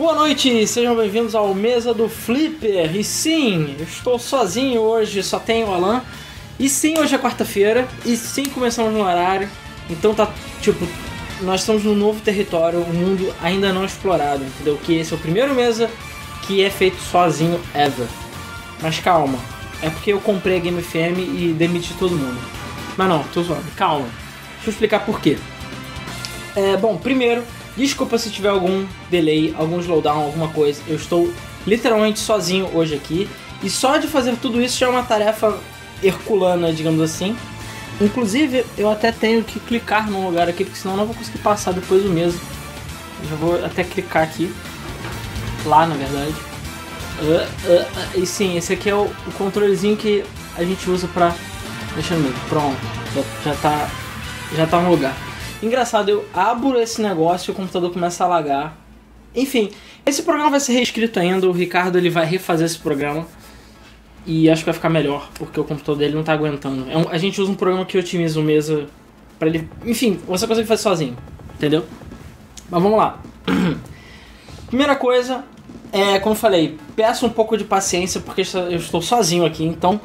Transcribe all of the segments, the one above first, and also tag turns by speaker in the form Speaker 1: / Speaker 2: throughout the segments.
Speaker 1: Boa noite, sejam bem-vindos ao Mesa do Flipper. E sim, estou sozinho hoje, só tenho o Alan. E sim, hoje é quarta-feira. E sim, começamos no horário. Então tá, tipo, nós estamos num novo território, um mundo ainda não explorado, entendeu? Que esse é o primeiro mesa que é feito sozinho ever. Mas calma, é porque eu comprei a Game FM e demiti todo mundo. Mas não, tô zoando, calma. Deixa eu explicar por quê. É, bom, primeiro, desculpa se tiver algum delay, algum slowdown, alguma coisa. Eu estou literalmente sozinho hoje aqui. E só de fazer tudo isso já é uma tarefa herculana, digamos assim. Inclusive, eu até tenho que clicar num lugar aqui, porque senão eu não vou conseguir passar depois do mesmo. Já vou até clicar aqui. Lá, na verdade. Uh, uh, uh, e sim, esse aqui é o, o, controlezinho que a gente usa pra... Deixa no meio. Pronto. Já, já tá... Já tá no lugar. Engraçado, eu abro esse negócio e o computador começa a lagar. Enfim, esse programa vai ser reescrito ainda. O Ricardo ele vai refazer esse programa. E acho que vai ficar melhor, porque o computador dele não tá aguentando. É um, a gente usa um programa que otimiza o mesa para ele. Enfim, você consegue fazer sozinho, entendeu? Mas vamos lá. Primeira coisa, é, como falei, peço um pouco de paciência porque eu estou sozinho aqui, então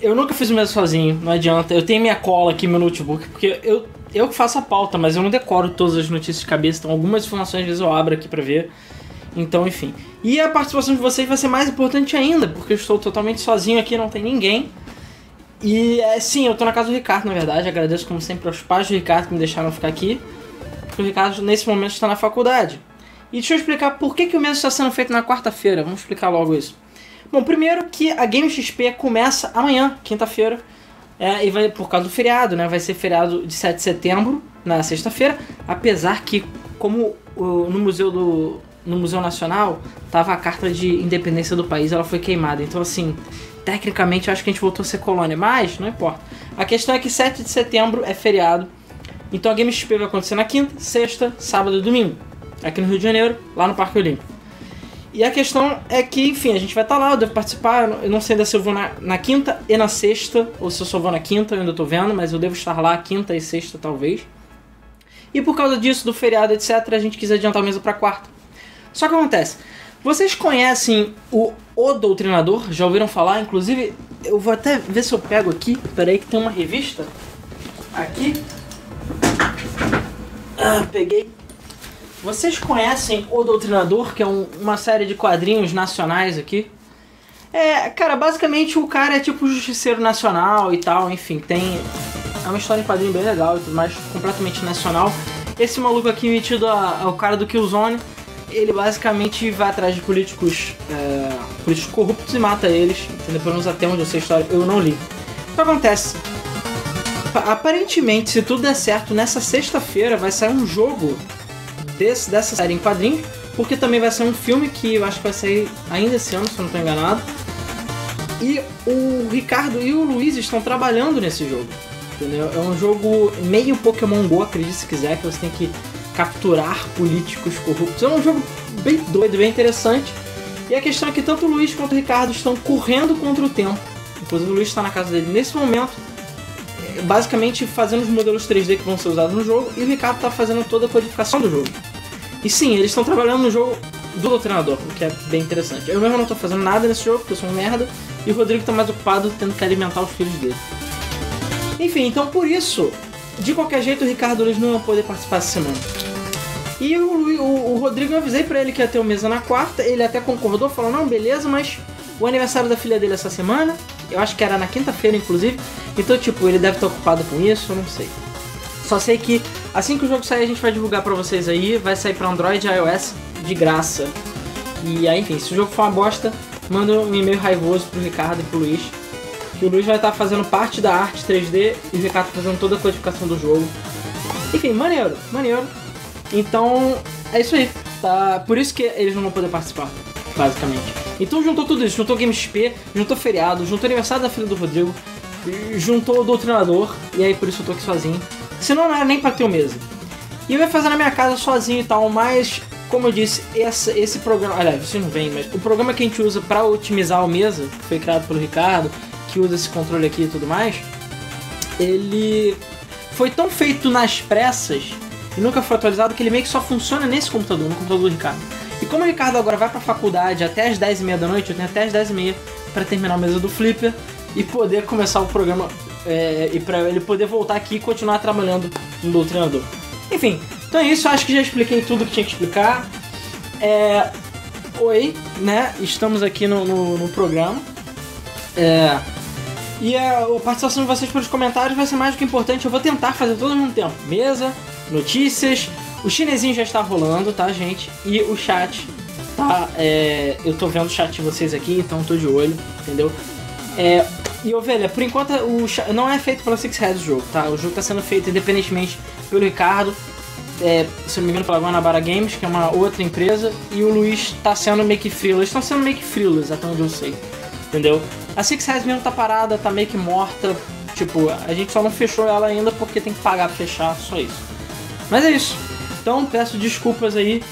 Speaker 1: eu nunca fiz o mesa sozinho, não adianta. Eu tenho minha cola aqui, meu notebook, porque eu, eu que faço a pauta, mas eu não decoro todas as notícias de cabeça, então algumas informações às vezes eu abro aqui para ver. Então, enfim. E a participação de vocês vai ser mais importante ainda, porque eu estou totalmente sozinho aqui, não tem ninguém. E é, sim, eu estou na casa do Ricardo, na verdade. Agradeço, como sempre, aos pais do Ricardo que me deixaram ficar aqui. Porque o Ricardo, nesse momento, está na faculdade. E deixa eu explicar por que, que o mês está sendo feito na quarta-feira. Vamos explicar logo isso. Bom, primeiro que a Game XP começa amanhã, quinta-feira. É, e vai por causa do feriado, né? Vai ser feriado de 7 de setembro, na sexta-feira. Apesar que, como no Museu do, no Museu Nacional tava a carta de independência do país, ela foi queimada. Então, assim, tecnicamente acho que a gente voltou a ser colônia, mas não importa. A questão é que 7 de setembro é feriado. Então a Game XP vai acontecer na quinta, sexta, sábado e domingo. Aqui no Rio de Janeiro, lá no Parque Olímpico. E a questão é que, enfim, a gente vai estar tá lá, eu devo participar. Eu não sei ainda se eu vou na, na, quinta e na sexta, ou se eu só vou na quinta, eu ainda tô vendo, mas eu devo estar lá quinta e sexta, talvez. E por causa disso, do feriado, etc., a gente quis adiantar a mesa para quarta. Só que acontece, vocês conhecem o O Doutrinador? Já ouviram falar? Inclusive, eu vou até ver se eu pego aqui. Peraí que tem uma revista. Aqui. Ah, peguei. Vocês conhecem O Doutrinador, que é um, uma série de quadrinhos nacionais aqui? É, cara, basicamente o cara é tipo justiceiro nacional e tal, enfim, tem. É uma história em quadrinho bem legal e tudo completamente nacional. Esse maluco aqui metido ao cara do Killzone ele basicamente vai atrás de políticos, é, políticos corruptos e mata eles, entendeu? Pelo menos até onde eu sei a história, eu não li. O que acontece? Aparentemente, se tudo der certo, nessa sexta-feira vai sair um jogo desse, dessa série em quadrinhos, porque também vai ser um filme que eu acho que vai sair ainda esse ano, se eu não estou enganado. E o Ricardo e o Luiz estão trabalhando nesse jogo. Entendeu? É um jogo meio Pokémon Go, acredite se quiser, que você tem que capturar políticos corruptos. É um jogo bem doido, bem interessante. E a questão é que tanto o Luiz quanto o Ricardo estão correndo contra o tempo. Inclusive o Luiz está na casa dele nesse momento, basicamente fazendo os modelos 3D que vão ser usados no jogo, e o Ricardo está fazendo toda a codificação do jogo. E sim, eles estão trabalhando no jogo do Doutrinador, o que é bem interessante. Eu mesmo não estou fazendo nada nesse jogo, porque eu sou um merda, e o Rodrigo está mais ocupado tendo que alimentar os filhos dele. Enfim, então por isso, de qualquer jeito, o Ricardo Luiz não vai poder participar essa semana. E o, o, o Rodrigo, eu avisei pra ele que ia ter o mesa na quarta, ele até concordou, falou, não, beleza, mas o aniversário da filha dele essa semana, eu acho que era na quinta-feira, inclusive, então, tipo, ele deve estar ocupado com isso, eu não sei. Só sei que assim que o jogo sair, a gente vai divulgar pra vocês aí, vai sair pra Android e iOS de graça. E aí, enfim, se o jogo for uma bosta, manda um e-mail raivoso pro Ricardo e pro Luiz. Que o Luiz vai estar fazendo parte da arte 3D e o Ricardo fazendo toda a codificação do jogo. Enfim, maneiro, maneiro. Então, é isso aí. Tá? Por isso que eles não vão poder participar, basicamente. Então juntou tudo isso, juntou Game XP, juntou feriado, juntou aniversário da filha do Rodrigo, juntou o doutrinador, e aí por isso eu tô aqui sozinho. Senão não era nem pra ter o mesa. E eu ia fazer na minha casa sozinho e tal, mas como eu disse, esse, esse programa. Aliás, você não vem, mas o programa que a gente usa para otimizar o mesa, que foi criado pelo Ricardo, que usa esse controle aqui e tudo mais, ele foi tão feito nas pressas e nunca foi atualizado que ele meio que só funciona nesse computador, no computador do Ricardo. E como o Ricardo agora vai pra faculdade até as 10h30 da noite, eu tenho até as 10h30 para terminar a mesa do Flipper e poder começar o programa é, e para ele poder voltar aqui e continuar trabalhando no Doutrinador. Enfim, então é isso, acho que já expliquei tudo que tinha que explicar. É, oi, né? Estamos aqui no, no, no programa. É, e a, a, participação de vocês pelos comentários vai ser mais do que importante. Eu vou tentar fazer tudo ao mesmo tempo: mesa, notícias. O chinesinho já está rolando, tá, gente? E o chat tá. É, eu tô vendo o chat de vocês aqui, então tô de olho, entendeu? É, e ovelha, por enquanto o não é feito pela Six Heads o jogo, tá? O jogo está sendo feito independentemente pelo Ricardo, é, se não me engano pela Guanabara Games, que é uma outra empresa, e o Luiz está sendo meio que frila. Eles estão sendo meio que até onde eu sei. Entendeu? A Six Heads mesmo tá parada, tá meio que morta. Tipo, a gente só não fechou ela ainda porque tem que pagar pra fechar, só isso. Mas é isso. Então peço desculpas aí.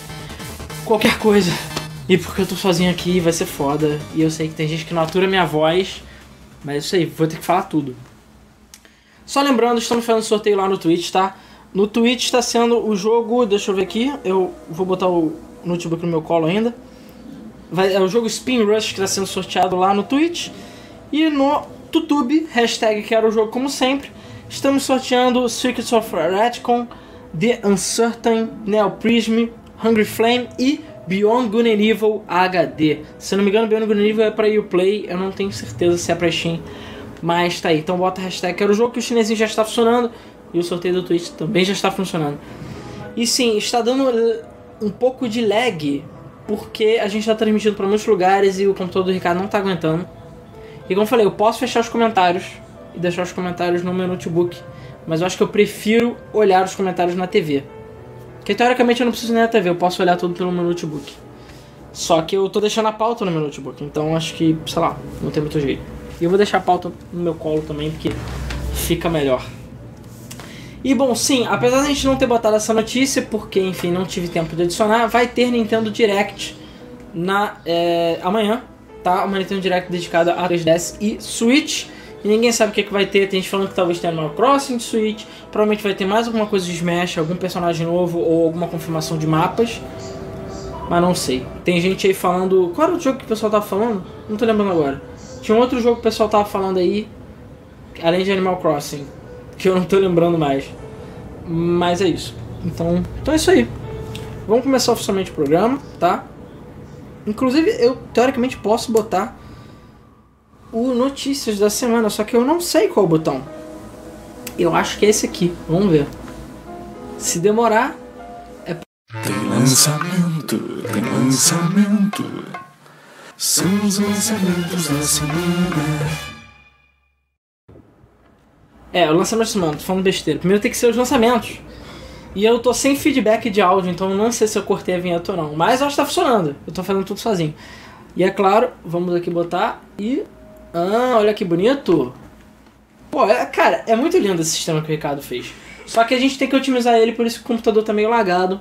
Speaker 1: Qualquer coisa. E porque eu tô sozinho aqui vai ser foda. E eu sei que tem gente que não atura minha voz. Mas isso aí, vou ter que falar tudo. Só lembrando, estamos fazendo sorteio lá no Twitch, tá? No Twitch está sendo o jogo, deixa eu ver aqui, eu vou botar o notebook no meu colo ainda. Vai, é o jogo Spin Rush que está sendo sorteado lá no Twitch. E no YouTube, hashtag quero o jogo como sempre, estamos sorteando Secrets of Retcon, The Uncertain, Neo Prism, Hungry Flame e Beyond Good and Evil HD. Se não me engano, Beyond Good and Evil é pra Uplay, eu não tenho certeza se é pra Steam, mas tá aí. Então bota a hashtag Quero o jogo que o chinesinho já está funcionando e o sorteio do Twitch também já está funcionando. E sim, está dando um pouco de lag porque a gente está transmitindo para muitos lugares e o computador do Ricardo não está aguentando. E como eu falei, eu posso fechar os comentários e deixar os comentários no meu notebook, mas eu acho que eu prefiro olhar os comentários na TV. Porque teoricamente eu não preciso nem da TV, eu posso olhar tudo pelo meu notebook. Só que eu tô deixando a pauta no meu notebook, então acho que, sei lá, não tem muito jeito. E eu vou deixar a pauta no meu colo também, porque fica melhor. E bom, sim, apesar da gente não ter botado essa notícia, porque enfim, não tive tempo de adicionar, vai ter Nintendo Direct na é, amanhã, tá? Uma Nintendo Direct dedicada a 3DS e Switch. E ninguém sabe o que, é que vai ter. Tem gente falando que talvez tenha Animal Crossing de Switch. Provavelmente vai ter mais alguma coisa de Smash, algum personagem novo ou alguma confirmação de mapas. Mas não sei. Tem gente aí falando. Qual era o jogo que o pessoal tava falando? Não tô lembrando agora. Tinha um outro jogo que o pessoal tava falando aí. Além de Animal Crossing. Que eu não tô lembrando mais. Mas é isso. Então, então é isso aí. Vamos começar oficialmente o programa, tá? Inclusive, eu teoricamente posso botar o Notícias da Semana, só que eu não sei qual botão. Eu acho que é esse aqui, vamos ver. Se demorar, é. Tem lançamento, tem lançamento. São os lançamentos da semana. É, o lançamento da semana, tô falando besteira. Primeiro tem que ser os lançamentos. E eu tô sem feedback de áudio, então eu não sei se eu cortei a vinheta ou não. Mas acho que tá funcionando. Eu tô fazendo tudo sozinho. E é claro, vamos aqui botar e ah, olha que bonito. Pô, é, cara, é muito lindo esse sistema que o Ricardo fez. Só que a gente tem que otimizar ele, por isso que o computador tá meio lagado.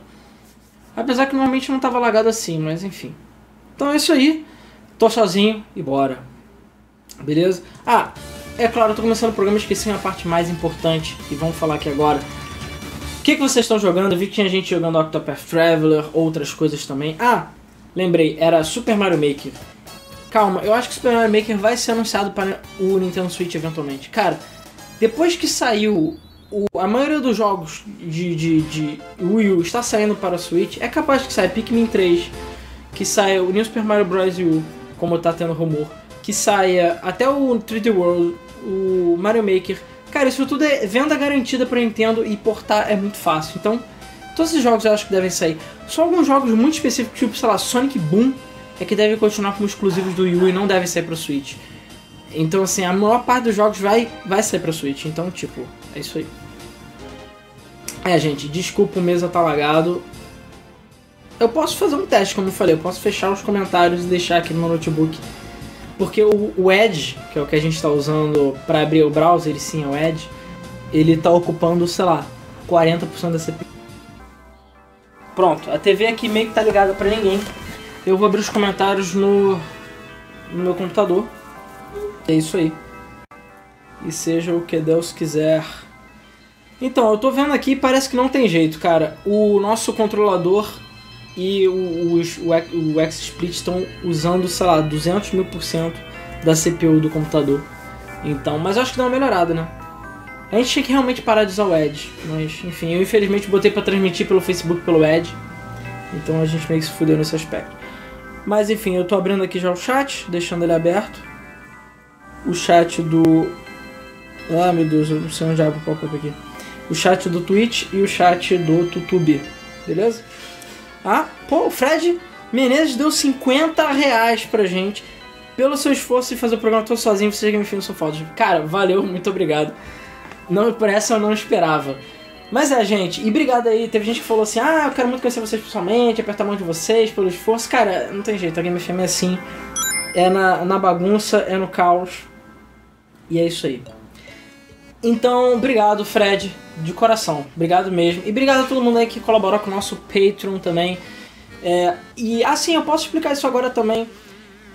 Speaker 1: Apesar que normalmente não tava lagado assim, mas enfim. Então é isso aí. Tô sozinho e bora. Beleza? Ah, é claro, eu tô começando o programa, esqueci uma parte mais importante e vamos falar aqui agora. O que, que vocês estão jogando? Eu vi que tinha gente jogando Octopath Traveler, outras coisas também. Ah, lembrei, era Super Mario Maker. Calma, eu acho que o Super Mario Maker vai ser anunciado para o Nintendo Switch eventualmente. Cara, depois que saiu o, a maioria dos jogos de, de, de Wii U está saindo para o Switch, é capaz que saia Pikmin 3, que saia o New Super Mario Bros. U, como está tendo rumor, que saia até o 3D World, o Mario Maker. Cara, isso tudo é venda garantida para Nintendo e portar é muito fácil. Então, todos esses jogos eu acho que devem sair. Só alguns jogos muito específicos, tipo, sei lá, Sonic Boom é que deve continuar como exclusivos do Wii e não deve sair pro Switch. Então, assim, a maior parte dos jogos vai, vai sair pro Switch. Então, tipo, é isso aí. É, gente, desculpa, o mesa tá lagado. Eu posso fazer um teste, como eu falei. Eu posso fechar os comentários e deixar aqui no meu notebook. Porque o, o Edge, que é o que a gente está usando para abrir o browser, sim, é o Edge, ele tá ocupando, sei lá, 40% da CPU. Pronto, a TV aqui meio que tá ligada para ninguém. Eu vou abrir os comentários no, no meu computador. É isso aí. E seja o que Deus quiser. Então, eu tô vendo aqui parece que não tem jeito, cara. O nosso controlador e o, os, o, o X-Split estão usando, sei lá, 200 mil por cento da CPU do computador. Então, mas acho que dá uma melhorada, né? A gente tinha que realmente parar de usar o Edge, mas enfim, eu infelizmente botei para transmitir pelo Facebook pelo Edge, então a gente meio que se fudeu nesse aspecto. Mas enfim, eu tô abrindo aqui já o chat, deixando ele aberto. O chat do. Ah meu Deus, eu não sei onde abre o pop-up aqui. O chat do Twitch e o chat do YouTube, beleza? Ah, pô, o Fred Menezes deu 50 reais pra gente pelo seu esforço em fazer o programa todo sozinho, você que me fez sua falta. Cara, valeu, muito obrigado. Não, por essa eu não esperava. Mas é, gente, e obrigado aí. Teve gente que falou assim: ah, eu quero muito conhecer vocês pessoalmente, apertar a mão de vocês pelo esforço. Cara, não tem jeito, a Game FM é assim. É na, na bagunça, é no caos. E é isso aí. Então, obrigado, Fred, de coração. Obrigado mesmo. E obrigado a todo mundo aí que colaborou com o nosso Patreon também. É, e assim, eu posso explicar isso agora também.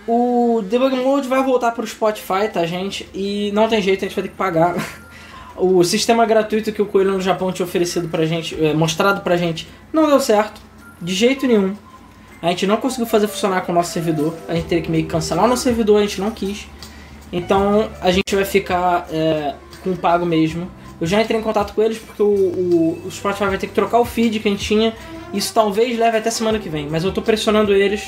Speaker 1: O Debug Mode vai voltar para o Spotify, tá, gente? E não tem jeito, a gente vai ter que pagar. O sistema gratuito que o Coelho no Japão tinha oferecido pra gente, é, mostrado pra gente, não deu certo. De jeito nenhum. A gente não conseguiu fazer funcionar com o nosso servidor. A gente teve que meio que cancelar o nosso servidor, a gente não quis. Então a gente vai ficar é, com pago mesmo. Eu já entrei em contato com eles porque o, o, o, Spotify vai ter que trocar o feed que a gente tinha. Isso talvez leve até semana que vem. Mas eu tô pressionando eles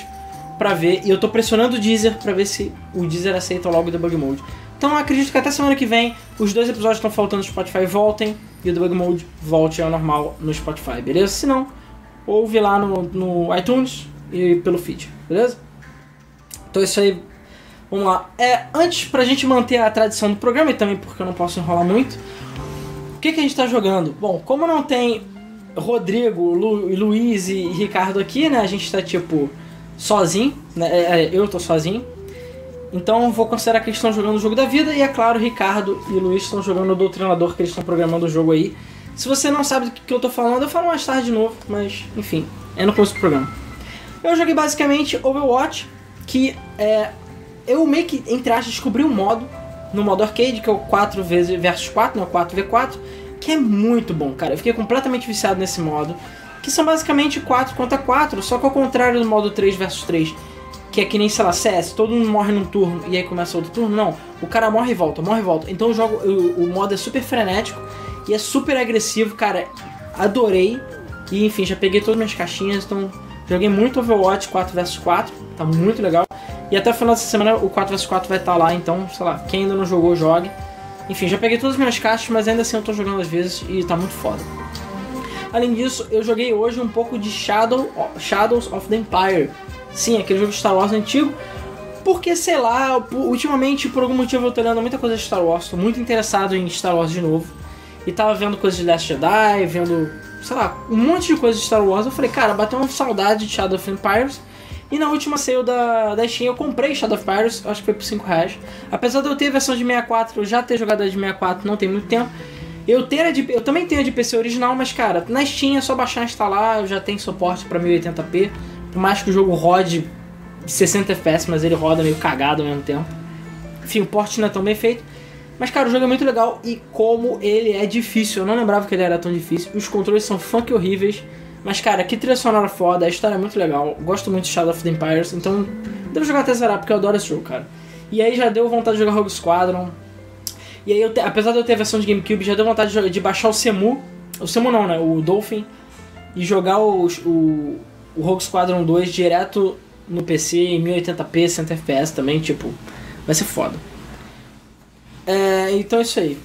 Speaker 1: pra ver. E eu tô pressionando o Deezer pra ver se o Deezer aceita logo o debug mode. Então acredito que até semana que vem os dois episódios que estão faltando no Spotify voltem e o Debug Mode volte ao normal no Spotify, beleza? Se não, ouve lá no, no iTunes e pelo feed, beleza? Então é isso aí. Vamos lá. É, antes, pra gente manter a tradição do programa e também porque eu não posso enrolar muito, o que, que a gente tá jogando? Bom, como não tem Rodrigo, Lu, Luiz e Ricardo aqui, né? A gente tá tipo sozinho, né? É, é eu tô sozinho. Então vou considerar que eles estão jogando o jogo da vida e é claro, Ricardo e Luiz estão jogando o Doutrinador que eles estão programando o jogo aí. Se você não sabe do que eu tô falando, eu falo mais tarde de novo, mas enfim, é no começo do programa. Eu joguei basicamente Overwatch, que é. Eu meio que, entre aspas, descobri um modo no modo arcade, que é o 4 vezes versus 4, não, 4v4, que é muito bom, cara. Eu fiquei completamente viciado nesse modo. Que são basicamente 4 contra 4, só que ao contrário do modo 3 versus 3, que é que nem, sei lá, CS, todo mundo morre num turno e aí começa outro turno. Não, o cara morre e volta, morre e volta. Então o jogo, o, o modo é super frenético e é super agressivo, cara. Adorei. E enfim, já peguei todas as minhas caixinhas, então joguei muito Overwatch 4 vs 4, tá muito legal. E até o final dessa semana o 4 vs 4 vai estar tá lá, então, sei lá, quem ainda não jogou, jogue. Enfim, já peguei todas as minhas caixas, mas ainda assim eu tô jogando às vezes e tá muito foda. Além disso, eu joguei hoje um pouco de Shadow, Shadows of the Empire, Sim, aquele jogo de Star Wars antigo. Porque, sei lá, ultimamente, por algum motivo, eu tô olhando muita coisa de Star Wars. Tô muito interessado em Star Wars de novo. E tava vendo coisas de Last Jedi, vendo, sei lá, um monte de coisas de Star Wars. Eu falei, cara, bateu uma saudade de Shadow of Empires. E na última sale da, da Steam eu comprei Shadow of Empires, acho que foi por 5 reais. Apesar de eu ter a versão de 64, eu já ter jogado a de 64 não tem muito tempo. Eu, tenho a de, eu também tenho a de PC original, mas cara, na Steam é só baixar e instalar, já tem suporte para 1080p. Por mais que o jogo rode 60 FPS, mas ele roda meio cagado ao mesmo tempo. Enfim, o porte não é tão bem feito. Mas, cara, o jogo é muito legal e como ele é difícil. Eu não lembrava que ele era tão difícil. Os controles são funk horríveis. Mas, cara, que trilha sonora foda, a história é muito legal. Gosto muito de Shadow of the Empires, então devo jogar até zerar, porque eu adoro esse jogo, cara. E aí já deu vontade de jogar Rogue Squadron. E aí, te... apesar de eu ter a versão de GameCube, já deu vontade de, de baixar o Semu. O Semu não, né? O Dolphin. E jogar o, o Rogue Squadron 2 direto no PC em 1080p, 60 FPS também, tipo, vai ser foda. É, então é isso aí.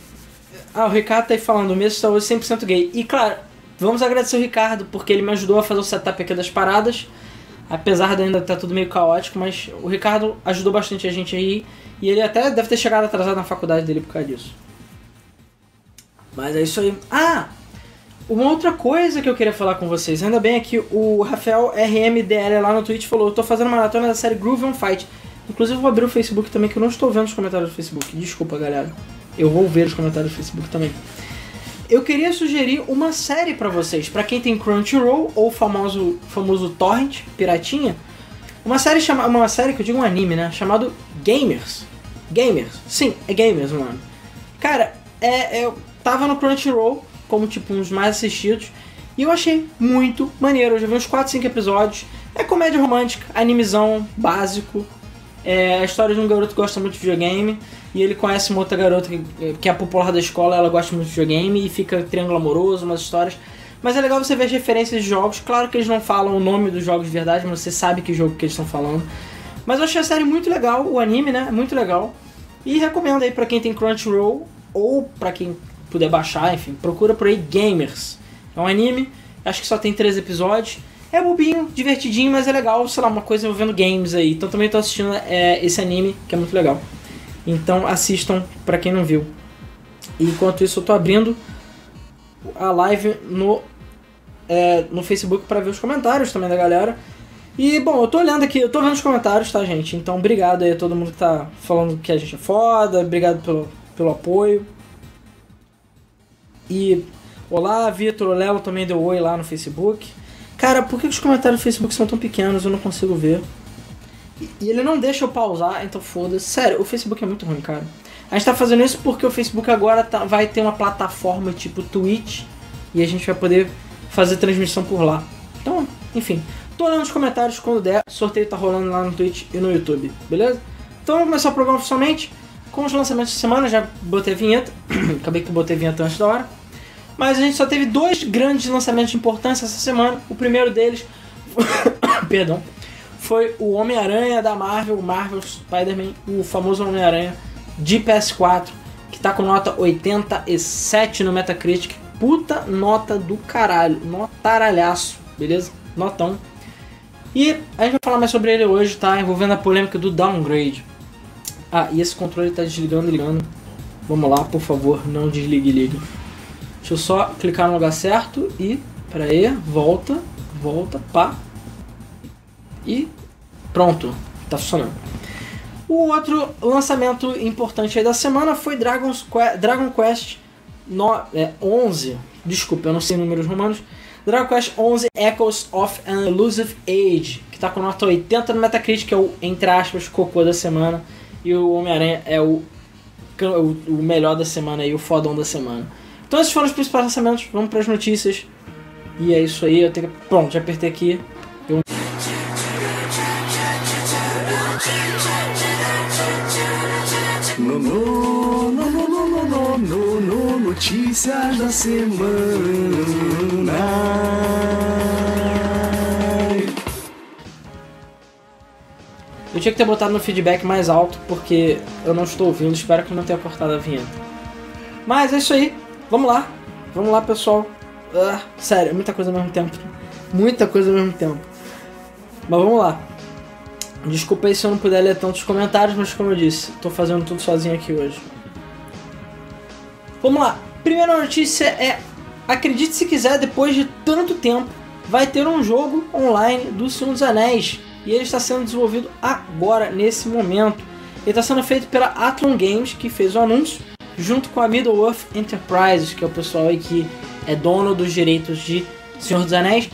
Speaker 1: Ah, o Ricardo tá aí falando, o mesmo está hoje 100% gay. E claro, vamos agradecer o Ricardo, porque ele me ajudou a fazer o setup aqui das paradas. Apesar de ainda estar tá tudo meio caótico, mas o Ricardo ajudou bastante a gente aí. E ele até deve ter chegado atrasado na faculdade dele por causa disso. Mas é isso aí. Ah! Uma outra coisa que eu queria falar com vocês, ainda bem é que o Rafael RMDL lá no Twitch falou: eu tô fazendo maratona da série Groove on Fight. Inclusive, eu vou abrir o Facebook também, que eu não estou vendo os comentários do Facebook. Desculpa, galera. Eu vou ver os comentários do Facebook também. Eu queria sugerir uma série para vocês, para quem tem Crunchyroll ou famoso famoso Torrent, piratinha. Uma série chamada, uma série que eu digo um anime, né, chamado Gamers. Gamers. Sim, é Gamers, mano. Cara, é, eu tava no Crunchyroll como tipo uns mais assistidos. E eu achei muito maneiro. Eu já vi uns 4, 5 episódios. É comédia romântica, animizão, básico. É a história de um garoto que gosta muito de videogame. E ele conhece uma outra garota que, é popular da escola, ela gosta muito de videogame. E fica triângulo amoroso, umas histórias. Mas é legal você ver as referências de jogos. Claro que eles não falam o nome dos jogos de verdade, mas você sabe que jogo que eles estão falando. Mas eu achei a série muito legal, o anime, né? Muito legal. E recomendo aí pra quem tem Crunchyroll ou pra quem puder baixar, enfim, procura por aí Gamers. É um anime, acho que só tem três episódios. É bobinho, divertidinho, mas é legal, sei lá, uma coisa envolvendo games aí. Então também tô assistindo é, esse anime, que é muito legal. Então assistam pra quem não viu. E enquanto isso eu tô abrindo a live no, é, no Facebook para ver os comentários também da galera. E bom, eu tô olhando aqui, eu tô vendo os comentários, tá, gente? Então obrigado aí a todo mundo que tá falando que a gente é foda, obrigado pelo, pelo apoio. E olá, Vitor, o Lelo também deu oi lá no Facebook. Cara, por que os comentários do Facebook são tão pequenos? Eu não consigo ver. E ele não deixa eu pausar, então foda-se. Sério, o Facebook é muito ruim, cara. A gente tá fazendo isso porque o Facebook agora tá, vai ter uma plataforma tipo Twitch e a gente vai poder fazer transmissão por lá. Então, enfim. Tô olhando nos comentários quando der. O sorteio tá rolando lá no Twitch e no YouTube, beleza? Então vamos começar o programa oficialmente com os lançamentos de semana. Já botei a vinheta. Acabei que botei a vinheta antes da hora. Mas a gente só teve dois grandes lançamentos de importância essa semana. O primeiro deles, perdão, foi o Homem-Aranha da Marvel, Marvel Spider-Man, o famoso Homem-Aranha de PS4, que tá com nota 87 no Metacritic. Puta nota do caralho, notaralhaço, beleza? Notão. E a gente vai falar mais sobre ele hoje, tá? Envolvendo a polêmica do downgrade. Ah, e esse controle tá desligando e ligando. Vamos lá, por favor, não desligue e ligue. Deixa eu só clicar no lugar certo e. Pera aí, volta, volta, pá. E pronto, tá funcionando. O outro lançamento importante da semana foi Dragon's Que Dragon Quest no, é, 11. Desculpa, eu não sei números romanos. Dragon Quest 11 Echoes of an Elusive Age, que tá com nota 80 no Metacritic, que é o, entre aspas, cocô da semana. E o Homem-Aranha é o, o, o melhor da semana e o fodão da semana. Então esses foram os principais lançamentos. Vamos para as notícias. E é isso aí. Eu tenho que... Pronto, já apertei aqui. Eu...
Speaker 2: No, no, no, no, no, no, no, no, notícias da semana.
Speaker 1: Eu tinha que ter botado no feedback mais alto porque eu não estou ouvindo. Espero que não tenha cortado a vinheta. Mas é isso aí. Vamos lá. Vamos lá, pessoal. Ah, sério, muita coisa ao mesmo tempo. Muita coisa ao mesmo tempo. Mas vamos lá. Desculpa aí se eu não puder ler tantos comentários, mas como eu disse, tô fazendo tudo sozinho aqui hoje. Vamos lá. Primeira notícia é: acredite se quiser, depois de tanto tempo, vai ter um jogo online do Senhor dos Anéis. E ele está sendo desenvolvido agora, nesse momento. Ele está sendo feito pela Athlon Games, que fez o anúncio junto com a Middle-earth Enterprises, que é o pessoal aí que é dono dos direitos de Senhor dos Anéis.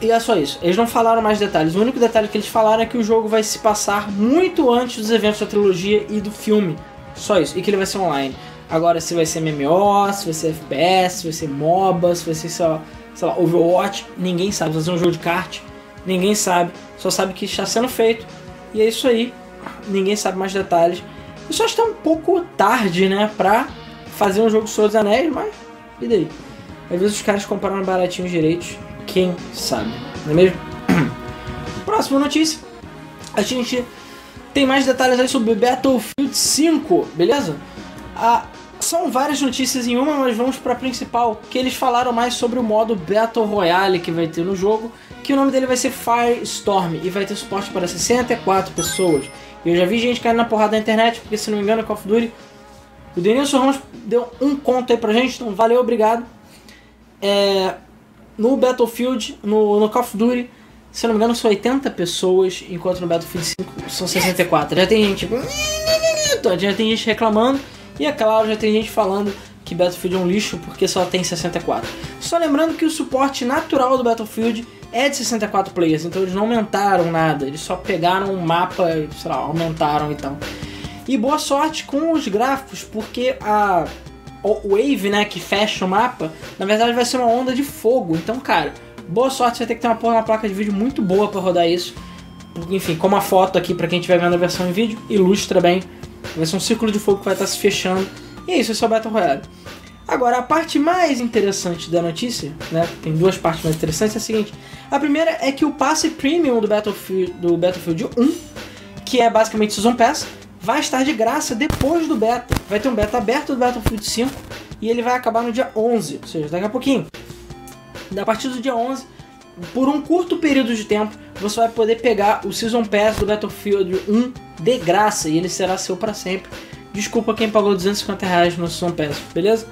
Speaker 1: E é só isso. Eles não falaram mais detalhes. O único detalhe que eles falaram é que o jogo vai se passar muito antes dos eventos da trilogia e do filme. Só isso. E que ele vai ser online. Agora, se vai ser MMO, se vai ser FPS, se vai ser MOBA, se vai ser, sei lá, sei lá Overwatch, ninguém sabe. Vai ser um jogo de kart, ninguém sabe. Só sabe que está sendo feito. E é isso aí. Ninguém sabe mais detalhes. Eu só acho que tá um pouco tarde, né, pra fazer um jogo Senhor dos Anéis, mas e daí? Às vezes os caras compraram baratinho os direitos, quem sabe, não é mesmo? Próxima notícia. A gente tem mais detalhes aí sobre Battlefield 5, beleza? Ah, são várias notícias em uma, mas vamos para a principal, que eles falaram mais sobre o modo Battle Royale que vai ter no jogo, que o nome dele vai ser Firestorm e vai ter suporte para 64 pessoas. Eu já vi gente caindo na porrada na internet, porque se não me engano Call of Duty. O Denilson Ramos deu um conto aí pra gente, então valeu, obrigado. É, no Battlefield, no, no Call of Duty, se não me engano são 80 pessoas, enquanto no Battlefield 5 são 64. Já tem gente tipo, já tem gente reclamando, e é claro, já tem gente falando que Battlefield é um lixo porque só tem 64. Só lembrando que o suporte natural do Battlefield é de 64 players, então eles não aumentaram nada, eles só pegaram o mapa e, sei lá, aumentaram e tal. E boa sorte com os gráficos, porque a wave, né, que fecha o mapa, na verdade vai ser uma onda de fogo. Então, cara, boa sorte, você vai ter que ter uma porra uma placa de vídeo muito boa pra rodar isso. Enfim, como a foto aqui, pra quem estiver vendo a versão em vídeo, ilustra bem. Vai ser um círculo de fogo que vai estar se fechando. E é isso, esse é o Battle Royale. Agora, a parte mais interessante da notícia, né? Tem duas partes mais interessantes, é a seguinte. A primeira é que o passe premium do Battlefield, do Battlefield 1, que é basicamente Season Pass, vai estar de graça depois do beta. Vai ter um beta aberto do Battlefield 5 e ele vai acabar no dia 11, ou seja, daqui a pouquinho. A partir do dia 11, por um curto período de tempo, você vai poder pegar o Season Pass do Battlefield 1 de graça e ele será seu para sempre. Desculpa quem pagou 250 reais no Season Pass, beleza?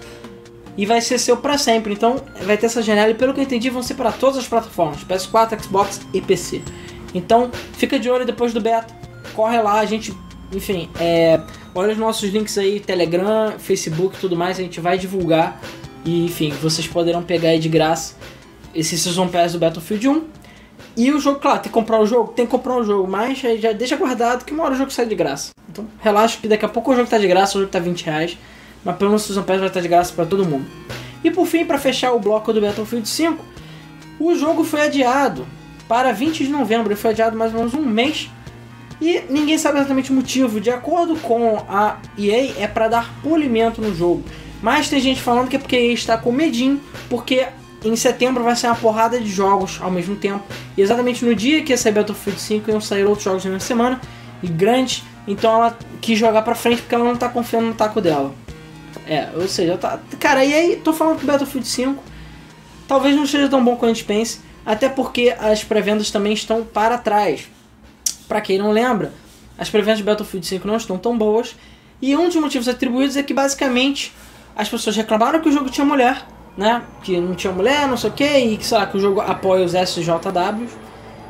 Speaker 1: E vai ser seu para sempre, então vai ter essa janela e pelo que eu entendi vão ser para todas as plataformas, PS4, Xbox e PC. Então fica de olho depois do beta, corre lá, a gente, enfim, é, olha os nossos links aí, Telegram, Facebook tudo mais, a gente vai divulgar e enfim, vocês poderão pegar aí de graça esse Season Pass do Battlefield 1. E o jogo, claro, tem que comprar o jogo? Tem que comprar o jogo, mas já deixa guardado que uma hora o jogo sai de graça. Então relaxa que daqui a pouco o jogo tá de graça, o jogo tá 20 reais, mas pelo menos o Season Pass vai estar de graça para todo mundo. E por fim, para fechar o bloco do Battlefield 5, o jogo foi adiado para 20 de novembro, ele foi adiado mais ou menos um mês. E ninguém sabe exatamente o motivo. De acordo com a EA, é para dar polimento no jogo. Mas tem gente falando que é porque a EA está com medinho, porque em setembro vai ser uma porrada de jogos ao mesmo tempo. E exatamente no dia que ia sair Battlefield 5 iam sair outros jogos na mesma semana, e grandes. Então ela quis jogar pra frente porque ela não tá confiando no taco dela. É, ou seja, tá. Cara, e aí, tô falando que Battlefield 5 talvez não seja tão bom quanto a gente pense, até porque as pré-vendas também estão para trás. Pra quem não lembra, as pré-vendas de Battlefield 5 não estão tão boas, e um dos motivos atribuídos é que basicamente as pessoas reclamaram que o jogo tinha mulher, né? Que não tinha mulher, não sei o que, e que, sei lá, que o jogo apoia os SJWs,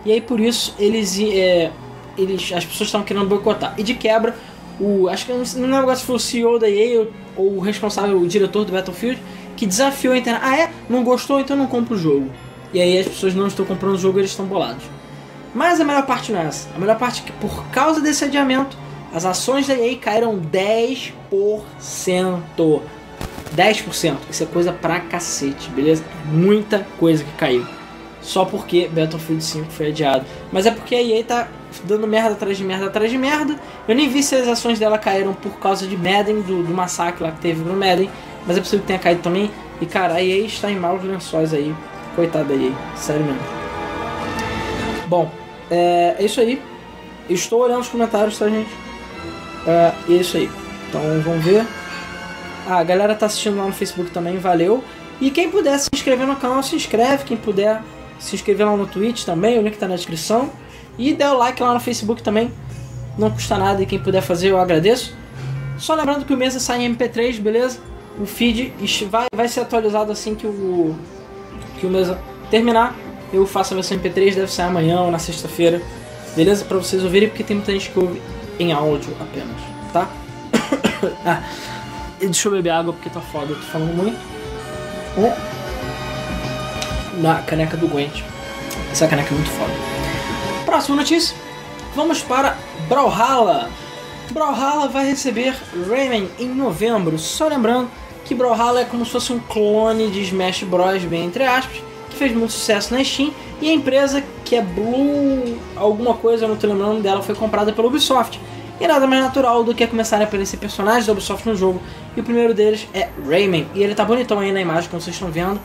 Speaker 1: e aí por isso eles. É, eles as pessoas estavam querendo boicotar. E de quebra, o, acho que não lembro agora se foi o CEO da EA ou, o responsável, o diretor do Battlefield, que desafiou a internet. Ah, é? Não gostou? Então não compra o jogo. E aí as pessoas não estão comprando o jogo eles estão bolados. Mas a melhor parte não é essa. A melhor parte é que por causa desse adiamento, as ações da EA caíram 10%. 10%. Isso é coisa pra cacete, beleza? Muita coisa que caiu. Só porque Battlefield 5 foi adiado. Mas é porque a EA tá dando merda atrás de merda atrás de merda. Eu nem vi se as ações dela caíram por causa de Madden, do, do massacre lá que teve no Madden. Mas é possível que tenha caído também. E cara, a EA está em maus lençóis aí. Coitada da EA, sério mesmo. Bom, é, é isso aí. Estou olhando os comentários, tá, gente? É, é isso aí. Então vamos ver. A galera tá assistindo lá no Facebook também, valeu. E quem puder se inscrever no canal, se inscreve. Quem puder se inscrever lá no Twitch também, o link tá na descrição. E dê o like lá no Facebook também. Não custa nada e quem puder fazer eu agradeço. Só lembrando que o Mesa sai em MP3, beleza? O feed vai, vai ser atualizado assim que o, que o Mesa terminar. Eu faço a versão MP3, deve sair amanhã ou na sexta-feira. Beleza? Pra vocês ouvirem, porque tem muita gente que ouve em áudio apenas, tá? ah, deixa eu beber água porque tá foda, eu tô falando muito. É. Na caneca do Gwent. Essa caneca é muito foda. Próxima notícia. Vamos para Brawlhalla. Brawlhalla vai receber Rayman em novembro. Só lembrando que Brawlhalla é como se fosse um clone de Smash Bros, bem entre aspas, que fez muito sucesso na Steam. E a empresa, que é Blue alguma coisa, eu não tô lembrando dela, foi comprada pela Ubisoft. E nada mais natural do que começarem a aparecer personagens da Ubisoft no jogo. E o primeiro deles é Rayman. E ele tá bonitão aí na imagem, como vocês estão vendo.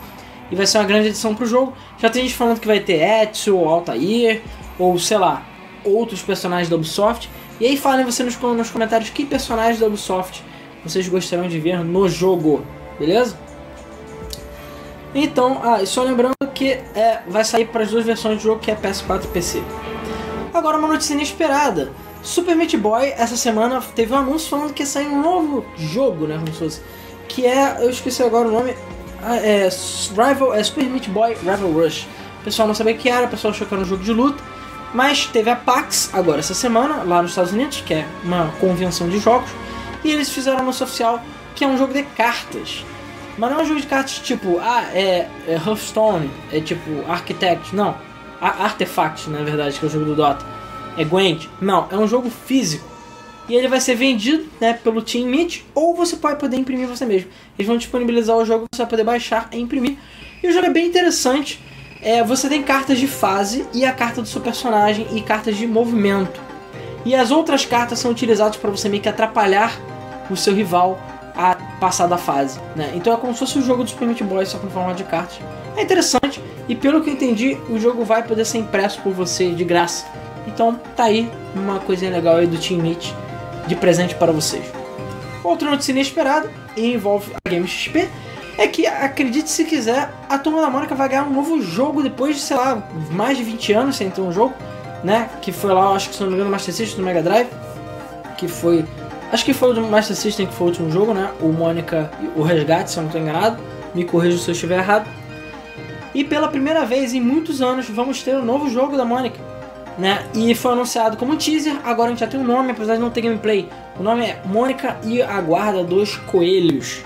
Speaker 1: E vai ser uma grande edição pro jogo. Já tem gente falando que vai ter Ezio, Altair, ou sei lá, outros personagens da Ubisoft. E aí falem você nos, nos comentários que personagens da Ubisoft vocês gostariam de ver no jogo, beleza? Então, ah, e só lembrando que é, vai sair para as duas versões do jogo, que é PS4 e PC. Agora uma notícia inesperada. Super Meat Boy, essa semana, teve um anúncio falando que ia sair um novo jogo, né, como se fosse, que é, eu esqueci agora o nome, ah, é, Rival, é Super Meat Boy Rival Rush. O pessoal não sabia o que era, o pessoal achou que era um jogo de luta, mas teve a PAX agora essa semana, lá nos Estados Unidos, que é uma convenção de jogos, e eles fizeram um anúncio oficial que é um jogo de cartas. Mas não é um jogo de cartas tipo, ah, é, é Hearthstone, é tipo Architect, não. A Artefact, na verdade, que é o jogo do Dota. É Gwent. Não, é um jogo físico. e ele vai ser vendido né, pelo Team Meet, ou você pode poder imprimir você mesmo. Eles vão disponibilizar o jogo, você vai poder baixar e imprimir. E o jogo é bem interessante. É, você tem cartas de fase e a carta do seu personagem e cartas de movimento. E as outras cartas são utilizadas para você meio que atrapalhar o seu rival a passar da fase. Né? Então é como se fosse o jogo do Super Meat Boy, só com forma de cartas. É interessante e pelo que eu entendi, o jogo vai poder ser impresso por você de graça. Então tá aí uma coisinha legal aí do Team Meet de presente para vocês. Outra notícia inesperada e envolve a Game XP é que, acredite se quiser, a Turma da Mônica vai ganhar um novo jogo depois de, sei lá, mais de 20 anos sem ter um jogo, né? Que foi lá, acho que se não me engano, Master System do Mega Drive, que foi... Acho que foi o do Master System que foi o último jogo, né? O Mônica, o Resgate, se eu não estou enganado. Me corrija se eu estiver errado. E pela primeira vez em muitos anos vamos ter um novo jogo da Mônica né? E foi anunciado como teaser, agora a gente já tem um nome, apesar de não ter gameplay. O nome é Mônica e a Guarda dos Coelhos.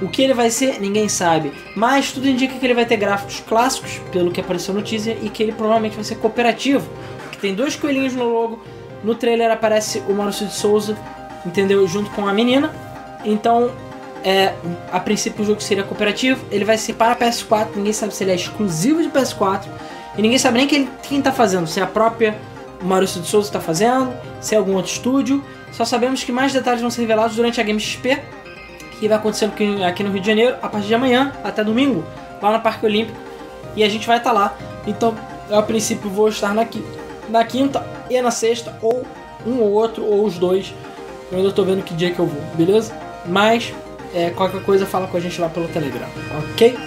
Speaker 1: O que ele vai ser, ninguém sabe. Mas tudo indica que ele vai ter gráficos clássicos, pelo que apareceu no teaser, e que ele provavelmente vai ser cooperativo. Que tem dois coelhinhos no logo. No trailer aparece o Maurício de Souza, entendeu? Junto com a menina. Então, é, a princípio o jogo seria cooperativo. Ele vai ser para PS4, ninguém sabe se ele é exclusivo de PS4 e ninguém sabe nem quem, quem tá fazendo, se é a própria Maurício de Souza está fazendo, se é algum outro estúdio. Só sabemos que mais detalhes vão ser revelados durante a Game XP, que vai acontecer aqui no Rio de Janeiro, a partir de amanhã até domingo, lá no Parque Olímpico. E a gente vai estar tá lá. Então, eu, a princípio, vou estar na, na quinta e na sexta, ou um ou outro, ou os dois. Eu ainda estou vendo que dia que eu vou, beleza? Mas, é, qualquer coisa, fala com a gente lá pelo Telegram, ok?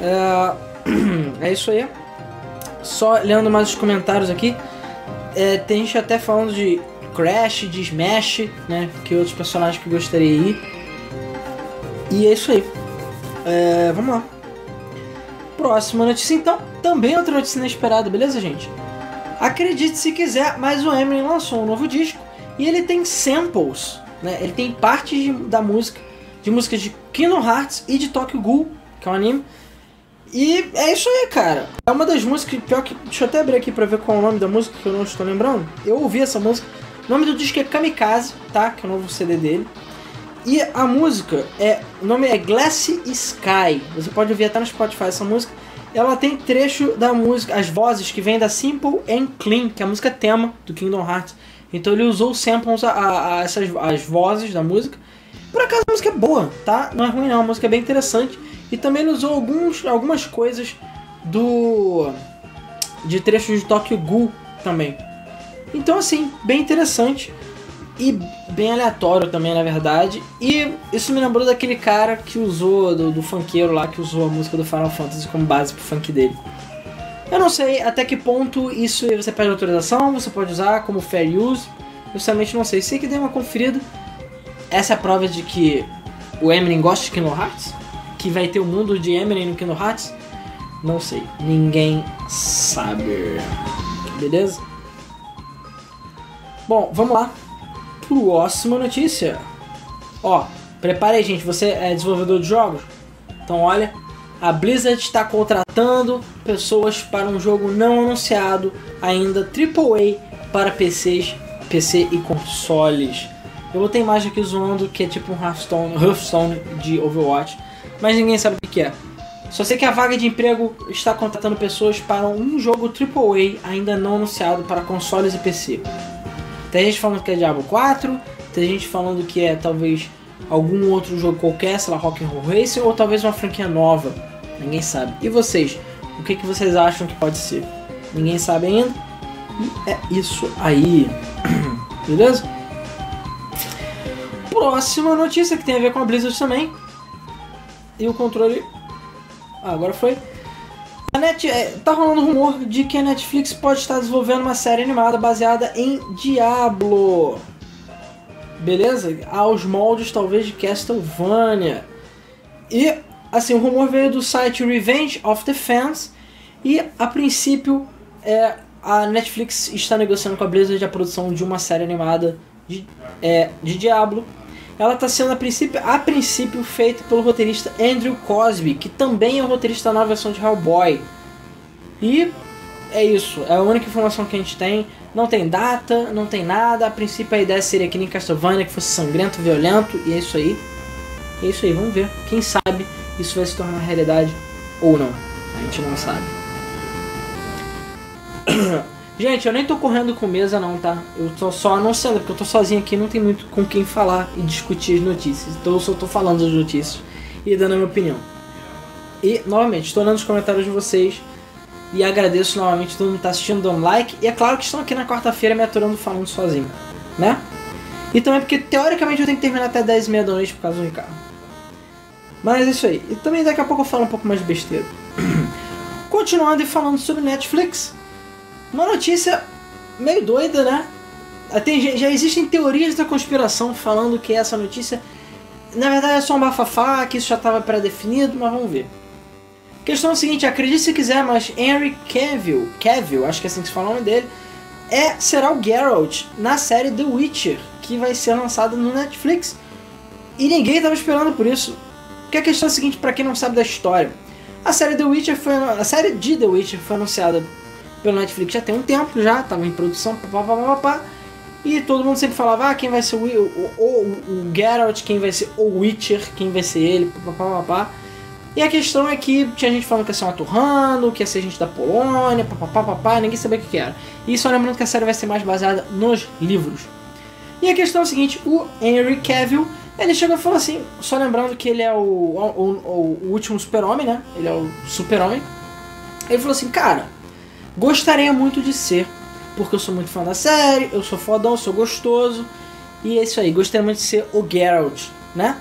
Speaker 1: É é isso aí. Só lendo mais os comentários aqui. É, tem gente até falando de Crash, de Smash, né? Que outros personagens que gostaria ir. E é isso aí. É, vamos lá. Próxima notícia então. Também outra notícia inesperada, beleza, gente? Acredite se quiser, mas o Eminem lançou um novo disco e ele tem samples, né? Ele tem partes da música, de músicas de Kingdom Hearts e de Tokyo Ghoul, que é um anime, e é isso aí, cara. É uma das músicas. Pior que. Deixa eu até abrir aqui pra ver qual é o nome da música que eu não estou lembrando. Eu ouvi essa música. O nome do disco é Kamikaze, tá? Que é o novo CD dele. E a música é. O nome é Glassy Sky. Você pode ouvir até no Spotify essa música. Ela tem trecho da música, as vozes que vêm da Simple and Clean, que é a música tema do Kingdom Hearts. Então ele usou samples a, a, a essas as vozes da música. Por acaso a música é boa, tá? Não é ruim não, a música é bem interessante. E também ele usou alguns, algumas coisas do. de trechos de Tokyo Ghoul também. Então, assim, bem interessante e bem aleatório também, na verdade. E isso me lembrou daquele cara que usou, do, do funkeiro lá, que usou a música do Final Fantasy como base pro funk dele. Eu não sei até que ponto isso você pede autorização, você pode usar como fair use. Eu realmente não sei. Sei que dei uma conferida. Essa é a prova de que o Eminem gosta de Kingdom Hearts que vai ter o mundo de Eminem no Kingdom Hearts? Não sei. Ninguém sabe. Beleza? Bom, vamos lá. Próxima notícia. Ó, prepare gente. Você é desenvolvedor de jogos? Então, olha. A Blizzard está contratando pessoas para um jogo não anunciado ainda AAA para PCs, PC e consoles. Eu botei imagem aqui zoando que é tipo um Hearthstone, Hearthstone de Overwatch mas ninguém sabe o que é. Só sei que a vaga de emprego está contratando pessoas para um jogo AAA ainda não anunciado para consoles e PC. Tem gente falando que é Diablo 4, tem gente falando que é talvez algum outro jogo qualquer, sei lá, Rock'n'Roll Racing, ou talvez uma franquia nova. Ninguém sabe. E vocês? O que, que vocês acham que pode ser? Ninguém sabe ainda. E é isso aí. Beleza? Próxima notícia que tem a ver com a Blizzard também e o controle. Ah, agora foi. A Net, é, tá rolando rumor de que a Netflix pode estar desenvolvendo uma série animada baseada em Diablo. Beleza? Aos moldes talvez de Castlevania. E assim, o rumor veio do site Revenge of the Fans e a princípio é, a Netflix está negociando com a Blizzard a produção de uma série animada de, é, de Diablo ela está sendo a princípio, a princípio feita pelo roteirista Andrew Cosby, que também é o roteirista na versão de Hellboy. E é isso. É a única informação que a gente tem. Não tem data, não tem nada. A princípio a ideia seria que nem Castlevania, que fosse sangrento, violento, e é isso aí. É isso aí, vamos ver. Quem sabe isso vai se tornar realidade ou não. A gente não sabe. Gente, eu nem tô correndo com mesa não, tá? Eu tô só anunciando, porque eu tô sozinho aqui, não tem muito com quem falar e discutir as notícias. Então eu só tô falando as notícias e dando a minha opinião. E, novamente, estou olhando os comentários de vocês e agradeço novamente todo mundo que tá assistindo, dando like. E é claro que estão aqui na quarta-feira me aturando falando sozinho, né? E também porque, teoricamente, eu tenho que terminar até 10 e meia da noite por causa do Ricardo. Mas é isso aí. E também daqui a pouco eu falo um pouco mais de besteira. Continuando e falando sobre Netflix. Uma notícia meio doida, né? Tem, já existem teorias da conspiração falando que essa notícia, na verdade, é só um bafafá, que isso já estava pré-definido, mas vamos ver. A questão é a seguinte, acredite se quiser, mas Henry Cavill, Cavill, acho que é assim que se fala o nome dele, é, será o Geralt na série The Witcher, que vai ser lançada no Netflix. E ninguém estava esperando por isso. Porque a questão é a seguinte, para quem não sabe da história, a série The Witcher foi a série de The Witcher foi anunciada pelo Netflix já tem um tempo já, estava em produção, papapá, e todo mundo sempre falava, ah, quem vai ser o, o, o, o Geralt, quem vai ser o Witcher, quem vai ser ele, papapá. E a questão é que tinha gente falando que ia ser um Aturrano, que ia ser gente da Polônia, papapá, ninguém sabia o que, era. E só lembrando que a série vai ser mais baseada nos livros. E a questão é a seguinte, o Henry Cavill, ele chegou e falou assim, só lembrando que ele é o, o, o último super-homem, né? Ele é o super-homem. Ele falou assim, cara, Gostaria muito de ser, porque eu sou muito fã da série, eu sou fodão, sou gostoso. E é isso aí, gostaria muito de ser o Geralt, né?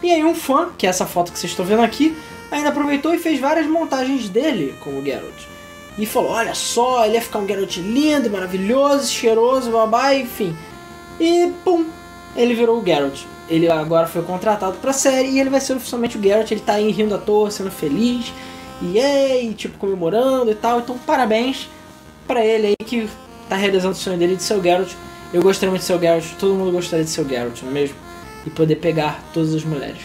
Speaker 1: E aí um fã, que é essa foto que vocês estão vendo aqui, ainda aproveitou e fez várias montagens dele como Geralt. E falou, olha só, ele ia ficar um Geralt lindo, maravilhoso, cheiroso, babá, enfim. E pum, ele virou o Geralt. Ele agora foi contratado pra série e ele vai ser oficialmente o Geralt, ele tá aí rindo à toa, sendo feliz e aí, tipo, comemorando e tal. Então, parabéns para ele aí que tá realizando o sonho dele de ser o Geralt. Eu gostaria muito de ser o Geralt, todo mundo gostaria de ser o Geralt, não é mesmo? E poder pegar todas as mulheres.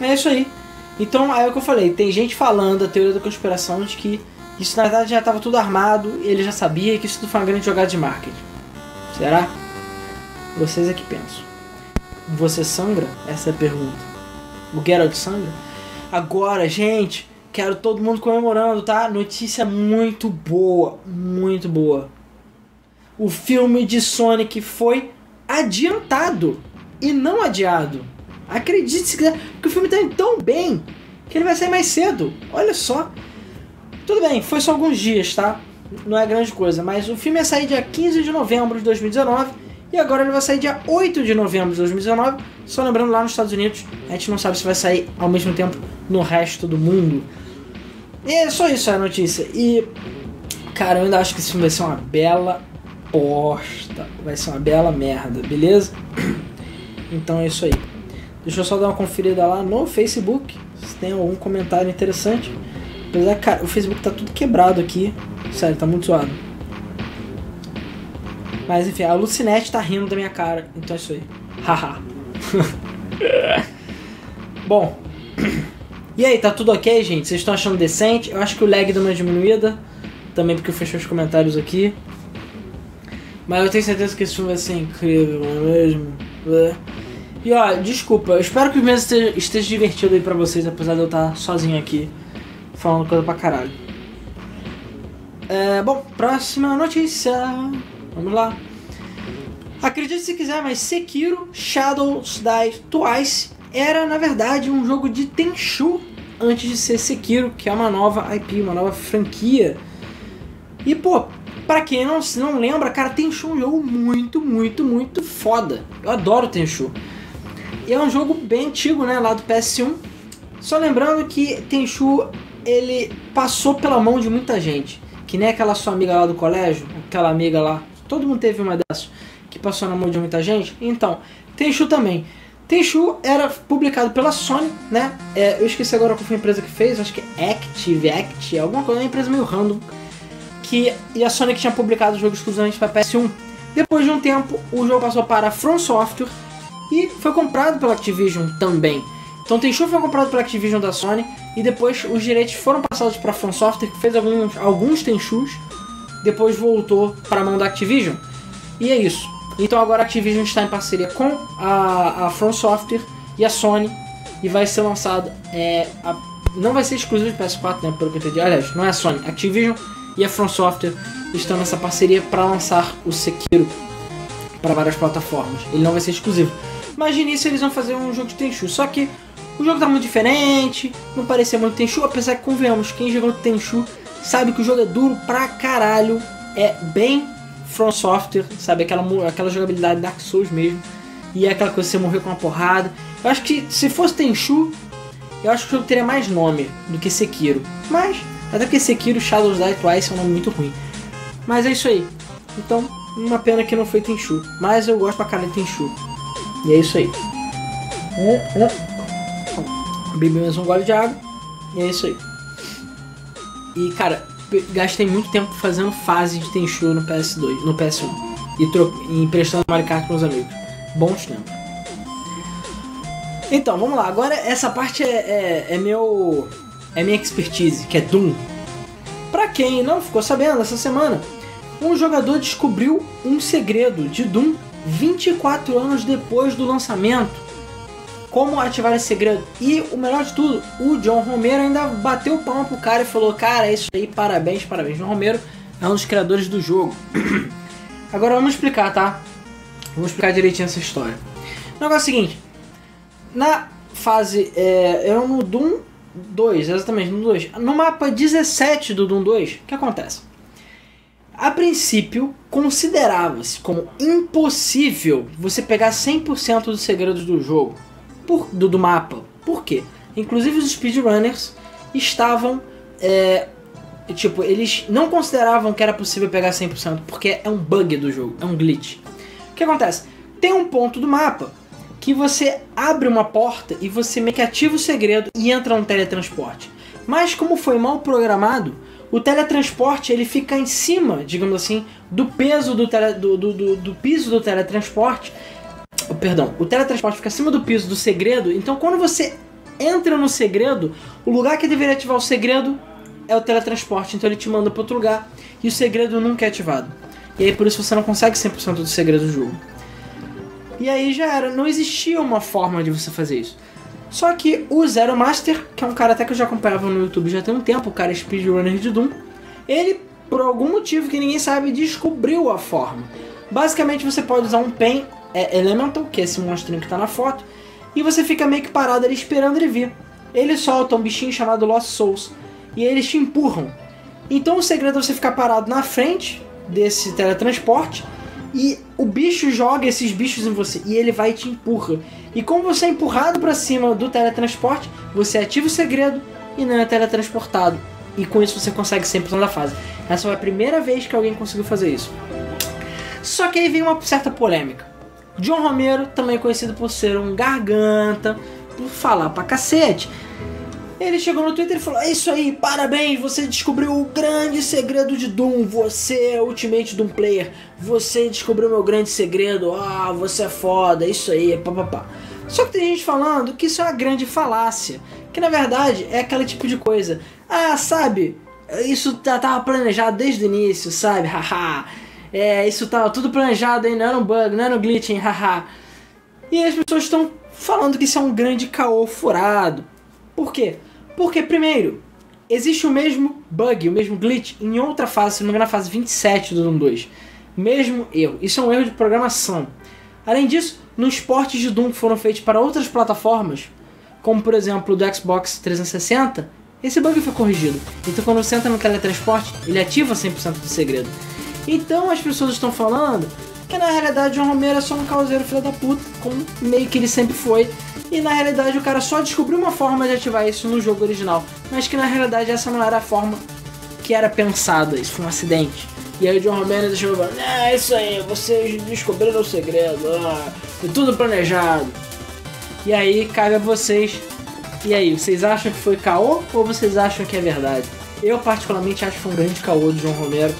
Speaker 1: É isso aí. Então, aí é o que eu falei, tem gente falando a teoria da conspiração de que isso na verdade já estava tudo armado, ele já sabia que isso tudo foi uma grande jogada de marketing. Será? Vocês é que pensam. Você sangra? Essa é a pergunta. O Geralt sangra? Agora, gente, Quero todo mundo comemorando, tá? Notícia muito boa, muito boa. O filme de Sonic foi adiantado e não adiado. Acredite se quiser, porque o filme tá indo tão bem que ele vai sair mais cedo. Olha só. Tudo bem, foi só alguns dias, tá? Não é grande coisa, mas o filme ia sair dia 15 de novembro de 2019 e agora ele vai sair dia 8 de novembro de 2019. Só lembrando, lá nos Estados Unidos, a gente não sabe se vai sair ao mesmo tempo no resto do mundo. E é só isso a notícia. E, cara, eu ainda acho que esse filme vai ser uma bela bosta. Vai ser uma bela merda, beleza? Então é isso aí. Deixa eu só dar uma conferida lá no Facebook. Se tem algum comentário interessante. Apesar cara, o Facebook tá tudo quebrado aqui. Sério, tá muito zoado. Mas enfim, a Lucinete tá rindo da minha cara. Então é isso aí. Haha. Bom. E aí, tá tudo ok, gente? Vocês estão achando decente? Eu acho que o lag deu uma diminuída. Também porque eu fechei os comentários aqui. Mas eu tenho certeza que esse filme vai ser incrível, não é mesmo? É. E ó, desculpa, eu espero que o mês esteja, esteja divertido aí pra vocês, apesar de eu estar sozinho aqui, falando coisa pra caralho. É, bom, próxima notícia. Vamos lá. Acredite se quiser, mas Sekiro Shadows Die Twice era na verdade um jogo de Tenchu antes de ser Sekiro, que é uma nova IP, uma nova franquia. E pô, pra quem não, não lembra, cara, Tenchu é um jogo muito, muito, muito foda. Eu adoro Tenchu. E é um jogo bem antigo, né, lá do PS1. Só lembrando que Tenchu ele passou pela mão de muita gente. Que nem aquela sua amiga lá do colégio, aquela amiga lá, todo mundo teve uma dessas, que passou na mão de muita gente. Então, Tenchu também. Tenchu era publicado pela Sony, né? É, eu esqueci agora qual foi a empresa que fez, acho que é Active, Act, alguma coisa, uma empresa meio random. Que, e a Sony que tinha publicado o jogo exclusivamente para PS1. Depois de um tempo, o jogo passou para a From Software e foi comprado pela Activision também. Então Tenchu foi comprado pela Activision da Sony e depois os direitos foram passados para a From Software, que fez alguns, alguns Tenchus depois voltou para a mão da Activision. E é isso. Então agora a Activision está em parceria com a, a From Software e a Sony e vai ser lançado. É, a- não vai ser exclusivo de PS4, né? Pelo que eu entendi. Aliás, não é a Sony, a Activision e a From Software estão nessa parceria para lançar o Sekiro para várias plataformas. Ele não vai ser exclusivo. Mas de início eles vão fazer um jogo de Tenchu. Só que o jogo tá muito diferente, não parecia muito Tenchu, apesar que convenhamos, quem jogou Tenchu sabe que o jogo é duro pra caralho. É bem From Software, sabe? Aquela, aquela jogabilidade Dark Souls mesmo. E é aquela coisa você morrer com uma porrada. Eu acho que se fosse Tenchu, eu acho que o jogo teria mais nome do que Sekiro. Mas, até porque Sekiro Shadows Die Twice é um nome muito ruim. Mas é isso aí. Então, uma pena que não foi Tenchu. Mas eu gosto pra caralho de Tenchu. E é isso aí. Hum, hum. Bebi mais um gole de água. E é isso aí. E cara, gastei muito tempo fazendo fase de Tenchu no PS2, no PS1. E, e emprestando Mario Kart com os amigos. Bons tempos. Então, vamos lá. Agora essa parte é, é, é meu. É minha expertise, que é Doom. Pra quem não ficou sabendo, essa semana, um jogador descobriu um segredo de Doom 24 anos depois do lançamento. Como ativar esse segredo? E o melhor de tudo, o John Romero ainda bateu o palmo pro cara e falou: Cara, é isso aí, parabéns, parabéns. John Romero é um dos criadores do jogo. Agora vamos explicar, tá? Vamos explicar direitinho essa história. O negócio é o seguinte: na fase. É, eu no Doom 2, exatamente, no 2. No mapa 17 do Doom 2, o que acontece? A princípio, considerava-se como impossível você pegar 100% dos segredos do jogo, por- do, do mapa. Por quê? Inclusive os speedrunners estavam. é, tipo, eles não consideravam que era possível pegar 100%, porque é um bug do jogo, é um glitch. O que acontece? Tem um ponto do mapa que você abre uma porta e você meio que ativa o segredo e entra no teletransporte. Mas como foi mal programado, o teletransporte ele fica em cima, digamos assim, do peso do, tele, do, do, do- do piso do teletransporte. Oh, Perdão, o teletransporte fica acima do piso do segredo, então quando você entra no segredo, o lugar que deveria ativar o segredo é o teletransporte, então ele te manda para outro lugar e o segredo nunca é ativado. E aí por isso você não consegue 100% do segredo do jogo. E aí já era, não existia uma forma de você fazer isso. Só que o Zero Master, que é um cara até que eu já acompanhava no YouTube já tem um tempo, o cara é speedrunner de Doom, ele, por algum motivo que ninguém sabe, descobriu a forma. Basicamente você pode usar um Pen é, Elemental, que é esse monstrinho que tá na foto, e você fica meio que parado ali esperando ele vir. Ele solta um bichinho chamado Lost Souls, e eles te empurram. Então o segredo é você ficar parado na frente desse teletransporte e o bicho joga esses bichos em você e ele vai e te empurra. E como você é empurrado para cima do teletransporte, você ativa o segredo e não é teletransportado. E com isso você consegue 100% da fase. Essa foi a primeira vez que alguém conseguiu fazer isso. Só que aí vem uma certa polêmica. John Romero, também conhecido por ser um garganta, por falar pra cacete, ele chegou no Twitter e falou: É isso aí, parabéns, você descobriu o grande segredo de Doom. Você é Ultimate Doom Player. Você descobriu meu grande segredo. Ah, você é foda, isso aí, papapá. Só que tem gente falando que isso é uma grande falácia. Que na verdade é aquele tipo de coisa. Ah, sabe, isso já tava planejado desde o início, sabe? Haha. É, isso tava tudo planejado, hein? Não era um bug, não era um glitch, hein? Haha. E as pessoas estão falando que isso é um grande caô furado. Por quê? Porque, primeiro, existe o mesmo bug, o mesmo glitch em outra fase, se não me engano, na fase 27 do Doom 2. Mesmo erro. Isso é um erro de programação. Além disso, nos portes de Doom que foram feitos para outras plataformas, como por exemplo o do Xbox 360, esse bug foi corrigido. Então quando você entra no teletransporte, ele ativa 100% do segredo. Então as pessoas estão falando que na realidade o Romero é só um causeiro filho da puta, como meio que ele sempre foi. E na realidade o cara só descobriu uma forma de ativar isso no jogo original, mas que na realidade essa não era a forma que era pensada, isso foi um acidente. E aí o John Romero deixou falando, é isso aí, vocês descobriram o segredo, ah, foi tudo planejado. E aí cabe a vocês. E aí, vocês acham que foi caô ou vocês acham que é verdade? Eu particularmente acho que foi um grande caô do João Romero.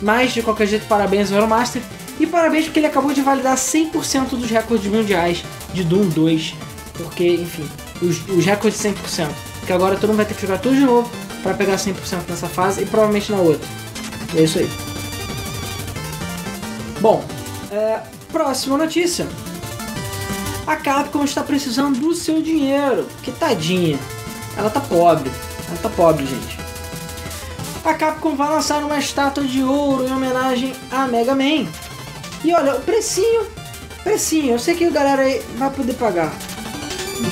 Speaker 1: Mas de qualquer jeito, parabéns ao Euromaster. E parabéns porque ele acabou de validar 100% dos recordes mundiais de Doom 2. Porque, enfim, os, os recordes 100%. Porque agora todo mundo vai ter que jogar tudo de novo para pegar 100% nessa fase e provavelmente na outra. É isso aí. Bom, é, próxima notícia. A Capcom está precisando do seu dinheiro. Que tadinha. Ela tá pobre. Ela tá pobre, gente. A Capcom vai lançar uma estátua de ouro em homenagem a Mega Man. E olha, o precinho, precinho, eu sei que a galera aí vai poder pagar.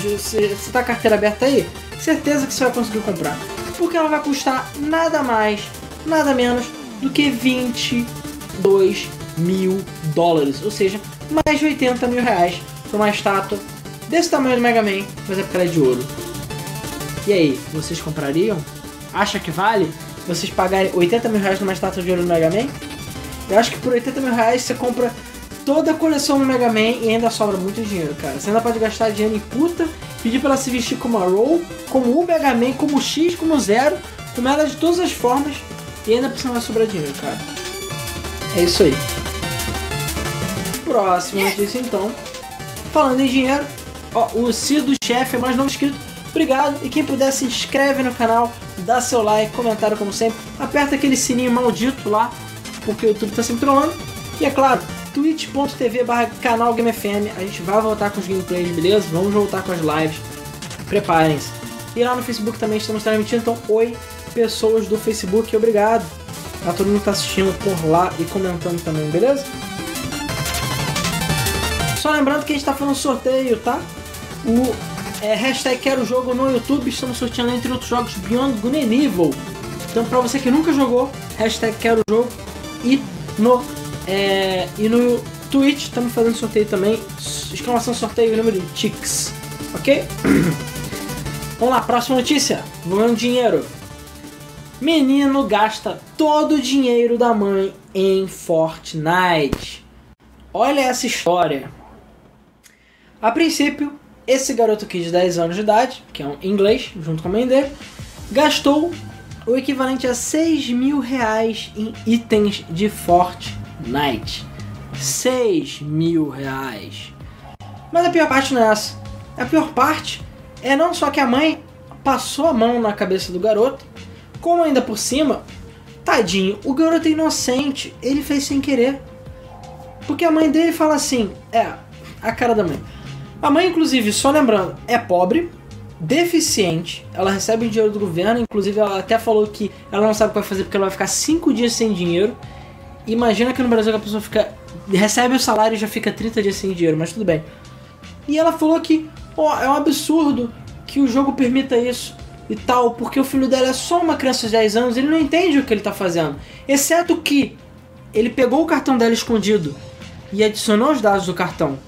Speaker 1: Você, você tá carteira aberta aí? Certeza que você vai conseguir comprar. Porque ela vai custar nada mais, nada menos do que 22 mil dólares. Ou seja, mais de 80 mil reais por uma estátua desse tamanho do Mega Man, mas é porque ela é de ouro. E aí, vocês comprariam? Acha que vale? Vocês pagarem 80 mil reais numa estátua de ouro do Mega Man? Eu acho que por 80 mil reais você compra toda a coleção do Mega Man e ainda sobra muito dinheiro, cara. Você ainda pode gastar dinheiro em puta, pedir pra ela se vestir como a Roll, como o Mega Man, como o X, como o Zero, como ela de todas as formas e ainda por cima vai sobrar dinheiro, cara. É isso aí. Próxima notícia então. Falando em dinheiro, ó, o Cid do chefe é mais novo inscrito. Obrigado. E quem puder se inscreve no canal, dá seu like, comentário como sempre, aperta aquele sininho maldito lá, porque o YouTube tá sempre trolando. E é claro, twitch.tv barra canal GameFM. A gente vai voltar com os gameplays, beleza? Vamos voltar com as lives. Preparem-se. E lá no Facebook também estamos transmitindo, então oi pessoas do Facebook, obrigado a todo mundo que tá assistindo por lá e comentando também, beleza? Só lembrando que a gente tá fazendo sorteio, tá? O é, hashtag Quero Jogo no YouTube, estamos sorteando entre outros jogos Beyond Good Evil. Então pra você que nunca jogou, hashtag Quero Jogo e no, é, e no Twitch estamos fazendo sorteio também, exclamação sorteio número de Tix, ok? Vamos lá, próxima notícia, voando dinheiro. Menino gasta todo o dinheiro da mãe em Fortnite. Olha essa história. A princípio, esse garoto aqui de 10 anos de idade, que é um inglês, junto com a mãe dele, gastou o equivalente a 6 mil reais em itens de Fortnite. 6 mil reais. Mas a pior parte não é essa. A pior parte é não só que a mãe passou a mão na cabeça do garoto, como ainda por cima, tadinho, o garoto é inocente, ele fez sem querer. Porque a mãe dele fala assim, é, a cara da mãe. A mãe, inclusive, só lembrando, é pobre, deficiente, ela recebe dinheiro do governo, inclusive ela até falou que ela não sabe o que vai fazer porque ela vai ficar 5 dias sem dinheiro. Imagina que no Brasil a pessoa fica. recebe o salário e já fica 30 dias sem dinheiro, mas tudo bem. E ela falou que oh, é um absurdo que o jogo permita isso e tal, porque o filho dela é só uma criança de 10 anos, ele não entende o que ele está fazendo. Exceto que ele pegou o cartão dela escondido e adicionou os dados do cartão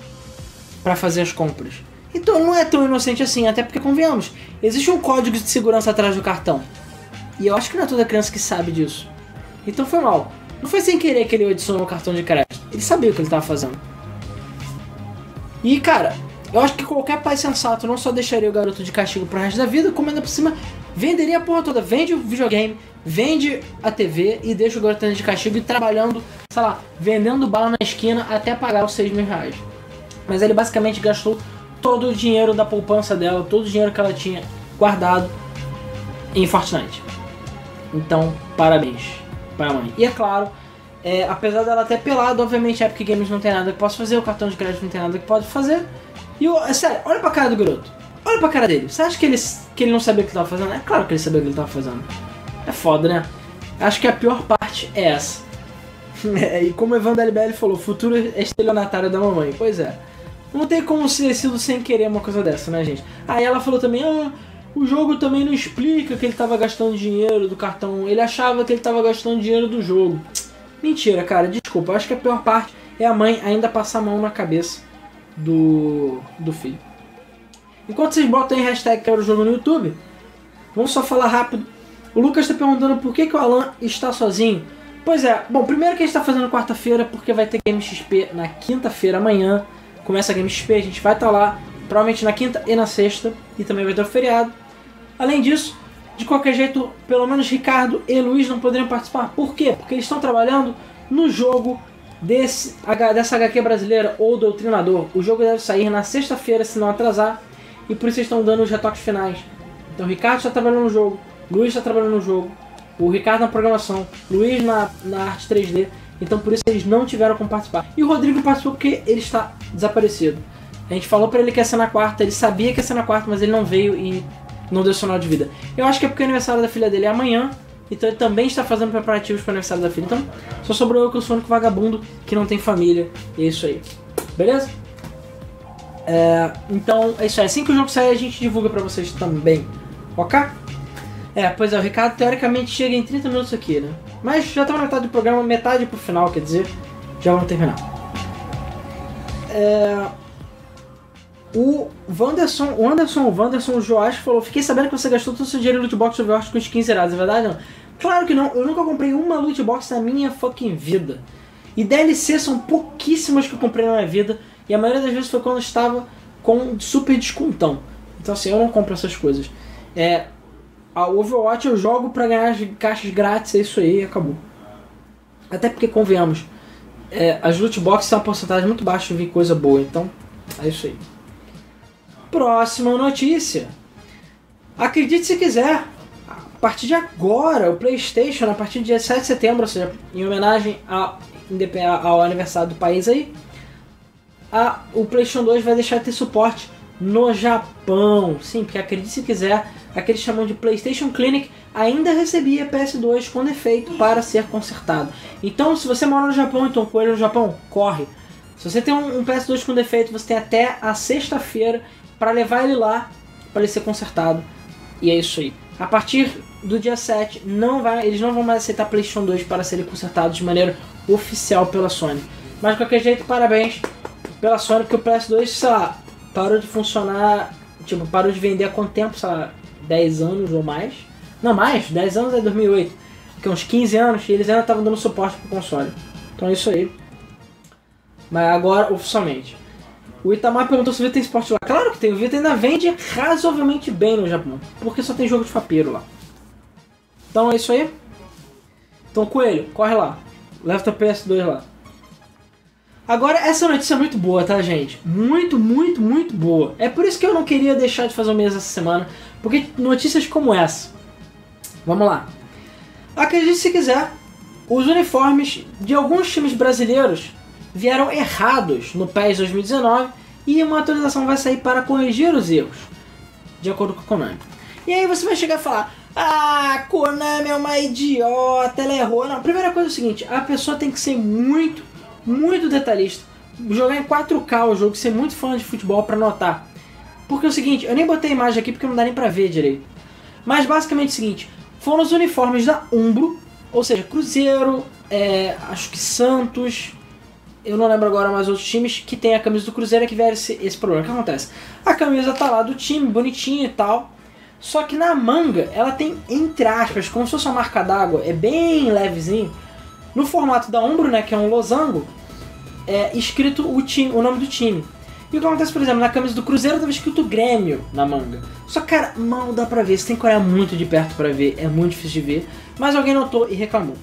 Speaker 1: para fazer as compras. Então não é tão inocente assim, até porque convenhamos, existe um código de segurança atrás do cartão. E eu acho que não é toda criança que sabe disso. Então foi mal. Não foi sem querer que ele adicionou o cartão de crédito. Ele sabia o que ele estava fazendo. E cara, eu acho que qualquer pai sensato não só deixaria o garoto de castigo pro resto da vida, como ainda por cima venderia a porra toda. Vende o videogame, vende a TV e deixa o garoto de castigo e trabalhando, sei lá, vendendo bala na esquina até pagar os 6 mil reais. Mas ele basicamente gastou todo o dinheiro da poupança dela, todo o dinheiro que ela tinha guardado em Fortnite. Então, parabéns para a mãe. E é claro, é, apesar dela ter pelado, obviamente a Epic Games não tem nada que possa fazer, o cartão de crédito não tem nada que pode fazer. E é sério, olha pra cara do garoto. Olha pra cara dele. Você acha que ele, que ele não sabia o que ele tava fazendo? É claro que ele sabia o que ele tava fazendo. É foda, né? Acho que a pior parte é essa. É, e como o Evan LBL falou, futuro estelionatário da mamãe. Pois é. Não tem como ser sido sem querer uma coisa dessa, né, gente? Aí ela falou também, ah, o jogo também não explica que ele tava gastando dinheiro do cartão. Ele achava que ele tava gastando dinheiro do jogo. Mentira, cara, desculpa. Acho que a pior parte é a mãe ainda passar a mão na cabeça do, do filho. Enquanto vocês botam aí hashtag quero jogo no YouTube, vamos só falar rápido. O Lucas está perguntando por que, que o Alan está sozinho. Pois é, bom, primeiro que a gente está fazendo quarta-feira, porque vai ter Game XP na quinta-feira amanhã. Começa a Game XP, a gente vai estar tá lá, provavelmente na quinta e na sexta, e também vai ter o feriado. Além disso, de qualquer jeito, pelo menos Ricardo e Luiz não poderiam participar. Por quê? Porque eles estão trabalhando no jogo desse, dessa HQ brasileira ou Doutrinador. O jogo deve sair na sexta-feira, se não atrasar, e por isso eles estão dando os retoques finais. Então Ricardo está trabalhando no jogo, Luiz está trabalhando no jogo, o Ricardo na programação, Luiz na, na arte 3D, então por isso eles não tiveram como participar. E o Rodrigo participou porque ele está desaparecido. A gente falou pra ele que ia ser na quarta, ele sabia que ia ser na quarta, mas ele não veio e não deu sinal de vida. Eu acho que é porque o aniversário da filha dele é amanhã, então ele também está fazendo preparativos para o aniversário da filha. Então só sobrou eu que eu sou o único vagabundo que não tem família. E é isso aí. Beleza? É, então é isso aí. Assim que o jogo sair, a gente divulga pra vocês também. Ok? É, pois é, o Ricardo teoricamente chega em 30 minutos aqui, né? Mas já estamos na metade do programa, metade pro final, quer dizer, já vamos terminar. É, o Wanderson, o Anderson, o Wanderson, o Joás falou: Fiquei sabendo que você gastou todo o seu dinheiro em loot box Overwatch com skins zeradas, é verdade? Não? Claro que não, eu nunca comprei uma loot box na minha fucking vida. E DLC são pouquíssimas que eu comprei na minha vida. E a maioria das vezes foi quando eu estava com super descontão. Então assim, eu não compro essas coisas. É, a Overwatch eu jogo pra ganhar as caixas grátis, é isso aí, acabou. Até porque, convenhamos, é, as loot boxes são uma porcentagem muito baixa de vir coisa boa, então é isso aí. Próxima notícia. Acredite se quiser, a partir de agora, o PlayStation, a partir do dia 7 de setembro, ou seja, em homenagem ao, ao aniversário do país aí, a, o PlayStation 2 vai deixar de ter suporte no Japão. Sim, porque acredite se quiser, aqueles chamam de PlayStation Clinic ainda recebia PS2 com defeito para ser consertado. Então, se você mora no Japão, então com ele no Japão, corre. Se você tem um, um PS2 com defeito, você tem até a sexta-feira para levar ele lá para ele ser consertado. E é isso aí. A partir do dia 7, não vai, eles não vão mais aceitar PlayStation 2 para serem consertados de maneira oficial pela Sony. Mas de qualquer jeito, parabéns pela Sony, porque o PS2, sei lá, parou de funcionar, tipo, parou de vender há quanto tempo, sei lá, 10 anos ou mais. Não, mais, 10 anos é 2008. Porque uns 15 anos e eles ainda estavam dando suporte pro console. Então é isso aí. Mas agora, oficialmente. O Itamar perguntou se o Vita tem esporte lá. Claro que tem, o Vita ainda vende razoavelmente bem no Japão. Porque só tem jogo de fapeiro lá. Então é isso aí. Então, Coelho, corre lá. Leva teu PS2 lá. Agora, essa notícia é muito boa, tá, gente? Muito, muito, muito boa. É por isso que eu não queria deixar de fazer o mês essa semana. Porque notícias como essa. Vamos lá. Acredite se quiser, os uniformes de alguns times brasileiros vieram errados no PES 2019 e uma atualização vai sair para corrigir os erros, de acordo com a Konami. E aí você vai chegar e falar: Ah, Konami é uma idiota, ela errou. Não, primeira coisa é o seguinte: a pessoa tem que ser muito, muito detalhista. Jogar em 4K o jogo, ser muito fã de futebol para notar. Porque é o seguinte, eu nem botei imagem aqui porque não dá nem pra ver direito. Mas basicamente é o seguinte: foram os uniformes da Umbro, ou seja, Cruzeiro, é, acho que Santos, eu não lembro agora mais outros times que tem a camisa do Cruzeiro que vieram esse, esse problema. O que acontece? A camisa tá lá do time, bonitinha e tal. Só que na manga ela tem, entre aspas, como se fosse uma marca d'água, é bem levezinho. No formato da Umbro, né, que é um losango, é escrito o, time, o nome do time. E o que acontece, por exemplo, na camisa do Cruzeiro estava escrito Grêmio na manga. Só que, cara, mal dá pra ver. Você tem que olhar muito de perto pra ver. É muito difícil de ver. Mas alguém notou e reclamou.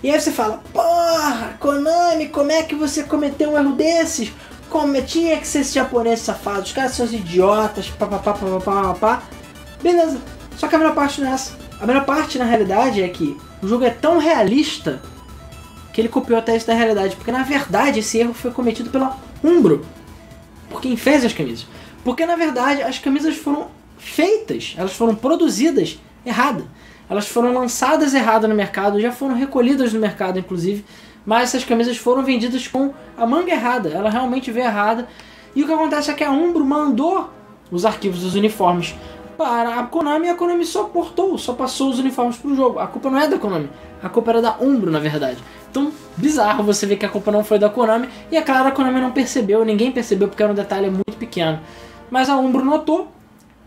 Speaker 1: E aí você fala, porra, Konami, como é que você cometeu um erro desses? Como tinha que ser esse japonês safado, os caras são os idiotas, papapá, papapá, papapá. Beleza, só que a melhor parte não é essa. A melhor parte, na realidade, é que o jogo é tão realista que ele copiou até isso da realidade. Porque, na verdade, esse erro foi cometido pela Umbro. Por quem fez as camisas. Porque, na verdade, as camisas foram feitas, elas foram produzidas errada. Elas foram lançadas erradas no mercado, já foram recolhidas no mercado, inclusive. Mas essas camisas foram vendidas com a manga errada. Ela realmente veio errada. E o que acontece é que a Umbro mandou os arquivos dos uniformes para a Konami e a Konami só portou, só passou os uniformes para o jogo. A culpa não é da Konami, a culpa era da Umbro, na verdade. Então, bizarro você ver que a culpa não foi da Konami. E é claro, a Konami não percebeu, ninguém percebeu porque era um detalhe muito pequeno. Mas a Umbro notou,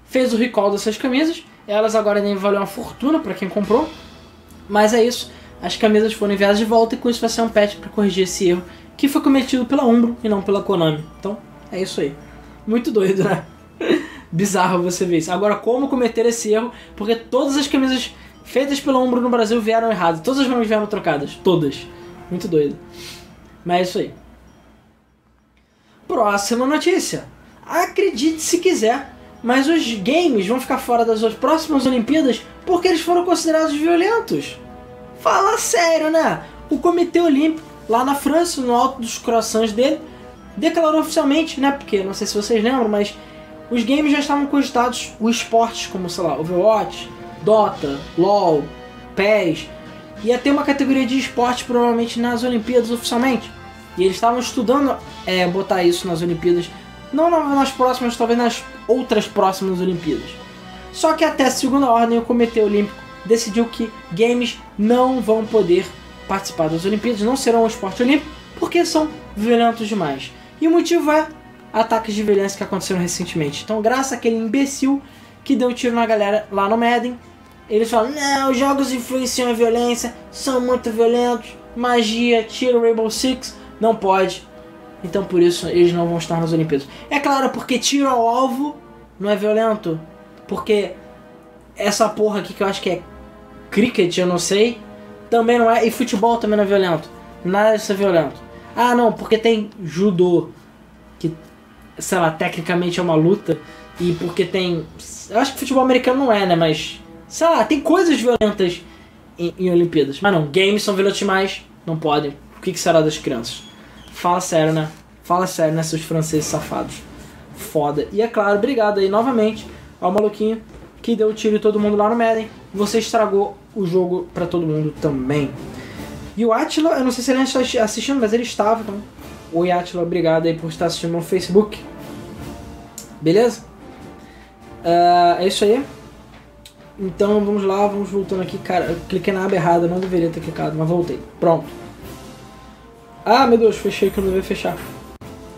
Speaker 1: fez o recall dessas camisas elas agora devem valer uma fortuna para quem comprou. Mas é isso. As camisas foram enviadas de volta e com isso vai ser um patch para corrigir esse erro que foi cometido pela Umbro e não pela Konami. Então, é isso aí. Muito doido, né? Bizarro você ver isso. Agora, como cometer esse erro? Porque todas as camisas feitas pela Umbro no Brasil vieram erradas. Todas as nomes vieram trocadas. Todas. Muito doido. Mas é isso aí. Próxima notícia. Acredite se quiser, mas os games vão ficar fora das próximas Olimpíadas porque eles foram considerados violentos. Fala sério, né? O Comitê Olímpico, lá na França, no alto dos croissants dele, declarou oficialmente, né? Porque não sei se vocês lembram, mas os games já estavam cogitados, os esportes como, sei lá, Overwatch, Dota, LoL, PES, ia ter uma categoria de esporte provavelmente nas Olimpíadas oficialmente. E eles estavam estudando é, botar isso nas Olimpíadas, não nas próximas, talvez nas outras próximas Olimpíadas. Só que até a segunda ordem o Comitê Olímpico decidiu que games não vão poder participar das Olimpíadas, não serão um esporte olímpico, porque são violentos demais. E o motivo é ataques de violência que aconteceram recentemente. Então, graças àquele imbecil que deu tiro na galera lá no Madden, eles falam: não, os jogos influenciam a violência, são muito violentos, magia, tiro, Rainbow Six, não pode. Então, por isso, eles não vão estar nas Olimpíadas. É claro, porque tiro ao alvo não é violento. Porque essa porra aqui que eu acho que é cricket, eu não sei, também não é. E futebol também não é violento. Nada disso é violento. Ah, não, porque tem judô, sei lá, tecnicamente é uma luta. E porque tem. Eu acho que futebol americano não é, né? Mas. Sei lá, tem coisas violentas em, em Olimpíadas. Mas não, games são violentos demais, não podem. O que, que será das crianças? Fala sério, né? Fala sério, né, seus franceses safados. Foda. E é claro, obrigado aí novamente ao maluquinho que deu tiro em todo mundo lá no Madden. Você estragou o jogo para todo mundo também. E o Atila, eu não sei se ele está assistindo, mas ele estava. Então, oi Atila, obrigado aí por estar assistindo no Facebook. Beleza? Uh, é isso aí. Então vamos lá, vamos voltando aqui. Cara, eu cliquei na aba errada, não deveria ter clicado, mas voltei. Pronto. Ah, meu Deus, fechei que eu não devia fechar.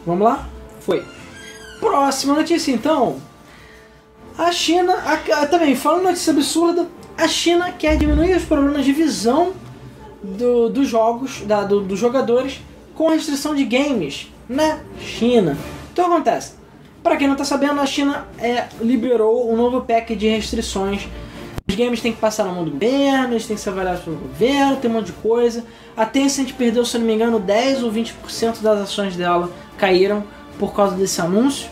Speaker 1: Vamos lá? Foi. Próxima notícia então. A China, a, também falando notícia absurda, a China quer diminuir os problemas de visão do, dos jogos, da, do, dos jogadores com restrição de games na China. Então acontece. Para quem não está sabendo, a China é, liberou um novo pack de restrições. Os games têm que passar na mão do governo, eles têm que ser avaliados pelo governo, tem um monte de coisa. A Tencent perdeu, se não me engano, 10 ou 20% das ações dela caíram por causa desse anúncio.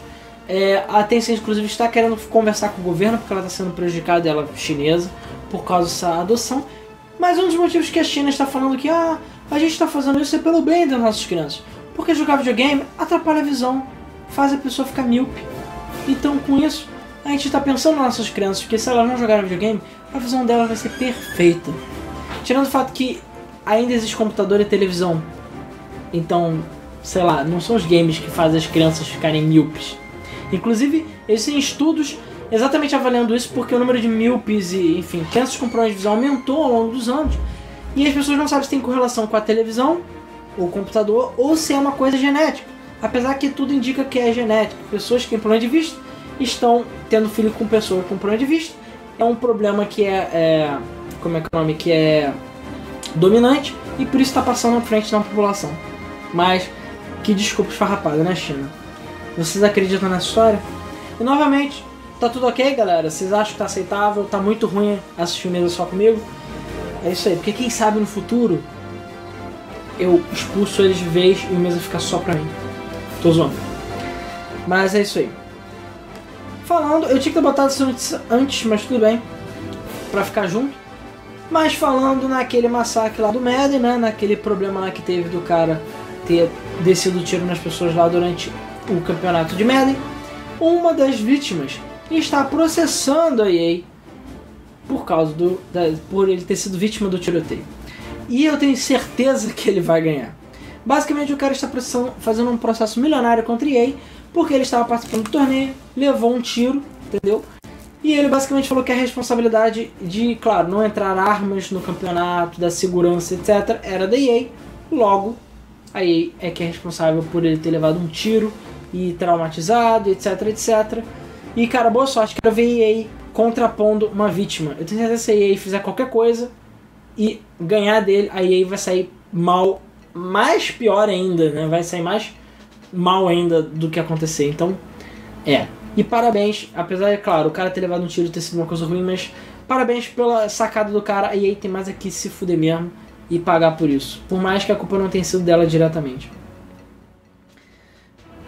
Speaker 1: É, a Tencent, inclusive, está querendo conversar com o governo porque ela está sendo prejudicada, ela chinesa, por causa dessa adoção. Mas um dos motivos que a China está falando que ah, a gente está fazendo isso é pelo bem das nossas crianças. Porque jogar videogame atrapalha a visão, faz a pessoa ficar míope. Então, com isso, a gente está pensando nas nossas crianças, porque se elas não jogarem videogame, a visão delas vai ser perfeita. Tirando o fato que ainda existe computador e televisão. Então, sei lá, não são os games que fazem as crianças ficarem míopes. Inclusive, existem estudos exatamente avaliando isso porque o número de míopes e, enfim, crianças com problemas de visão aumentou ao longo dos anos. E as pessoas não sabem se tem correlação com a televisão, ou computador, ou se é uma coisa genética. Apesar que tudo indica que é genética. Pessoas que têm problema de vista estão tendo filho com pessoas com problema de vista. É um problema que é, é como é que é o nome? Que é dominante e por isso está passando à frente da população. Mas que desculpa esfarrapada, né, China? Vocês acreditam nessa história? E novamente, tá tudo ok, galera? Vocês acham que tá aceitável? Tá muito ruim assistir mesa só comigo? É isso aí, porque quem sabe no futuro eu expulso eles de vez e o mesa fica só pra mim. Tô zoando. Mas é isso aí. Falando, eu tinha que ter botado essa notícia antes, mas tudo bem. Pra ficar junto. Mas falando naquele massacre lá do Madden, né? Naquele problema lá que teve do cara ter descido o tiro nas pessoas lá durante o campeonato de Madden, uma das vítimas está processando a EA por causa do da, por ele ter sido vítima do tiroteio. E eu tenho certeza que ele vai ganhar. Basicamente o cara está fazendo um processo milionário contra EA porque ele estava participando do torneio, levou um tiro, entendeu? E ele basicamente falou que a responsabilidade de, claro, não entrar armas no campeonato, da segurança, etc., era da EA. Logo, a EA é que é responsável por ele ter levado um tiro e traumatizado, etc, etc. E cara, boa sorte, quero ver EA contrapondo uma vítima. Eu tenho certeza que se a EA fizer qualquer coisa e ganhar dele, a EA vai sair mal, mais pior ainda, né? Vai sair mais mal ainda do que acontecer. Então, é. E parabéns, apesar de, claro, o cara ter levado um tiro ter sido uma coisa ruim, mas parabéns pela sacada do cara. A EA tem mais aqui se fuder mesmo e pagar por isso. Por mais que a culpa não tenha sido dela diretamente.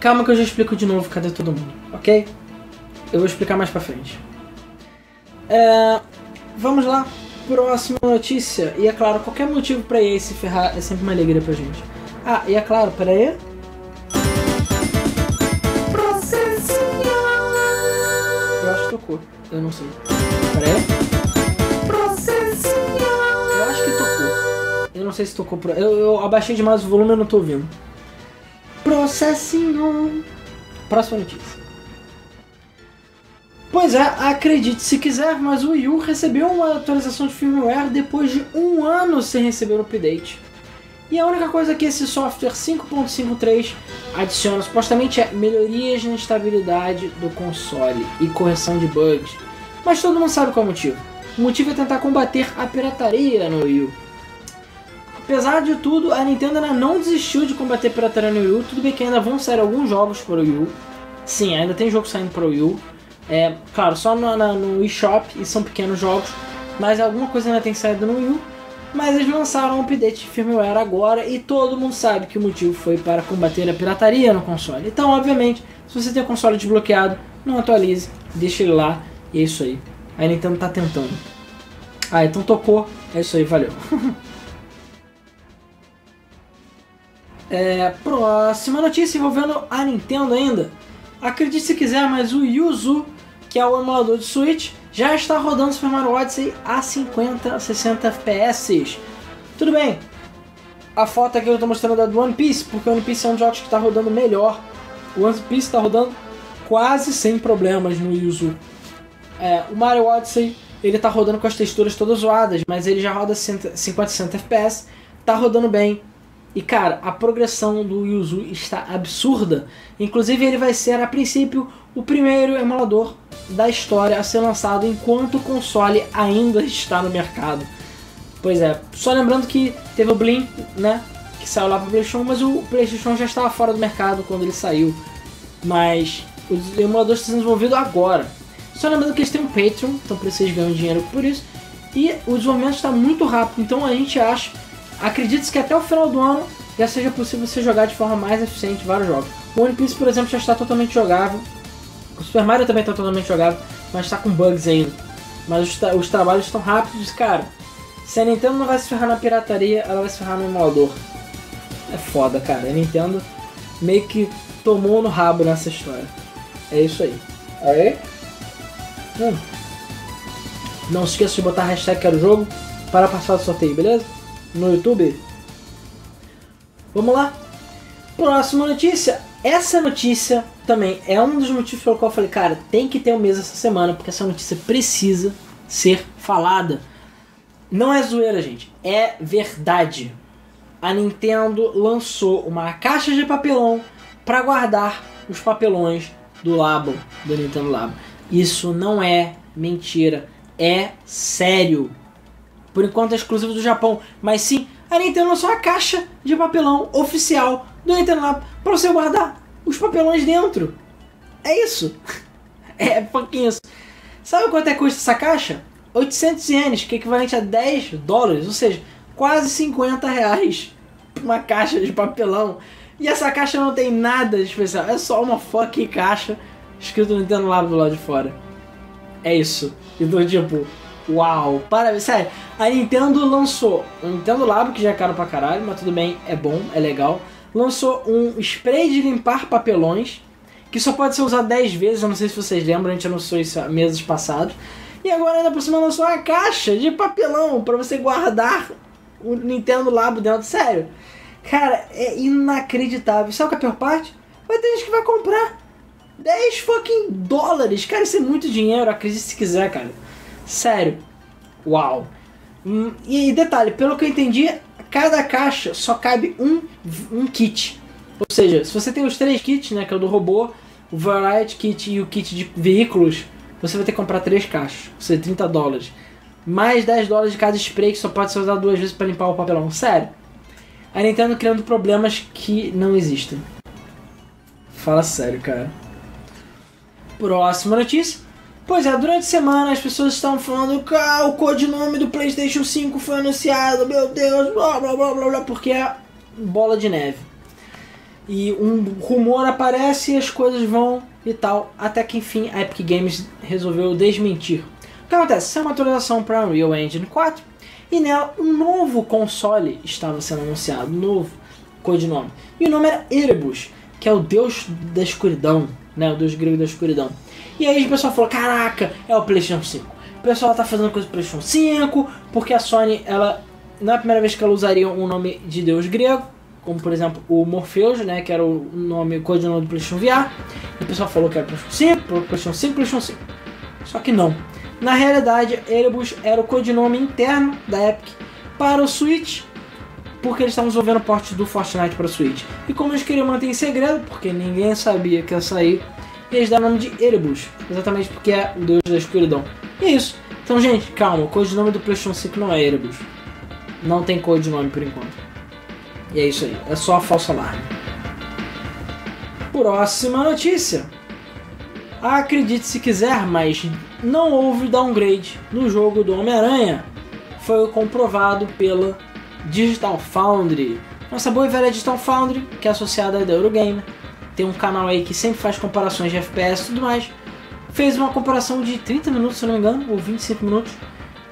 Speaker 1: Calma que eu já explico de novo cadê todo mundo, ok? Eu vou explicar mais pra frente. É, vamos lá, próxima notícia. E é claro, qualquer motivo pra EA se ferrar é sempre uma alegria pra gente. Ah, e é claro, peraí. Eu acho que tocou. Eu não sei. Peraí. Eu acho que tocou. Eu não sei se tocou. Pro... Eu, eu abaixei demais o volume e não tô ouvindo. Processinho. Próxima notícia. Pois é, acredite se quiser, mas o Wii U recebeu uma atualização de firmware depois de um ano sem receber o update. E a única coisa que esse software 5.53 adiciona supostamente é melhorias na estabilidade do console e correção de bugs. Mas todo mundo sabe qual é o motivo. O motivo é tentar combater a pirataria no Wii U. Apesar de tudo, a Nintendo ainda não desistiu de combater a pirataria no Wii U. Tudo bem que ainda vão sair alguns jogos para o Wii U. Sim, ainda tem jogo saindo para o Wii U. É, claro, só no, na, no eShop e são pequenos jogos. Mas alguma coisa ainda tem saído no Wii U. Mas eles lançaram um update de firmware agora e todo mundo sabe que o motivo foi para combater a pirataria no console. Então, obviamente, se você tem o console desbloqueado, não atualize, deixa ele lá e é isso aí. A Nintendo tá tentando. Ah, então tocou. É isso aí, valeu. é, próxima notícia envolvendo a Nintendo ainda. Acredite se quiser, mas o Yuzu, que é o emulador de Switch, já está rodando Super Mario Odyssey a 50, 60 FPS. Tudo bem, a foto aqui eu estou mostrando é do One Piece, porque o One Piece é um dos jogos que está rodando melhor. O One Piece está rodando quase sem problemas no Yuzu. É, o Mario Odyssey ele está rodando com as texturas todas zoadas, mas ele já roda 50, 60 FPS, está rodando bem. E cara, a progressão do Yuzu está absurda. Inclusive ele vai ser a princípio o primeiro emulador da história a ser lançado enquanto o console ainda está no mercado. Pois é, só lembrando que teve o Blink, né, que saiu lá para o PlayStation, mas o PlayStation já estava fora do mercado quando ele saiu. Mas o emulador está sendo desenvolvido agora. Só lembrando que eles têm um Patreon, então eles ganham dinheiro por isso. E o desenvolvimento está muito rápido, então a gente acha, acredita que até o final do ano já seja possível você jogar de forma mais eficiente vários jogos. O One Piece, por exemplo, já está totalmente jogável. O Super Mario também está totalmente jogável, mas está com bugs ainda. Mas os, tra os trabalhos estão rápidos, cara. Se a Nintendo não vai se ferrar na pirataria, ela vai se ferrar no emulador. É foda, cara. A Nintendo meio que tomou no rabo nessa história. É isso aí. Aí? Hum. Não se esqueça de botar a hashtag quero jogo para participar do sorteio, beleza? No YouTube. Vamos lá. Próxima notícia. Essa notícia também é um dos motivos pelo qual eu falei, cara, tem que ter um mês essa semana, porque essa notícia precisa ser falada. Não é zoeira, gente. É verdade. A Nintendo lançou uma caixa de papelão para guardar os papelões do Labo, do Nintendo Labo. Isso não é mentira, é sério. Por enquanto é exclusivo do Japão, mas sim, a Nintendo lançou uma caixa de papelão oficial do Nintendo Labo para você guardar os papelões dentro. É isso. É pouquinho isso. Sabe quanto é custa essa caixa? 800 ienes, que é equivalente a 10 dólares, ou seja, quase 50 reais uma caixa de papelão. E essa caixa não tem nada de especial, é só uma fucking caixa escrito Nintendo Labo do lado de fora. É isso. Então, tipo, uau, parabéns, sério. A Nintendo lançou um Nintendo Labo, que já é caro pra caralho, mas tudo bem, é bom, é legal. Lançou um spray de limpar papelões, que só pode ser usado 10 vezes, eu não sei se vocês lembram, a gente anunciou isso meses passados. E agora ainda por cima lançou uma caixa de papelão para você guardar o Nintendo Labo dentro. Sério. Cara, é inacreditável. Sabe qual é a pior parte? Vai ter gente que vai comprar 10 fucking dólares. Cara, isso é muito dinheiro, acredite se quiser, cara. Sério. Uau. Hum, e detalhe, pelo que eu entendi, cada caixa só cabe um, um kit. Ou seja, se você tem os três kits, né, que é o do robô, o Variety Kit e o kit de veículos, você vai ter que comprar três caixas, ou seja, 30 dólares. Mais 10 dólares de cada spray que só pode ser usado duas vezes para limpar o papelão. Sério. A Nintendo criando problemas que não existem. Fala sério, cara. Próxima notícia. Pois é, durante a semana as pessoas estavam falando que ah, o codinome do PlayStation 5 foi anunciado, meu Deus, blá blá blá blá blá, porque é bola de neve. E um rumor aparece e as coisas vão e tal, até que enfim a Epic Games resolveu desmentir. O que acontece? Isso é uma atualização para Unreal Engine 4 e nela um novo console estava sendo anunciado, novo. codinome. E o nome era Erebus, que é o deus da escuridão, né? O deus grego da escuridão. E aí o pessoal falou: caraca, é o PlayStation 5. O pessoal tá fazendo coisa pro PlayStation 5, porque a Sony, ela. Não é a primeira vez que ela usaria um nome de deus grego, como por exemplo o Morpheus, né? Que era o nome, codinome do PlayStation VR. E o pessoal falou que era PlayStation 5, PlayStation 5, PlayStation 5. Só que não. Na realidade, Erebus era o codinome interno da Epic para o Switch, porque eles estavam desenvolvendo o porte do Fortnite para o Switch. E como eles queriam manter em segredo, porque ninguém sabia que ia sair, eles deram o nome de Erebus, exatamente porque é o deus da escuridão. E é isso. Então, gente, calma, o codinome do PlayStation 5 não é Erebus. Não tem codinome por enquanto. E é isso aí, é só a falsa alarme. Próxima notícia. Acredite se quiser, mas não houve downgrade no jogo do Homem-Aranha. Foi comprovado pela Digital Foundry. Nossa boa e velha Digital Foundry, que é associada da Eurogamer, tem um canal aí que sempre faz comparações de FPS e tudo mais. Fez uma comparação de 30 minutos, se não me engano, ou 25 minutos,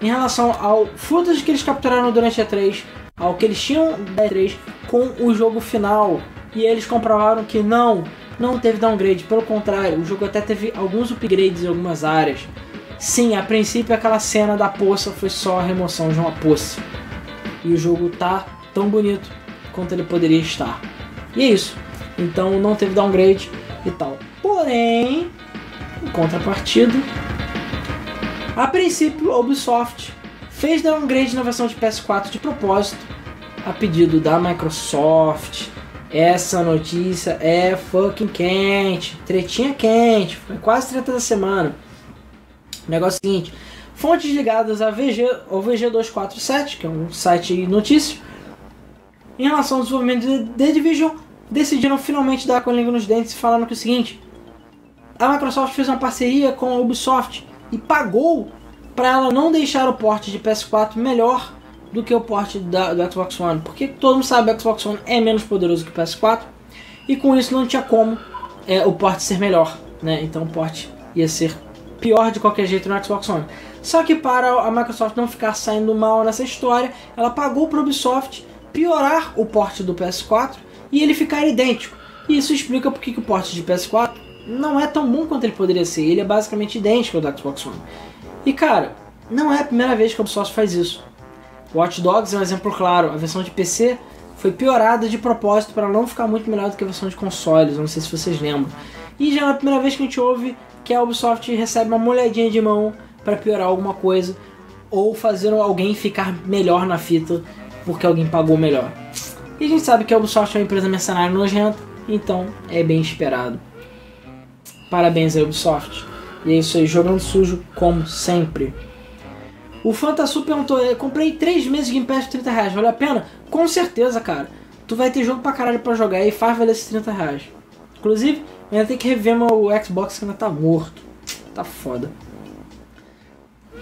Speaker 1: em relação ao footage que eles capturaram durante a 3, ao que eles tinham da E3 com o jogo final. E eles comprovaram que não, não teve downgrade, pelo contrário, o jogo até teve alguns upgrades em algumas áreas. Sim, a princípio aquela cena da poça foi só a remoção de uma poça. E o jogo tá tão bonito quanto ele poderia estar. E é isso. Então não teve downgrade e tal. Porém, em contrapartida, a princípio a Ubisoft fez downgrade na versão de PS4 de propósito, a pedido da Microsoft. Essa notícia é fucking quente, tretinha quente, foi quase treta da semana. O negócio é o seguinte: fontes ligadas a VG, ao VG247, que é um site de notícias, em relação ao desenvolvimento de The Division, decidiram finalmente dar com a língua nos dentes, falando que é o seguinte: a Microsoft fez uma parceria com a Ubisoft e pagou para ela não deixar o porte de PS4 melhor do que o porte da, do Xbox One, porque todo mundo sabe que o Xbox One é menos poderoso que o PS4 e com isso não tinha como é, o porte ser melhor, né? Então o porte ia ser pior de qualquer jeito no Xbox One. Só que para a Microsoft não ficar saindo mal nessa história, ela pagou para a Ubisoft piorar o porte do PS4 e ele ficar idêntico. E isso explica porque que o porte de PS4 não é tão bom quanto ele poderia ser. Ele é basicamente idêntico ao do Xbox One. E cara, não é a primeira vez que a Ubisoft faz isso. Watch Dogs é um exemplo claro. A versão de PC foi piorada de propósito para não ficar muito melhor do que a versão de consoles. Não sei se vocês lembram. E já é a primeira vez que a gente ouve que a Ubisoft recebe uma molhadinha de mão para piorar alguma coisa ou fazer alguém ficar melhor na fita porque alguém pagou melhor. E a gente sabe que a Ubisoft é uma empresa mercenária nojenta, então é bem esperado. Parabéns a Ubisoft. E é isso aí, jogando sujo como sempre. O Fantasu perguntou: comprei 3 meses de Game Pass por 30 reais, vale a pena? Com certeza, cara. Tu vai ter jogo pra caralho pra jogar e faz valer esses 30 reais. Inclusive, ainda tenho que rever meu Xbox que ainda tá morto. Tá foda.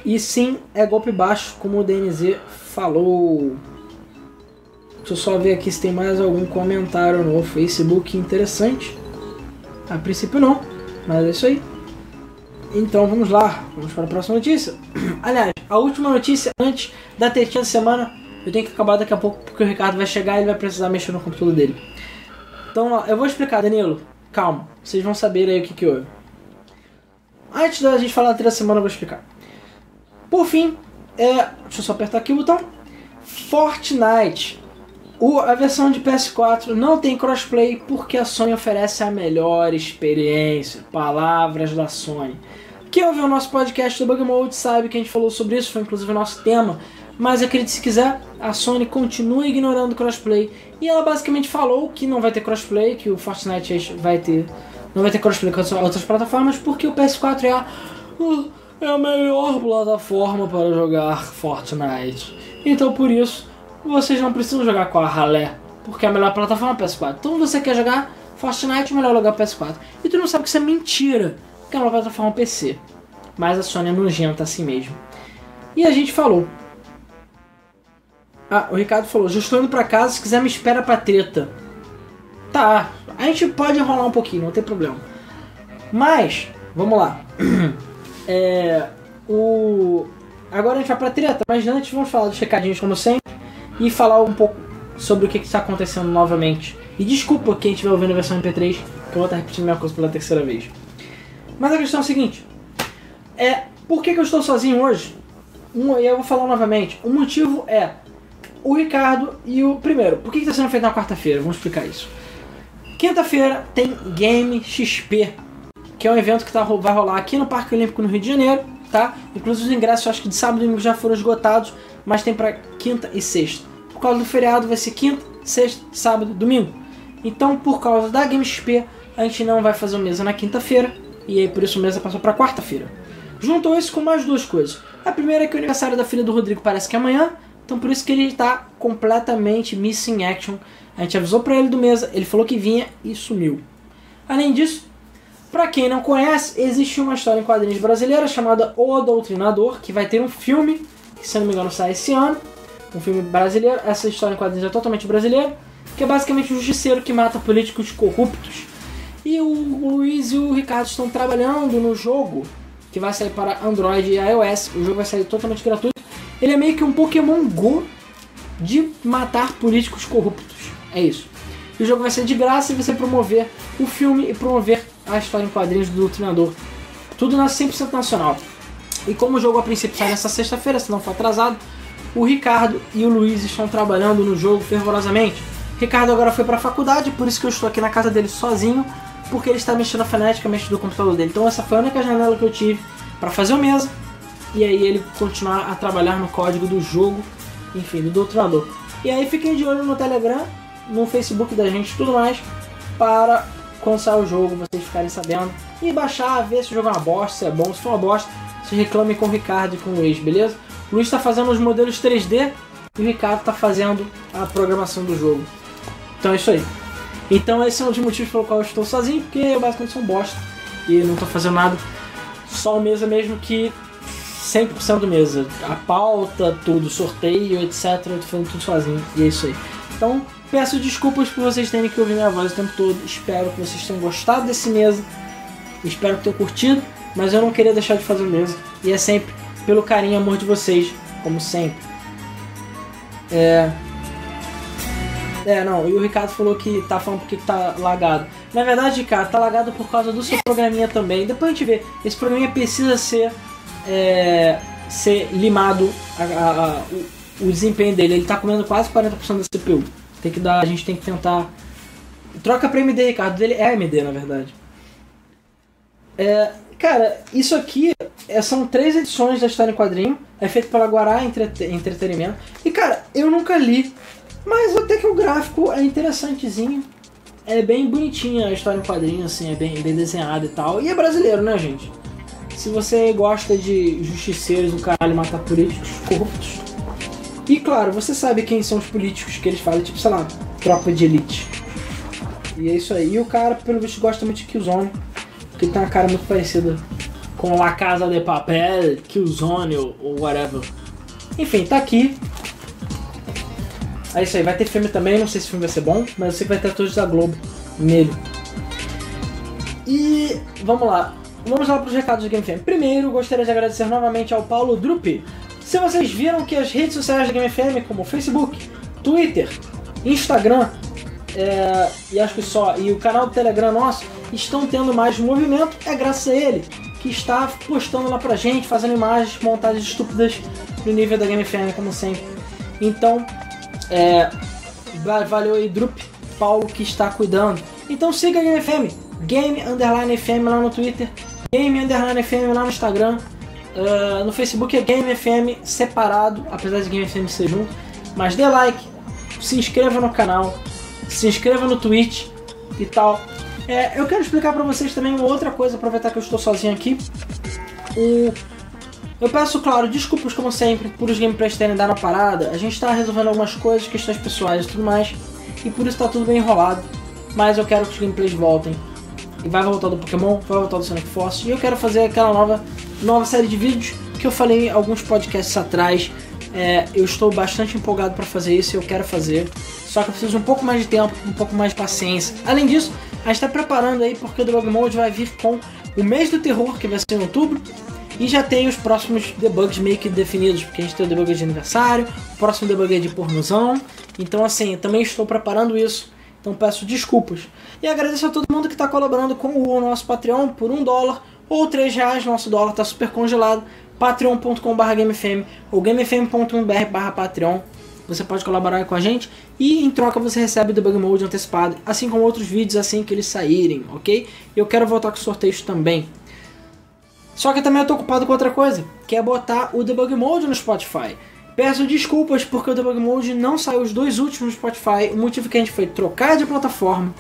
Speaker 1: E sim, é golpe baixo, como o DNZ falou. Deixa eu só ver aqui se tem mais algum comentário no Facebook interessante. A princípio não, mas é isso aí. Então vamos lá, vamos para a próxima notícia. Aliás, a última notícia antes da tetinha da semana, eu tenho que acabar daqui a pouco porque o Ricardo vai chegar e ele vai precisar mexer no computador dele. Então eu vou explicar, Danilo. Calma, vocês vão saber aí o que, que houve. Antes da gente falar da tetinha da semana, eu vou explicar. Por fim, é, deixa eu só apertar aqui o botão. Fortnite. O, a versão de PS4 não tem crossplay porque a Sony oferece a melhor experiência. Palavras da Sony. Quem ouviu o nosso podcast do Bug Mode sabe que a gente falou sobre isso, foi inclusive o nosso tema. Mas acredite se quiser, a Sony continua ignorando o crossplay. E ela basicamente falou que não vai ter crossplay, que o Fortnite vai ter. Não vai ter crossplay com as outras plataformas, porque o PS4 é a. É a melhor plataforma para jogar Fortnite. Então por isso, vocês não precisam jogar com a ralé, porque é a melhor plataforma é PS4. Então você quer jogar Fortnite, é melhor jogar PS4. E tu não sabe que isso é mentira, porque é uma plataforma PC. Mas a Sony é nojenta assim mesmo. E a gente falou. Ah, o Ricardo falou, já estou indo pra casa, se quiser me espera pra treta. Tá, a gente pode enrolar um pouquinho, não tem problema. Mas, vamos lá. É, o... Agora a gente vai pra treta, mas antes vamos falar dos recadinhos como sempre e falar um pouco sobre o que está acontecendo novamente. E desculpa quem estiver ouvindo a versão MP3, que eu vou estar repetindo a mesma coisa pela terceira vez. Mas a questão é a seguinte: é por que, que eu estou sozinho hoje? Um, e eu vou falar novamente. O motivo é o Ricardo e o. Primeiro, por que está sendo feito na quarta-feira? Vamos explicar isso. Quinta-feira tem Game XP, que é um evento que tá, vai rolar aqui no Parque Olímpico no Rio de Janeiro, tá? Inclusive os ingressos, acho que de sábado e domingo já foram esgotados, mas tem para quinta e sexta. Por causa do feriado, vai ser quinta, sexta, sábado, domingo. Então, por causa da Game XP, a gente não vai fazer o mesa na quinta-feira, e aí por isso o mesa passou para quarta-feira. Juntou isso com mais duas coisas. A primeira é que o aniversário da filha do Rodrigo parece que é amanhã, então por isso que ele está completamente missing action. A gente avisou para ele do mesa, ele falou que vinha e sumiu. Além disso, para quem não conhece, existe uma história em quadrinhos brasileira chamada O Doutrinador, que vai ter um filme, que se não me engano sai esse ano, um filme brasileiro. Essa história em quadrinhos é totalmente brasileira, que é basicamente um justiceiro que mata políticos corruptos. E o Luiz e o Ricardo estão trabalhando no jogo que vai sair para Android e iOS. O jogo vai sair totalmente gratuito. Ele é meio que um Pokémon Go de matar políticos corruptos. É isso. E o jogo vai ser de graça e você promover o filme e promover a história em quadrinhos do Doutrinador. Tudo na 100% nacional. E como o jogo a princípio sai nessa sexta-feira, se não for atrasado, o Ricardo e o Luiz estão trabalhando no jogo fervorosamente. Ricardo agora foi para a faculdade, por isso que eu estou aqui na casa dele sozinho porque ele está mexendo freneticamente do computador dele. Então essa foi a única janela que eu tive para fazer o mesa e aí ele continuar a trabalhar no código do jogo, enfim, do doutrinador. E aí fiquem de olho no Telegram, no Facebook da gente e tudo mais, para quando sair o jogo vocês ficarem sabendo e baixar, ver se o jogo é uma bosta, se é bom, se for uma bosta, se reclame com o Ricardo e com o Luiz, beleza? Luiz está fazendo os modelos 3D e o Ricardo está fazendo a programação do jogo. Então é isso aí. Então esse é um dos motivos pelo qual eu estou sozinho, porque eu basicamente sou um bosta e não estou fazendo nada. Só o mesa mesmo que 100% do mesa. A pauta, tudo, sorteio, etc. Eu tô fazendo tudo sozinho e é isso aí. Então peço desculpas por vocês terem que ouvir minha voz o tempo todo. Espero que vocês tenham gostado desse mesa. Espero que tenham curtido. Mas eu não queria deixar de fazer o mesa. E é sempre pelo carinho e amor de vocês, como sempre. É, é, não, e o Ricardo falou que tá falando porque tá lagado. Na verdade, Ricardo, tá lagado por causa do seu programinha também. Depois a gente vê. Esse programinha precisa ser, é, ser limado a, a, a, o, o, desempenho dele. Ele tá comendo quase 40% da CPU. Tem que dar, a gente tem que tentar. Troca pra AMD, Ricardo. Dele é AMD, na verdade. É, cara, isso aqui é, são três edições da história em quadrinho. É feito pela Guará Entretenimento. E cara, eu nunca li mas até que o gráfico é interessantezinho. É bem bonitinha a história em quadrinho, assim, é bem, bem desenhada e tal. E é brasileiro, né, gente? Se você gosta de justiceiros, do caralho, matar políticos corruptos. E claro, você sabe quem são os políticos que eles falam, tipo, sei lá, tropa de elite. E é isso aí. E o cara, pelo visto, gosta muito de Killzone. Ele tem uma cara muito parecida com La Casa de Papel, Killzone ou, ou whatever. Enfim, tá aqui. É isso aí, vai ter filme também, não sei se o filme vai ser bom, mas eu sei que vai ter atores da Globo nele. E vamos lá, vamos lá para os recados do Game FM. Primeiro, gostaria de agradecer novamente ao Paulo Drupi. Se vocês viram que as redes sociais da Game FM, como Facebook, Twitter, Instagram, é, e acho que só, e o canal do Telegram nosso, estão tendo mais movimento, é graças a ele, que está postando lá pra gente, fazendo imagens, montagens estúpidas no nível da Game FM, como sempre. Então, é, valeu aí, Drup, Paulo que está cuidando. Então siga a Game FM, Game Underline FM lá no Twitter, Game Underline FM lá no Instagram. Uh, no Facebook é Game FM separado, apesar de Game FM ser junto. Mas dê like, se inscreva no canal, se inscreva no Twitch e tal. É, eu quero explicar para vocês também uma outra coisa, aproveitar que eu estou sozinho aqui. O eu peço, claro, desculpas como sempre por os gameplays terem dado uma parada. A gente está resolvendo algumas coisas, questões pessoais e tudo mais. E por isso está tudo bem enrolado. Mas eu quero que os gameplays voltem. E vai voltar do Pokémon, vai voltar do Sonic Force. E eu quero fazer aquela nova, nova série de vídeos que eu falei em alguns podcasts atrás. É, eu estou bastante empolgado para fazer isso e eu quero fazer. Só que eu preciso um pouco mais de tempo, um pouco mais de paciência. Além disso, a gente está preparando aí porque o Debug Mode vai vir com o mês do terror, que vai ser em outubro E já tem os próximos debugs meio que definidos, porque a gente tem o debug de aniversário, o próximo debug é de pornozão. Então, assim, também estou preparando isso. Então peço desculpas. E agradeço a todo mundo que está colaborando com o nosso Patreon por um dólar ou três reais. Nosso dólar está super congelado. patreon.com.br GameFM ou gamefm.com.br Patreon. Você pode colaborar com a gente e em troca você recebe o Debug Mode antecipado, assim como outros vídeos assim que eles saírem, ok? Eu quero voltar com sorteios também. Só que também eu tô ocupado com outra coisa, que é botar o Debug Mode no Spotify. Peço desculpas porque o Debug Mode não saiu os dois últimos no Spotify. O motivo que a gente foi trocar de plataforma,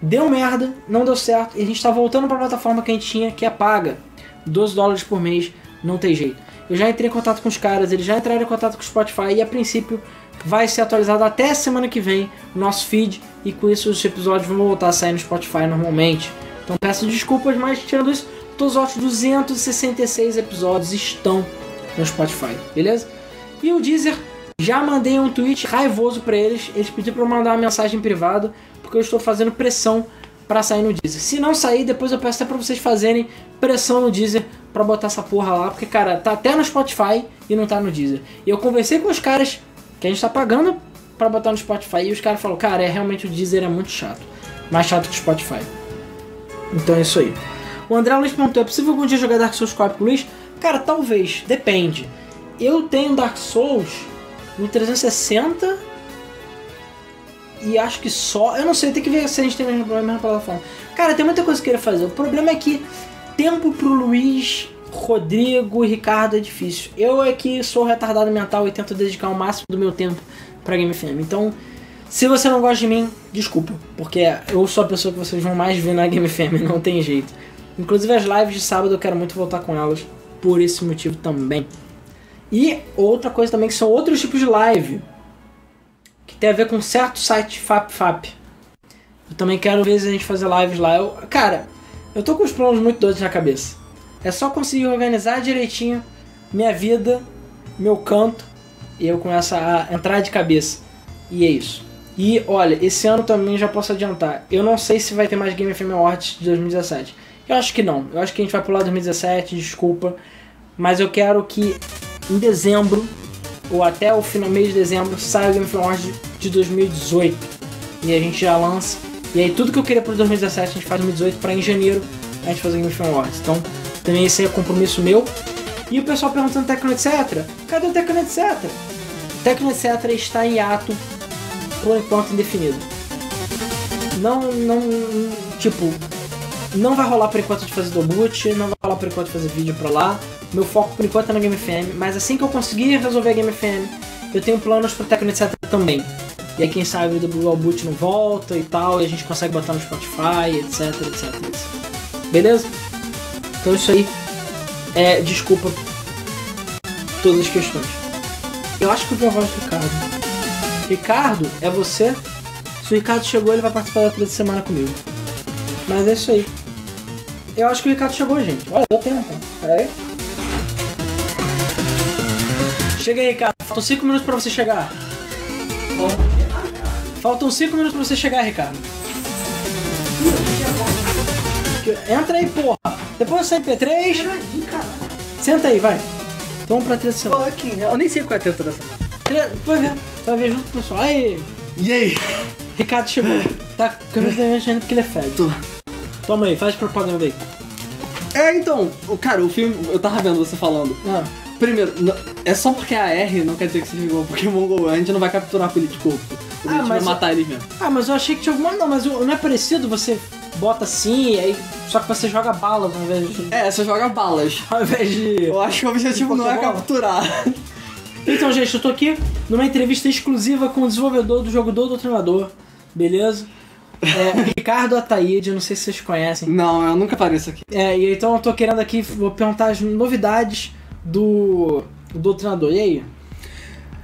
Speaker 1: deu merda, não deu certo, e a gente está voltando para a plataforma que a gente tinha, que é paga. 12 dólares por mês, não tem jeito. Eu já entrei em contato com os caras, eles já entraram em contato com o Spotify e a princípio vai ser atualizado até semana que vem o nosso feed e com isso os episódios vão voltar a sair no Spotify normalmente. Então peço desculpas, mas tirando isso, todos os outros 266 episódios estão no Spotify, beleza? E o Deezer, já mandei um tweet raivoso para eles, eles pediram para mandar uma mensagem privada, porque eu estou fazendo pressão para sair no Deezer. Se não sair, depois eu peço até para vocês fazerem pressão no Deezer para botar essa porra lá, porque cara, tá até no Spotify e não tá no Deezer. E eu conversei com os caras que a gente tá pagando para botar no Spotify e os caras falaram, cara, é realmente o Deezer é muito chato. Mais chato que o Spotify. Então é isso aí. O André Luiz perguntou, é possível algum dia jogar Dark Souls Coop com o Luiz? Cara, talvez, depende. Eu tenho Dark Souls no 360 e acho que só. Eu não sei, tem que ver se a gente tem mesmo problema na plataforma. Cara, tem muita coisa que eu queria fazer. O problema é que tempo pro Luiz, Rodrigo e Ricardo é difícil. Eu é que sou retardado mental e tento dedicar o máximo do meu tempo pra Game FM. Então, se você não gosta de mim, desculpa, porque eu sou a pessoa que vocês vão mais ver na Game FM, não tem jeito. Inclusive as lives de sábado eu quero muito voltar com elas por esse motivo também. E outra coisa também que são outros tipos de live que tem a ver com certo site FapFap. Eu também quero ver a gente fazer lives lá. Eu, cara, eu tô com os planos muito doidos na cabeça. É só conseguir organizar direitinho minha vida, meu canto, e eu começo a entrar de cabeça. E é isso. E olha, esse ano também já posso adiantar. Eu não sei se vai ter mais Game FM Awards de 2017. Eu acho que não. Eu acho que a gente vai pular 2017, desculpa. Mas eu quero que em dezembro, ou até o final mês de dezembro, saia o Game FM Awards de 2018. E a gente já lança. E aí tudo que eu queria para 2017 a gente faz em 2018 para em janeiro a gente fazer Game FM Awards. Então também esse é compromisso meu. E o pessoal perguntando Tecno Etc. Cadê o Tecno Etc? Tecno Etc está em ato por enquanto indefinido. Não, não, tipo, não vai rolar por enquanto de fazer do boot, não vai rolar por enquanto de fazer vídeo pra lá. Meu foco por enquanto é na Game FM, mas assim que eu conseguir resolver a Game FM, eu tenho planos pro Tecno Etc também. E aí quem sabe o Dual Boot não volta e tal, e a gente consegue botar no Spotify, etc, etc, etc. Beleza? Então isso aí é desculpa todas as questões. Eu acho que eu vi a voz do Ricardo. Ricardo, é você? Se o Ricardo chegou, ele vai participar da outra semana comigo. Mas é isso aí. Eu acho que o Ricardo chegou, gente. Olha, deu tempo. Pera aí. Chega aí, Ricardo. Faltam 5 minutos pra você chegar. Faltam 5 minutos pra você chegar, Ricardo. Entra aí, porra. Depois você MP3. Senta aí, vai. Então vamos pra trilha sonora.
Speaker 3: Fucking hell. Eu nem sei qual é a treta dessa.
Speaker 1: Vai ver. Vai ver junto com o pessoal. Aí,
Speaker 3: E aí?
Speaker 1: Ricardo chegou. Tá com a camisa mexendo porque ele é fede.
Speaker 3: Tô.
Speaker 1: Toma aí, faz propaganda aí.
Speaker 3: É, então, o cara, o filme, eu tava vendo você falando.
Speaker 1: Ah,
Speaker 3: Primeiro, é só porque é a R, não quer dizer que seja igual Pokémon GO. A gente não vai capturar político.
Speaker 1: Ah, mas-
Speaker 3: matar eles mesmo.
Speaker 1: Ah, mas eu achei que tinha alguma. Não, mas não é parecido? Você bota assim, aí. Só que você joga balas ao invés de.
Speaker 3: É, você joga balas.
Speaker 1: Ao invés de.
Speaker 3: Eu acho que o objetivo não é capturar.
Speaker 1: Então, gente, eu tô aqui numa entrevista exclusiva com o desenvolvedor do jogo do Doutrinador, beleza? É, Ricardo Ataíde, não sei se vocês conhecem.
Speaker 3: Não, eu nunca apareço aqui.
Speaker 1: É, e então eu tô querendo aqui, vou perguntar as novidades do, do Doutrinador. E aí?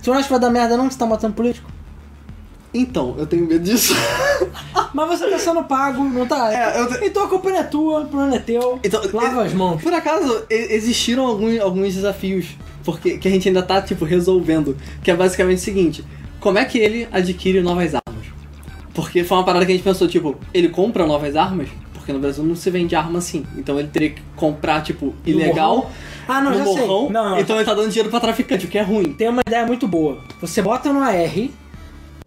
Speaker 1: Tu não acha que vai dar merda não que você tá matando político?
Speaker 3: Então, eu tenho medo disso.
Speaker 1: Mas você tá sendo pago, não tá?
Speaker 3: É, eu-
Speaker 1: Então a culpa não é tua, o problema é teu.
Speaker 3: Então,
Speaker 1: Lava
Speaker 3: e-
Speaker 1: as mãos.
Speaker 3: Por acaso, existiram alguns, alguns desafios porque, que a gente ainda tá, tipo, resolvendo. Que é basicamente o seguinte: como é que ele adquire novas armas? Porque foi uma parada que a gente pensou, tipo, ele compra novas armas? Porque no Brasil não se vende arma assim. Então ele teria que comprar, tipo, ilegal.
Speaker 1: Ah, não,
Speaker 3: no
Speaker 1: já sei.
Speaker 3: morrão,
Speaker 1: Não, não,
Speaker 3: então ele tá dando dinheiro pra traficante, o que é ruim.
Speaker 1: Tem uma ideia muito boa. Você bota no AR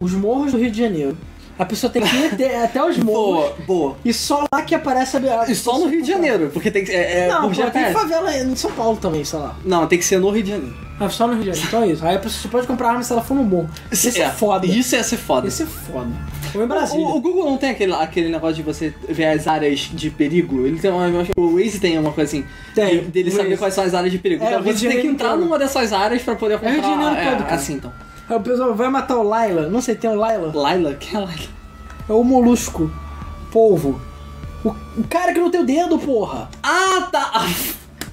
Speaker 1: os morros do Rio de Janeiro. A pessoa tem que ir até, até os morros.
Speaker 3: Boa, boa.
Speaker 1: E só lá que aparece a.
Speaker 3: E só no Rio de Janeiro, porque tem que. É, é
Speaker 1: Não, pô, tem favela em São Paulo também, sei lá.
Speaker 3: Não, tem que ser no Rio de Janeiro.
Speaker 1: Ah, só no Rio de Janeiro. Então é isso. Aí a pessoa só pode comprar arma se ela for no morro. Isso é, foda.
Speaker 3: Isso ia ser foda.
Speaker 1: Isso é foda. Ou em Brasília.
Speaker 3: O, o Google não tem aquele, aquele negócio de você ver as áreas de perigo? Ele tem uma. O Waze tem uma coisa assim.
Speaker 1: Tem.
Speaker 3: de- Dele
Speaker 1: O
Speaker 3: saber quais são as áreas de perigo.
Speaker 1: É,
Speaker 3: então
Speaker 1: de
Speaker 3: você tem que entrar numa dessas áreas pra poder comprar.
Speaker 1: Rio de Janeiro
Speaker 3: é, assim então.
Speaker 1: Aí o pessoal vai matar o Laila. Não sei, tem o Laila.
Speaker 3: Laila? Que é Laila?
Speaker 1: É o molusco. Polvo. O, o cara que não tem o dedo, porra.
Speaker 3: Ah, tá!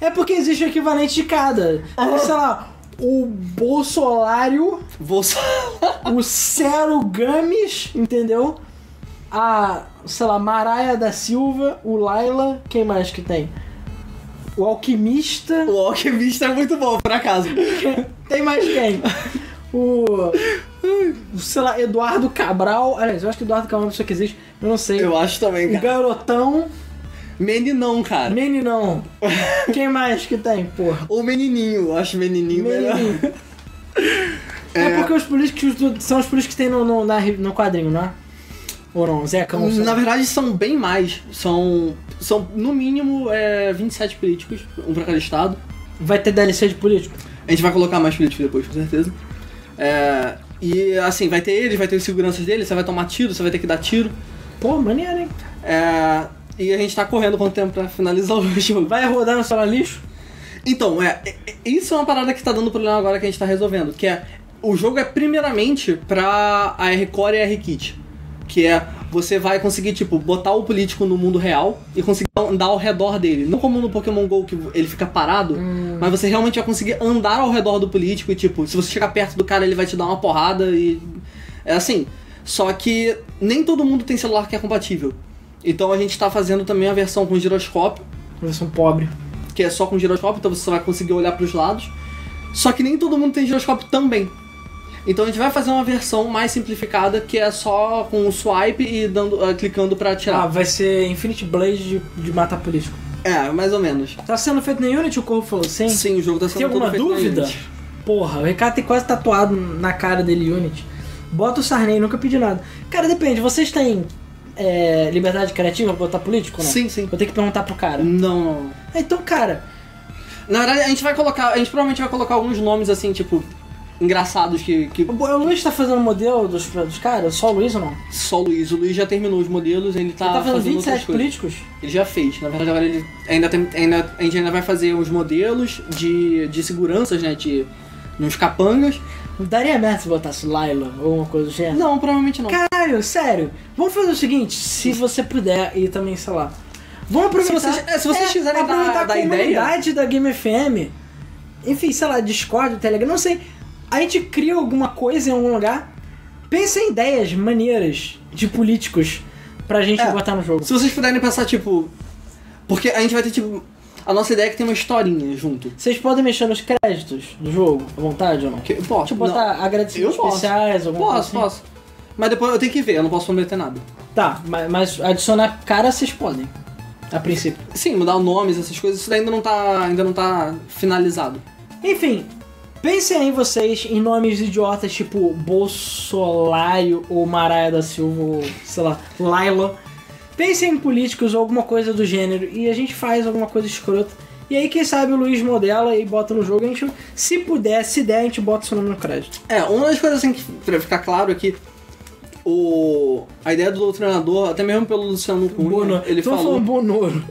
Speaker 1: É porque existe o equivalente de cada. Sei lá, o Bolsolário,
Speaker 3: só.
Speaker 1: o Cero Games, entendeu? A, sei lá, Maraia da Silva, o Laila, quem mais que tem? O Alquimista.
Speaker 3: O alquimista é muito bom, por acaso.
Speaker 1: Tem mais quem? O. Sei lá, Eduardo Cabral. Aliás, eu acho que Eduardo Cabral é uma pessoa que existe. Eu não sei.
Speaker 3: Eu acho também,
Speaker 1: O
Speaker 3: cara.
Speaker 1: Garotão.
Speaker 3: Meninão, cara.
Speaker 1: Meninão. Quem mais que tem, porra?
Speaker 3: Ou menininho, eu acho menininho, melhor.
Speaker 1: Menininho. É porque os políticos do- são os políticos que tem no, no, na- no quadrinho, não é? Ou não? Zecão, sei
Speaker 3: Na verdade, são bem mais. São, são no mínimo, é, 27 políticos, um pra cada estado.
Speaker 1: Vai ter DLC de político?
Speaker 3: A gente vai colocar mais políticos depois, com certeza. É, e assim, vai ter eles, vai ter os seguranças deles, você vai tomar tiro, você vai ter que dar tiro.
Speaker 1: Pô, maneiro, hein?
Speaker 3: É, e a gente tá correndo quanto tempo pra finalizar o jogo.
Speaker 1: Vai rodar no celular lixo?
Speaker 3: Então, é, é- isso é uma parada que tá dando problema agora que a gente tá resolvendo, que é o jogo é primeiramente pra a R-Core e a R-Kit, que é você vai conseguir tipo botar o político no mundo real e conseguir andar ao redor dele, não como no Pokémon Go que ele fica parado, mas você realmente vai conseguir andar ao redor do político e tipo, se você chegar perto do cara, ele vai te dar uma porrada e é assim. Só que nem todo mundo tem celular que é compatível. Então a gente tá fazendo também a versão com giroscópio
Speaker 1: Versão pobre.
Speaker 3: que é só com giroscópio, então você só vai conseguir olhar para os lados. Só que nem todo mundo tem giroscópio também. Então a gente vai fazer uma versão mais simplificada que é só com o swipe e dando, ah, clicando pra
Speaker 1: Ah,
Speaker 3: atirar.
Speaker 1: vai ser Infinite Blade de, de matar político.
Speaker 3: É, mais ou menos.
Speaker 1: Tá sendo feito na Unity, o Corvo falou sim?
Speaker 3: Sim, o jogo tá sendo
Speaker 1: Tem alguma dúvida? Porra, o Ricardo tem quase tatuado na cara dele Unity. Bota o Sarney, nunca pedi nada. Cara, depende, vocês têm é, liberdade criativa pra botar político não?
Speaker 3: Sim, sim.
Speaker 1: Vou ter que perguntar pro cara.
Speaker 3: Não, não.
Speaker 1: Ah, Então, cara,
Speaker 3: Na verdade, a gente vai colocar. A gente provavelmente vai colocar alguns nomes assim, tipo, engraçados que, que
Speaker 1: o o Luiz tá fazendo modelo dos, dos caras? Só o Luiz ou não?
Speaker 3: só o Luiz. O Luiz já terminou os modelos, ele tá,
Speaker 1: Ele tá fazendo
Speaker 3: fazendo
Speaker 1: 27
Speaker 3: outras coisas.
Speaker 1: políticos?
Speaker 3: Ele já fez. Na verdade, agora ele ainda tem. Ainda, a gente ainda vai fazer os modelos de, de seguranças, né? De. Nos capangas.
Speaker 1: Daria merda se botasse Laila ou uma coisa do gênero?
Speaker 3: Não, provavelmente não.
Speaker 1: Caralho, sério. Vamos fazer o seguinte, se você puder e também, sei lá. Vamos aproveitar.
Speaker 3: Se vocês- é, se vocês quiserem dar-
Speaker 1: aproveitar
Speaker 3: dar
Speaker 1: a
Speaker 3: ideia.
Speaker 1: comunidade da Game FM. Enfim, sei lá, Discord, Telegram, não sei. A gente cria alguma coisa em algum lugar. Pensa em ideias maneiras de políticos pra gente
Speaker 3: É.
Speaker 1: botar no jogo.
Speaker 3: Se vocês puderem pensar, tipo. Porque a gente vai ter, tipo. A nossa ideia é que tem uma historinha junto.
Speaker 1: Vocês podem mexer nos créditos do jogo, à vontade ou não?
Speaker 3: Que, posso.
Speaker 1: Tipo, botar
Speaker 3: não.
Speaker 1: agradecimentos
Speaker 3: Eu posso.
Speaker 1: especiais, alguma
Speaker 3: Posso,
Speaker 1: coisa assim?
Speaker 3: posso. Mas depois eu tenho que ver, eu não posso prometer nada.
Speaker 1: Tá, mas, mas adicionar cara vocês podem. A princípio.
Speaker 3: Sim, mudar nomes, essas coisas, isso ainda não tá, ainda não tá finalizado.
Speaker 1: Enfim, pensem aí vocês em nomes idiotas tipo Bolsonaro ou Maraia da Silva ou, sei lá, Laila. Pensem em políticos ou alguma coisa do gênero e a gente faz alguma coisa escrota. E aí, quem sabe o Luiz modela e bota no jogo. A gente, se puder, se der, a gente bota seu nome no crédito.
Speaker 3: É, uma das coisas assim que pra ficar claro é que o, a ideia do doutrinador, até mesmo pelo Luciano Cunha,
Speaker 1: Bono.
Speaker 3: ele
Speaker 1: Tô
Speaker 3: falou.
Speaker 1: falando Bonoro.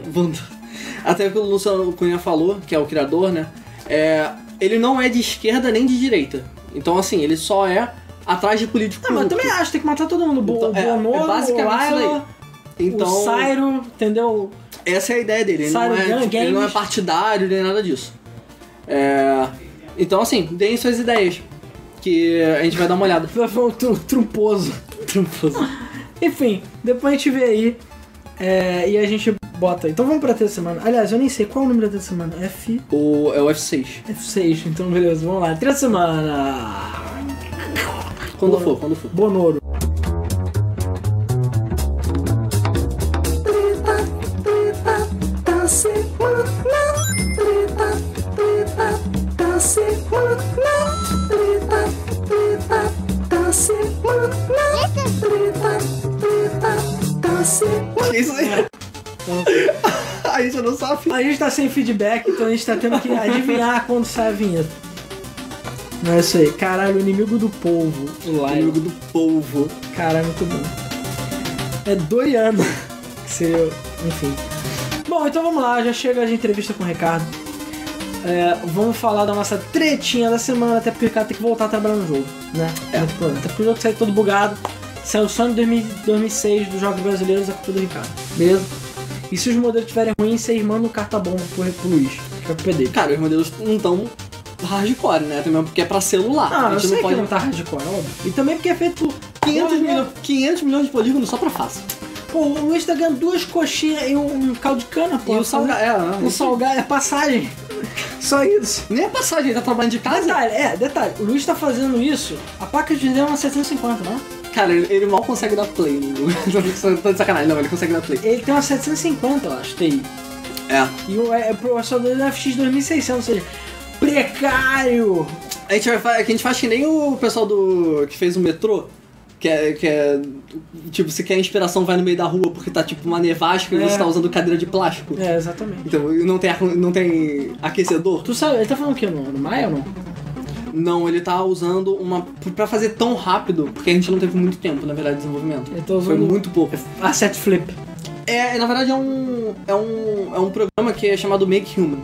Speaker 3: Até pelo Luciano Cunha falou, que é o criador, né? É, ele não é de esquerda nem de direita. Então, assim, ele só é atrás de político
Speaker 1: Não, mas eu também acho, tem que matar todo mundo.
Speaker 3: Então, é,
Speaker 1: Bonoro,
Speaker 3: é basicamente
Speaker 1: o Laila,
Speaker 3: isso daí. Então,
Speaker 1: o entendeu?
Speaker 3: essa é a ideia dele. Ele não,
Speaker 1: Sairo
Speaker 3: é,
Speaker 1: Gun
Speaker 3: tipo, ele não é partidário nem nada disso. É, então, assim, deem suas ideias. Que a gente vai dar uma olhada.
Speaker 1: Foi um tru- trumposo. Trumposo. Enfim, depois a gente vê aí. É, e a gente bota. Então vamos pra terça semana. Aliás, eu nem sei qual é o número da terça semana. F.
Speaker 3: O, é o F6.
Speaker 1: F6, então beleza, vamos lá. Terça semana.
Speaker 3: Quando
Speaker 1: Bonoro.
Speaker 3: for, quando for.
Speaker 1: Bonoro.
Speaker 3: Semana isso aí.
Speaker 1: Então,
Speaker 3: A gente não sabe.
Speaker 1: a gente tá sem feedback, então a gente tá tendo que adivinhar quando sai a vinheta. Não é isso aí. Caralho, o inimigo do povo, o.
Speaker 3: Inimigo do povo.
Speaker 1: Caralho, muito bom. É Doiano. Que seria. Enfim. Bom, então vamos lá, já chega de entrevista com o Ricardo. É, vamos falar da nossa tretinha da semana, até porque o Ricardo tem que voltar a trabalhar no jogo, né?
Speaker 3: É.
Speaker 1: Até porque o jogo saiu todo bugado. Saiu só em 2000 2006 dos Jogos Brasileiros, é culpa do Ricardo. Beleza? E se os modelos estiverem ruins, vocês mandam carta bomba pro, pro Luiz, que é pro PD.
Speaker 3: Cara, os modelos não tão hardcore, né? Também porque é pra celular.
Speaker 1: Ah,
Speaker 3: a
Speaker 1: eu
Speaker 3: gente
Speaker 1: sei
Speaker 3: não pode.
Speaker 1: que não tá hardcore, óbvio. E também porque é feito por
Speaker 3: 500,
Speaker 1: Olha,
Speaker 3: milhões, 500 milhões de polígonos só pra face.
Speaker 1: Pô, o Luiz tá ganhando duas coxinhas e um caldo de cana, pô.
Speaker 3: E o salgado. É,
Speaker 1: O
Speaker 3: é,
Speaker 1: salgado é passagem. Só isso.
Speaker 3: Nem é passagem, ele tá trabalhando de casa.
Speaker 1: Detalhe, é, detalhe, o Luiz tá fazendo isso, a placa de vídeo é uma 750, não é?
Speaker 3: Cara, ele, ele mal consegue dar play no jogo. Tô de sacanagem, não, ele consegue dar play.
Speaker 1: Ele tem uma 750, eu acho, TI.
Speaker 3: É.
Speaker 1: E o é, é processador do FX 2600, ou seja, precário.
Speaker 3: A gente, vai, fa- a gente faz que nem o pessoal do. que fez o metrô. Que é, que é. Tipo, se quer inspiração, vai no meio da rua porque tá tipo uma nevasca e
Speaker 1: É.
Speaker 3: você tá usando cadeira de plástico.
Speaker 1: É, exatamente.
Speaker 3: Então, e não tem, não tem aquecedor.
Speaker 1: Tu sabe, ele tá falando o que? No, no Maia ou não?
Speaker 3: Não, ele tá usando uma. Pra fazer tão rápido, porque a gente não teve muito tempo, na verdade, de desenvolvimento.
Speaker 1: Tá
Speaker 3: Foi
Speaker 1: usando
Speaker 3: muito pouco.
Speaker 1: a set flip.
Speaker 3: É, na verdade é um. É um. É um programa que é chamado Make Human.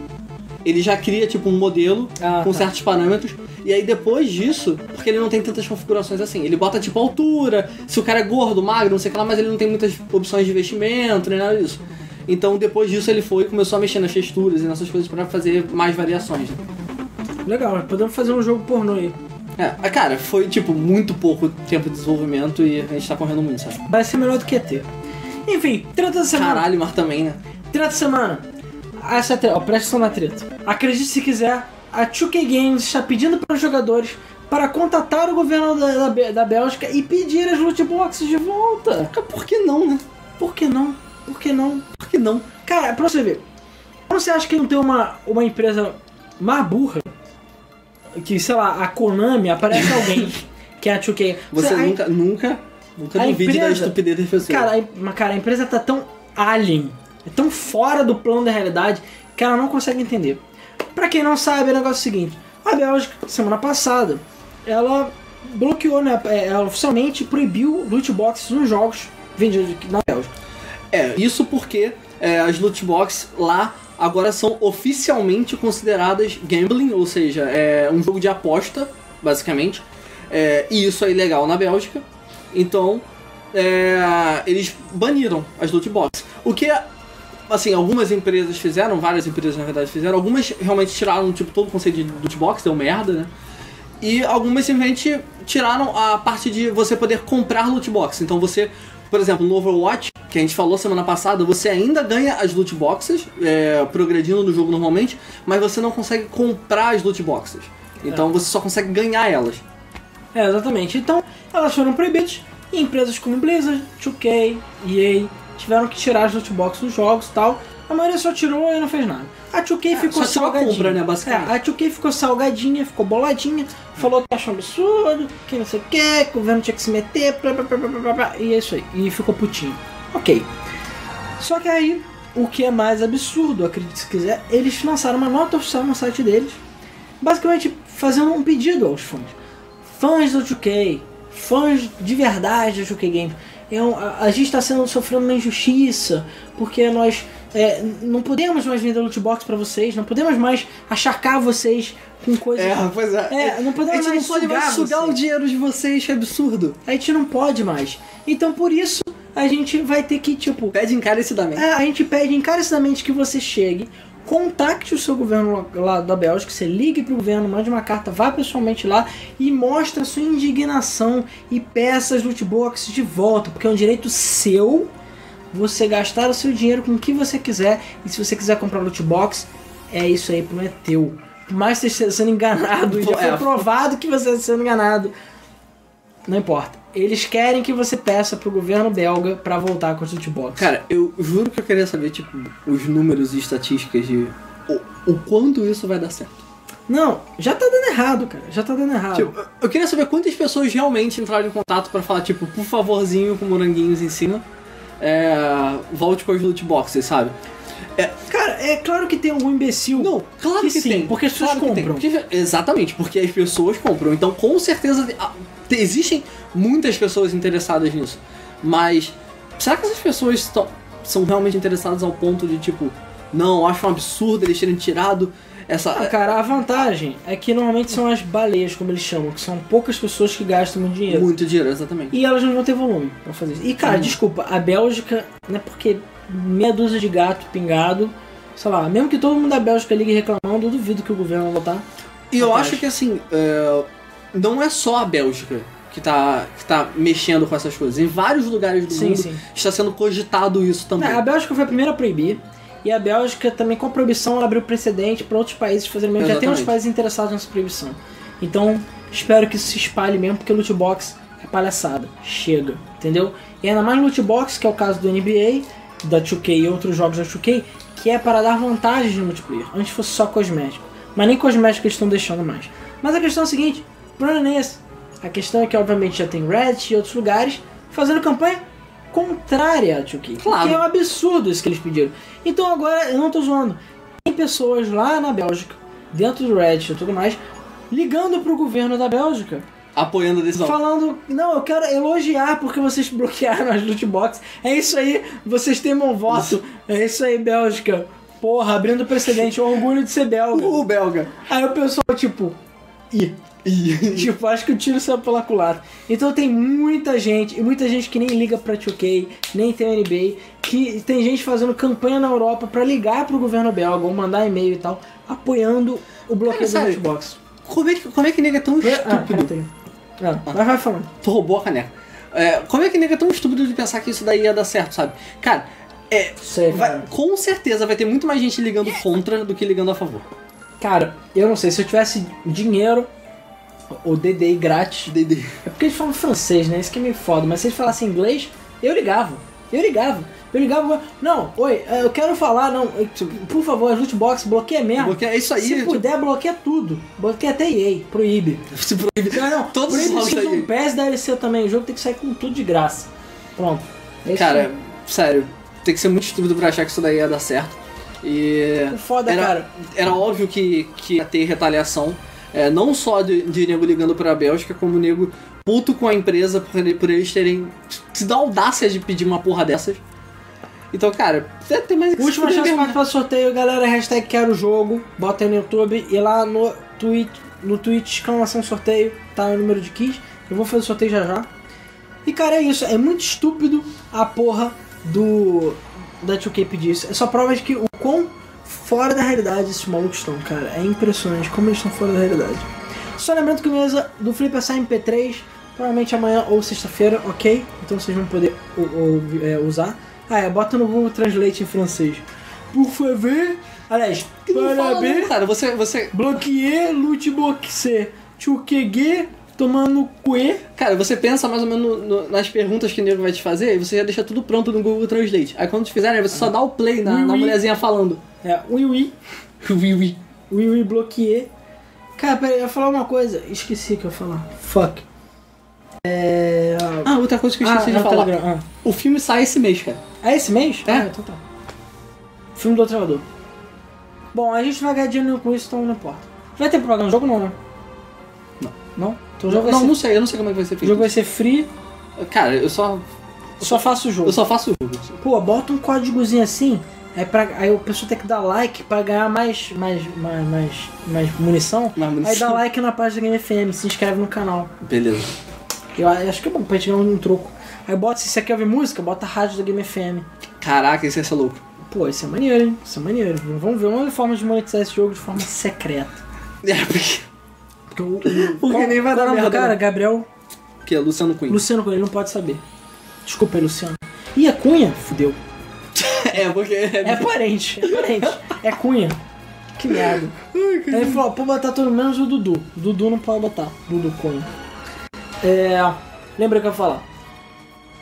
Speaker 3: Ele já cria, tipo, um modelo
Speaker 1: Ah,
Speaker 3: com
Speaker 1: tá.
Speaker 3: certos parâmetros. E aí depois disso, porque ele não tem tantas configurações assim, ele bota tipo altura, se o cara é gordo, magro, não sei o que lá, mas ele não tem muitas opções de investimento, nem nada disso. Então depois disso ele foi e começou a mexer nas texturas e nessas coisas pra fazer mais variações. né?
Speaker 1: Legal, podemos fazer um jogo pornô aí.
Speaker 3: É, ah, cara, foi tipo muito pouco tempo de desenvolvimento e a gente tá correndo muito, sabe?
Speaker 1: Vai ser melhor do que ET. Enfim, treta da semana.
Speaker 3: Caralho, mas também, né?
Speaker 1: Treta da semana. Essa é a treta, ó, presta atenção na treta. Acredite se quiser, a 2K Games está pedindo para os jogadores para contatar o governo da, da, da Bélgica e pedir as loot boxes de volta.
Speaker 3: Por que não, né?
Speaker 1: Por que não? Por que não?
Speaker 3: Por que não?
Speaker 1: Cara, pra você ver, quando você acha que não tem uma, uma empresa mais burra, que sei lá, a Konami, aparece alguém que é a 2K.
Speaker 3: Você
Speaker 1: a-
Speaker 3: nunca, nunca, nunca duvide da estupidez das pessoas.
Speaker 1: Cara, a, cara, a empresa tá tão alien, é tão fora do plano da realidade, que ela não consegue entender. Pra quem não sabe, o negócio é o seguinte: a Bélgica, semana passada, ela bloqueou, né? é, Ela oficialmente proibiu loot boxes nos jogos vendidos na Bélgica.
Speaker 3: É, isso porque é, as loot box lá agora são oficialmente consideradas gambling, ou seja, é um jogo de aposta, basicamente. É, e isso é ilegal na Bélgica. Então, é, eles baniram as loot box. O que, assim, algumas empresas fizeram, várias empresas na verdade fizeram, algumas realmente tiraram tipo, todo o conceito de loot box, deu merda, né? E algumas simplesmente tiraram a parte de você poder comprar loot box. Então você, por exemplo, no Overwatch, que a gente falou semana passada, você ainda ganha as loot boxes, é, progredindo no jogo normalmente, mas você não consegue comprar as loot boxes. Então você só consegue ganhar elas.
Speaker 1: É, exatamente. Então, elas foram proibidas e empresas como Blizzard, 2K, EA tiveram que tirar as loot boxes dos jogos e tal. A maioria só tirou e não fez nada. A 2K ficou
Speaker 3: É, a
Speaker 1: salgadinha.
Speaker 3: compra, né, basicamente.
Speaker 1: É, a 2K ficou salgadinha, ficou boladinha, falou que achou absurdo, que não sei o que, que o governo tinha que se meter, blá, blá, blá, blá, e é isso aí. E ficou putinho. Ok. Só que aí, o que é mais absurdo, acredite se quiser, eles lançaram uma nota oficial no site deles, basicamente fazendo um pedido aos fãs. Fãs do 2K, fãs de verdade do 2K Games, é um- a, a gente está sendo sofrendo uma injustiça, porque nós é, não podemos mais vender loot box para vocês, não podemos mais achacar vocês com coisas.
Speaker 3: pois
Speaker 1: É, não podemos
Speaker 3: a gente
Speaker 1: mais
Speaker 3: não pode mais
Speaker 1: sugar vocês.
Speaker 3: o dinheiro de vocês, que absurdo.
Speaker 1: A gente não pode mais. Então por isso a gente vai ter que, tipo,
Speaker 3: Pede encarecidamente.
Speaker 1: é, a gente pede encarecidamente que você chegue, contacte o seu governo lá- da Bélgica, você ligue pro governo, mande uma carta, vá pessoalmente lá e mostre a sua indignação e peça as loot boxes de volta, porque é um direito seu você gastar o seu dinheiro com o que você quiser e se você quiser comprar loot box, é isso aí, não é teu. Por mais que você esteja sendo enganado, e já foi
Speaker 3: É.
Speaker 1: provado que você está sendo enganado, não importa. Eles querem que você peça pro governo belga pra voltar com as loot boxes.
Speaker 3: Cara, eu juro que eu queria saber, tipo, os números e estatísticas de o, o quanto isso vai dar certo.
Speaker 1: Não, já tá dando errado, cara. Já tá dando errado.
Speaker 3: Tipo, eu queria saber quantas pessoas realmente entraram em contato pra falar, tipo, por favorzinho com moranguinhos em cima. é, volte com as loot boxes, sabe?
Speaker 1: Cara, é claro que tem algum imbecil.
Speaker 3: Não, claro que,
Speaker 1: sim,
Speaker 3: tem.
Speaker 1: porque as pessoas
Speaker 3: Claro que
Speaker 1: compram.
Speaker 3: Porque- exatamente, porque as pessoas compram. Então, com certeza, te- existem muitas pessoas interessadas nisso. Mas, será que essas pessoas são realmente interessadas ao ponto de, tipo, não, acho um absurdo eles terem tirado essa...
Speaker 1: Ah, cara, a vantagem é que normalmente são as baleias, como eles chamam, que são poucas pessoas que gastam muito dinheiro.
Speaker 3: Muito dinheiro, exatamente.
Speaker 1: E elas não vão ter volume pra fazer isso. E, cara,
Speaker 3: Hum.
Speaker 1: desculpa, a Bélgica, não é porque meia dúzia de gato pingado, sei lá, mesmo que todo mundo da Bélgica ligue reclamando, eu duvido que o governo vai votar.
Speaker 3: E eu acho que, assim, é, não é só a Bélgica que tá, que tá mexendo com essas coisas. Em vários lugares do
Speaker 1: Sim,
Speaker 3: mundo
Speaker 1: sim.
Speaker 3: está sendo cogitado isso também.
Speaker 1: É, a Bélgica foi a primeira a proibir. E a Bélgica também, com a proibição, ela abriu precedente para outros países fazerem mesmo. Já tem uns
Speaker 3: Exatamente.
Speaker 1: países interessados nessa proibição. Então, espero que isso se espalhe mesmo, porque loot box é palhaçada. Chega, entendeu? E ainda mais loot box, que é o caso do NBA, da 2K e outros jogos da 2K, que é para dar vantagens no multiplayer. Antes fosse só cosmético. Mas nem cosmético eles estão deixando mais. Mas a questão é a seguinte, problema esse. A questão é que, obviamente, já tem Reddit e outros lugares fazendo campanha contrária a 2K.
Speaker 3: Claro.
Speaker 1: Que é um absurdo isso que eles pediram. Então agora, eu não tô zoando. Tem pessoas lá na Bélgica, dentro do Reddit e tudo mais, ligando pro governo da Bélgica.
Speaker 3: Apoiando a decisão.
Speaker 1: Falando, não, eu quero elogiar porque vocês bloquearam as loot boxes. É isso aí, vocês têm meu voto. É isso aí, Bélgica. Porra, abrindo precedente, orgulho de ser belga.
Speaker 3: O belga.
Speaker 1: Aí o pessoal, tipo, ih. tipo, acho que o tiro saiu pela culatra. Então tem muita gente, e muita gente que nem liga pra 2K, nem tem o NBA, que tem gente fazendo campanha na Europa pra ligar pro governo belga ou mandar e-mail e tal, apoiando o bloqueio
Speaker 3: Cara,
Speaker 1: do Xbox.
Speaker 3: Como é que, como é que nega é tão
Speaker 1: Ah,
Speaker 3: estúpido?
Speaker 1: peraí. Ah, vai, vai falando.
Speaker 3: Tu roubou a caneca. É, como é que nega é tão estúpido de pensar que isso daí ia dar certo, sabe? Cara, é,
Speaker 1: Sei,
Speaker 3: vai-
Speaker 1: cara.
Speaker 3: com certeza vai ter muito mais gente ligando contra do que ligando a favor.
Speaker 1: Cara, eu não sei, se eu tivesse dinheiro ou DDI grátis,
Speaker 3: DD.
Speaker 1: É porque eles falam francês, né? Isso que é meio foda. Mas se eles falassem inglês, eu ligava. Eu ligava. Eu ligava. Não, oi, é, eu quero falar, não. eu- Por favor, as loot box, bloqueia mesmo.
Speaker 3: Porque é isso aí.
Speaker 1: Se
Speaker 3: tipo,
Speaker 1: puder, bloqueia tudo. Bloqueia até EA, proíbe.
Speaker 3: se proíbe.
Speaker 1: Não, não,
Speaker 3: Todos os
Speaker 1: proíbe
Speaker 3: jogos
Speaker 1: Season
Speaker 3: aí.
Speaker 1: Pass DLC também. O jogo tem que sair com tudo de graça. Pronto. É isso
Speaker 3: Cara,
Speaker 1: aí.
Speaker 3: sério, tem que ser muito estúpido pra achar que isso daí ia dar certo. E.
Speaker 1: O foda,
Speaker 3: era,
Speaker 1: cara.
Speaker 3: Era óbvio que, que ia ter retaliação. é, não só de, de nego ligando pra Bélgica, como nego puto com a empresa por, por eles terem. se dar audácia de pedir uma porra dessas. Então, cara, tem mais que
Speaker 1: Última chance
Speaker 3: mesmo.
Speaker 1: para sorteio, galera. Hashtag quero o jogo. Bota aí no YouTube e lá no Twitch, no Twitch, exclamação sorteio, tá o número de keys. Eu vou fazer o sorteio já já. E cara, é isso. É muito estúpido a porra do. Da 2K pedir isso. É só prova de que o quão fora da realidade esses malucos estão, cara. É impressionante como eles estão fora da realidade. Só lembrando que o mesa do Flip sai em P3, provavelmente amanhã ou sexta-feira, ok? Então vocês vão poder o- o- é, usar. Ah, é, bota no Google Translate em francês. Por favor. Aliás, parabéns.
Speaker 3: cara. Você, você,
Speaker 1: Bloqueei, loot boxe. Tomando cuê.
Speaker 3: cara, você pensa mais ou menos no- no- nas perguntas que o nego vai te fazer e você já deixa tudo pronto no Google Translate. Aí quando te fizerem, você só dá o play na,
Speaker 1: Oui,
Speaker 3: na mulherzinha falando.
Speaker 1: É, ui ui.
Speaker 3: Ui, ui.
Speaker 1: Ui ui, bloqueei. Cara, peraí, eu ia falar uma coisa. Esqueci que eu ia falar. Fuck. É.
Speaker 3: Ah, outra coisa que eu esqueci
Speaker 1: ah,
Speaker 3: de falar.
Speaker 1: Ah.
Speaker 3: O filme sai esse mês, cara.
Speaker 1: É esse mês?
Speaker 3: É.
Speaker 1: Ah, então tá. Filme do treinador. Bom, a gente vai ganhar dinheiro com isso, então não importa. Vai ter programa no jogo não, né?
Speaker 3: Não.
Speaker 1: Não? Então o jogo
Speaker 3: não,
Speaker 1: ser...
Speaker 3: não sei, eu não sei como é que vai ser
Speaker 1: O
Speaker 3: feito.
Speaker 1: jogo vai ser free,
Speaker 3: Cara, eu só.
Speaker 1: eu só faço o jogo.
Speaker 3: Eu só faço o jogo.
Speaker 1: Pô, bota um códigozinho assim, aí, pra, aí o pessoal tem que dar like pra ganhar mais, mais, mais, mais, mais munição.
Speaker 3: Mais munição.
Speaker 1: Aí dá like na página da Game FM, se inscreve no canal.
Speaker 3: Beleza.
Speaker 1: Eu acho que é bom pra gente ganhar um troco. Aí bota, se você quer ouvir música, bota a rádio da Game FM.
Speaker 3: Caraca, isso ia ser louco.
Speaker 1: Pô, isso é maneiro, hein? Isso é maneiro. Vamos ver uma forma de monetizar esse jogo de forma secreta.
Speaker 3: É, porque.
Speaker 1: Porque, o, o,
Speaker 3: Porque
Speaker 1: qual-
Speaker 3: nem vai
Speaker 1: qual
Speaker 3: dar
Speaker 1: é
Speaker 3: merda,
Speaker 1: cara,
Speaker 3: né?
Speaker 1: Gabriel
Speaker 3: Que é Luciano Cunha.
Speaker 1: Luciano Cunha, ele não pode saber. Desculpa aí, Luciano. E a Cunha? Fudeu.
Speaker 3: É, porque.
Speaker 1: É parente, é parente. É Cunha. Que merda. Aí ele falou, pode botar todo menos o Dudu. O Dudu não pode botar. Dudu Cunha. É. Lembra que eu ia falar?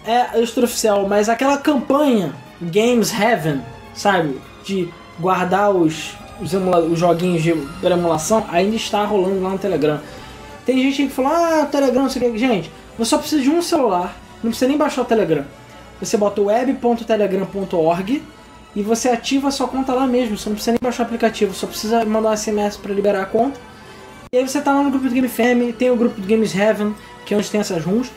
Speaker 1: É extraoficial, mas aquela campanha Games Heaven, sabe? De guardar os, os, os joguinhos de emulação, ainda está rolando lá no Telegram. Tem gente que fala, ah, Telegram, não sei o que. Gente, você só precisa de um celular, não precisa nem baixar o Telegram. você bota web.telegram.org e você ativa a sua conta lá mesmo. Você não precisa nem baixar o aplicativo, só precisa mandar um SMS para liberar a conta. E aí você tá lá no grupo do Game Fam, tem o grupo do Games Heaven, que é onde tem essas runs.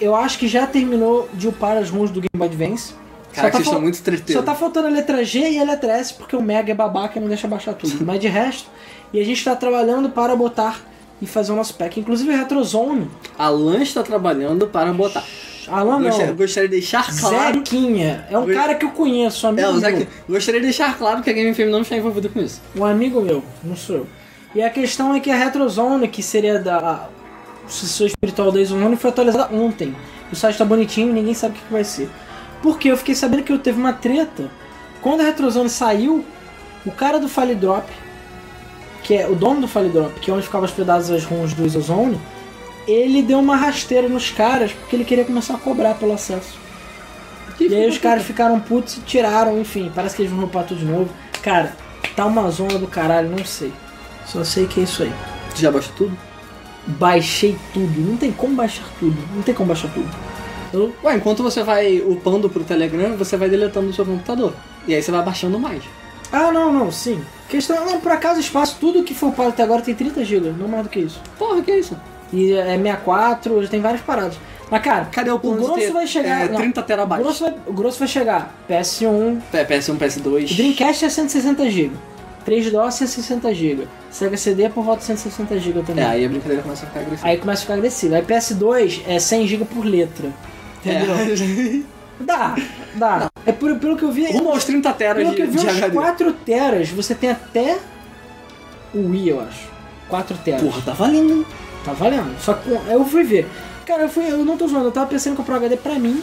Speaker 1: Eu acho que já terminou de upar as runs do Game Boy Advance.
Speaker 3: Cara,
Speaker 1: Só tá
Speaker 3: vocês estão muito
Speaker 1: Só
Speaker 3: treteiros.
Speaker 1: tá faltando a letra G e a letra S porque o Mega é babaca e não deixa baixar tudo. Mas de resto, e a gente tá trabalhando para botar e fazer o nosso pack. Inclusive a Retrozone.
Speaker 3: Alan está trabalhando para botar.
Speaker 1: Alan
Speaker 3: Gostaria,
Speaker 1: não.
Speaker 3: gostaria de deixar claro.
Speaker 1: Zequinha. É um cara que eu conheço, um amigo
Speaker 3: É, o. Zac, gostaria de deixar claro que a Game FM não está envolvida com isso.
Speaker 1: Um amigo meu, não sou eu. E a questão é que a Retrozone, que seria da sucessor espiritual da Zone, foi atualizada ontem. O site tá bonitinho e ninguém sabe o que que vai ser. Porque eu fiquei sabendo que eu teve uma treta. Quando a Retrozone saiu, o cara do File Drop, que é o dono do File Drop, que é onde ficavam hospedadas as runs do Isozone, ele deu uma rasteira nos caras porque ele queria começar a cobrar pelo acesso. E aí os caras ficaram putos e tiraram, enfim, parece que eles vão roubar tudo de novo. Cara, tá uma zona do caralho, não sei. Só sei que é isso aí.
Speaker 3: Tu já baixou tudo?
Speaker 1: Baixei tudo, não tem como baixar tudo, não tem como baixar tudo.
Speaker 3: Ué, enquanto você vai upando pro Telegram, você vai deletando do seu computador. E aí você vai baixando mais.
Speaker 1: ah, não, não, sim. Questão, não, por acaso espaço, tudo que foi upado até agora tem 30 GB, não mais do que isso.
Speaker 3: Porra, que é isso?
Speaker 1: E é 64, já tem várias paradas. Mas cara,
Speaker 3: Cadê o
Speaker 1: o
Speaker 3: plano
Speaker 1: grosso
Speaker 3: ter,
Speaker 1: vai chegar.
Speaker 3: é,
Speaker 1: não,
Speaker 3: 30
Speaker 1: o,
Speaker 3: terabytes.
Speaker 1: grosso vai, o grosso vai chegar. PS1,
Speaker 3: P- PS1, PS2.
Speaker 1: O Dreamcast é 160 GB. 3DO 160 GB. Sega CD é por volta de 160 GB também.
Speaker 3: É, aí a brincadeira começa a ficar agressiva.
Speaker 1: Aí começa a ficar agressivo. Aí PS2 é 100 GB por letra. Entendeu?
Speaker 3: É.
Speaker 1: Dá, dá. É por, pelo que eu vi.
Speaker 3: Rumo aos 30 teras
Speaker 1: Pelo
Speaker 3: de,
Speaker 1: que eu vi,
Speaker 3: de
Speaker 1: uns
Speaker 3: HD.
Speaker 1: 4 teras. Você tem até o Wii, eu acho. 4 teras.
Speaker 3: Porra, tá valendo, hein?
Speaker 1: Tá valendo. Só que eu fui ver. Cara, eu, fui, eu não tô zoando. Eu tava pensando em comprar um HD pra mim.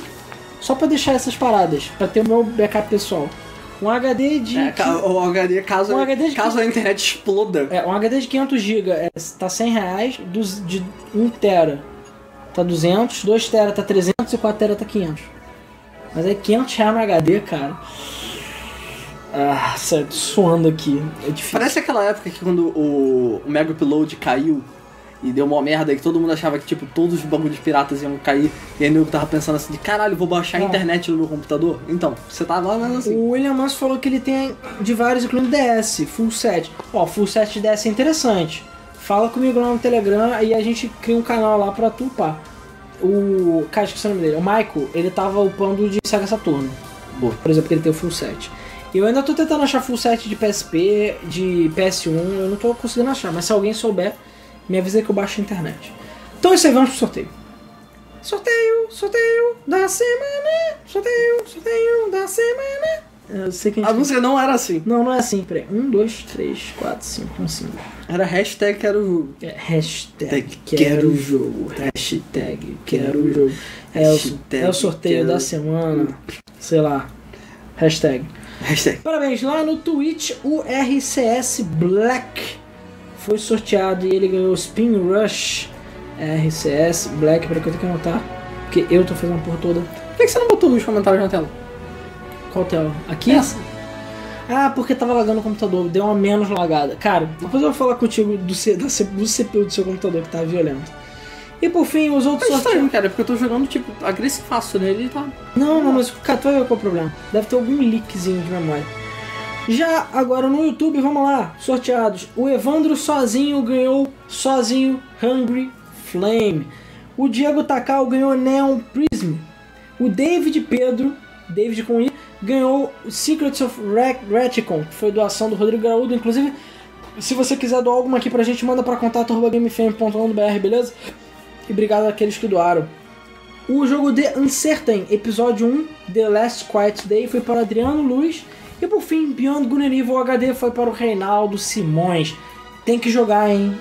Speaker 1: Só pra deixar essas paradas. Pra ter o meu backup pessoal. Um HD de.
Speaker 3: É, o HD, caso,
Speaker 1: Um HD de-
Speaker 3: caso a internet exploda.
Speaker 1: É, um HD de 500 GB é, tá 100 reais, dos, de 1 tera tá 200, 2 tera tá 300 e 4 tera tá 500. Mas aí 500 reais no HD, cara. Ah, sério, suando aqui. É difícil.
Speaker 3: Parece aquela época que quando o, o Mega Upload caiu e deu uma merda e que todo mundo achava que tipo todos os bagulhos piratas iam cair e aí nego tava pensando assim de caralho, vou baixar a
Speaker 1: É.
Speaker 3: internet no meu computador. Então, você tava lá assim.
Speaker 1: O William Manso falou que ele tem de vários, incluindo DS, full set. Ó, full set de DS é interessante. Fala comigo lá no Telegram e a gente cria um canal lá pra tu upar. O. Cara, esqueci o nome dele. O Michael, ele tava upando de Sega Saturno. Por exemplo, que ele tem o full set. Eu ainda tô tentando achar full set de PSP, de PS1, eu não tô conseguindo achar, mas se alguém souber, me avisa que eu baixo a internet. Então é isso aí, vamos pro sorteio. Sorteio, sorteio da semana, sorteio, sorteio da semana. Eu sei que a
Speaker 3: A
Speaker 1: gente...
Speaker 3: música não era assim.
Speaker 1: Não, não é assim, peraí. Um, dois, três, quatro, cinco, um, cinco.
Speaker 3: Era hashtag que era o jogo.
Speaker 1: É, hashtag
Speaker 3: Hashtag
Speaker 1: quero o jogo. Hashtag quero o jogo. É o,
Speaker 3: Hashtag
Speaker 1: é o sorteio
Speaker 3: quero-
Speaker 1: da semana. Sei lá. Hashtag.
Speaker 3: Hashtag.
Speaker 1: Parabéns, lá no Twitch o RCS Black foi sorteado e ele ganhou o Spin Rush RCS Black, peraí que eu tenho que anotar, porque eu tô fazendo a porra toda.
Speaker 3: Por que você não botou nos comentários na tela?
Speaker 1: Qual tela? Aqui?
Speaker 3: Essa.
Speaker 1: Ah, porque tava lagando o computador, deu uma menos lagada. Cara, depois eu vou falar contigo do, C, da do CPU do seu computador que tá violento. E por fim, os outros
Speaker 3: Tá
Speaker 1: sorteios.
Speaker 3: estranho, cara, porque eu tô jogando, tipo, agressivaço nele e tá.
Speaker 1: Não, não, mas cara, tu vai ver qual é o problema. Deve ter algum leakzinho de memória. Já agora no YouTube, vamos lá, sorteados. O Evandro sozinho ganhou sozinho Hungry Flame. O Diego Takal ganhou Neon Prism. O David Pedro, David com I, ganhou Secrets of Ret- Reticon, que foi doação do Rodrigo Graúdo. Inclusive, se você quiser doar alguma aqui pra gente, manda pra contato.gamefm.com.br, beleza? E obrigado àqueles que doaram. O jogo The Uncertain, episódio 1, The Last Quiet Day, foi para Adriano Luiz. E por fim, Beyond Good Evil HD foi para o Reinaldo Simões. Tem que jogar, hein?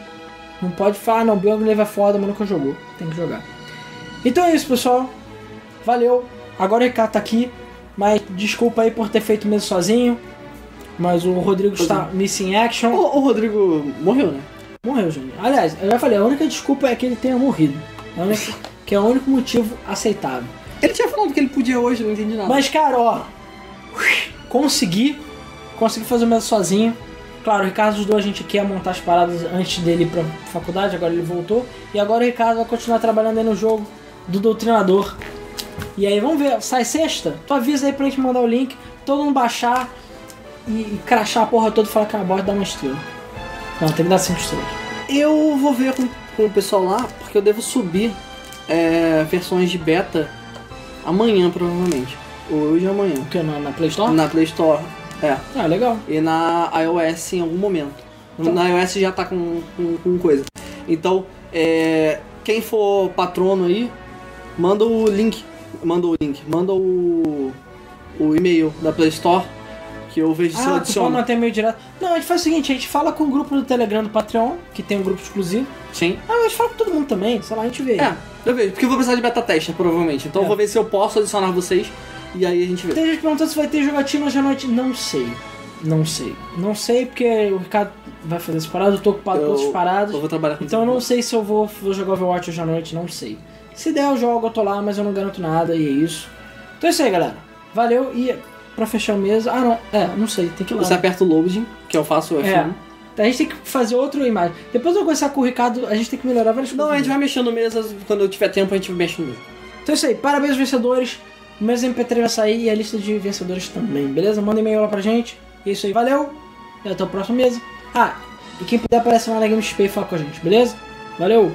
Speaker 1: Não pode falar, não, Beyond Good é foda, mas nunca jogou. Tem que jogar. Então é isso, pessoal. Valeu. Agora o Ricardo tá aqui, mas desculpa aí por ter feito mesmo sozinho. Mas o Rodrigo está missing action.
Speaker 3: O, o Rodrigo morreu, né?
Speaker 1: Morreu, Júnior. Aliás, eu já falei, a única desculpa é que ele tenha morrido. A única- que é o único motivo aceitável.
Speaker 3: Ele tinha falado que ele podia hoje, não entendi nada.
Speaker 1: Mas, cara, ó. Consegui. Consegui fazer o mesmo sozinho. Claro, o Ricardo ajudou a gente aqui a montar as paradas antes dele ir pra faculdade, agora ele voltou. E agora o Ricardo vai continuar trabalhando aí no jogo do Doutrinador. E aí, vamos ver, sai sexta? Tu avisa aí pra gente mandar o link, todo mundo baixar e, e crachar a porra toda e falar que a bosta dá uma estrela. Não, tem que dar cinco estrelas.
Speaker 3: Eu vou ver com, com o pessoal lá, porque eu devo subir é, versões de beta amanhã, provavelmente. Hoje ou amanhã.
Speaker 1: O que? Na, na Play Store?
Speaker 3: Na Play Store. É.
Speaker 1: Ah, legal.
Speaker 3: E na iOS em algum momento.
Speaker 1: Então-
Speaker 3: Na iOS já tá com, com, com coisa. Então, é, quem for patrono aí, manda o link. Manda o link. Manda o, o e-mail da Play Store. Que eu vejo se eu
Speaker 1: Ah, pode
Speaker 3: adiciono.
Speaker 1: manter meio direto. Não, a gente faz o seguinte, a gente fala com o grupo do Telegram do Patreon, que tem um grupo exclusivo.
Speaker 3: Sim.
Speaker 1: Ah, a gente fala com todo mundo também, sei lá, a gente vê.
Speaker 3: É, eu vejo. Porque eu vou precisar de beta teste, provavelmente. Então
Speaker 1: É.
Speaker 3: eu vou ver se eu posso adicionar vocês. E aí a gente vê.
Speaker 1: Tem gente perguntando se vai ter jogatina hoje à noite. Não sei. Não sei. Não sei porque o Ricardo vai fazer essa parada, eu tô ocupado com
Speaker 3: Eu-
Speaker 1: outras paradas.
Speaker 3: Eu vou trabalhar com
Speaker 1: Então eu não sei se eu vou, vou jogar Overwatch hoje à noite, não sei. Se der eu jogo, eu tô lá, mas eu não garanto nada e é isso. Então é isso aí, galera. Valeu e pra fechar o mês. Ah, não. É, não sei, tem que ir lá.
Speaker 3: Você aperta o loading, que eu faço o F1.
Speaker 1: É. A gente tem que fazer outra imagem. Depois eu vou conversar com o Ricardo, a gente tem que melhorar várias
Speaker 3: Não, a
Speaker 1: coisas.
Speaker 3: gente vai mexendo mesas. Quando eu tiver tempo, a gente mexe no mesa.
Speaker 1: Então é isso aí, parabéns vencedores. O mês MP3 vai sair e a lista de vencedores também, beleza? Manda e-mail lá pra gente. E é isso aí, valeu. E até o próximo mês. Ah, e quem puder aparecer lá na GameSP e falar com a gente, beleza? Valeu!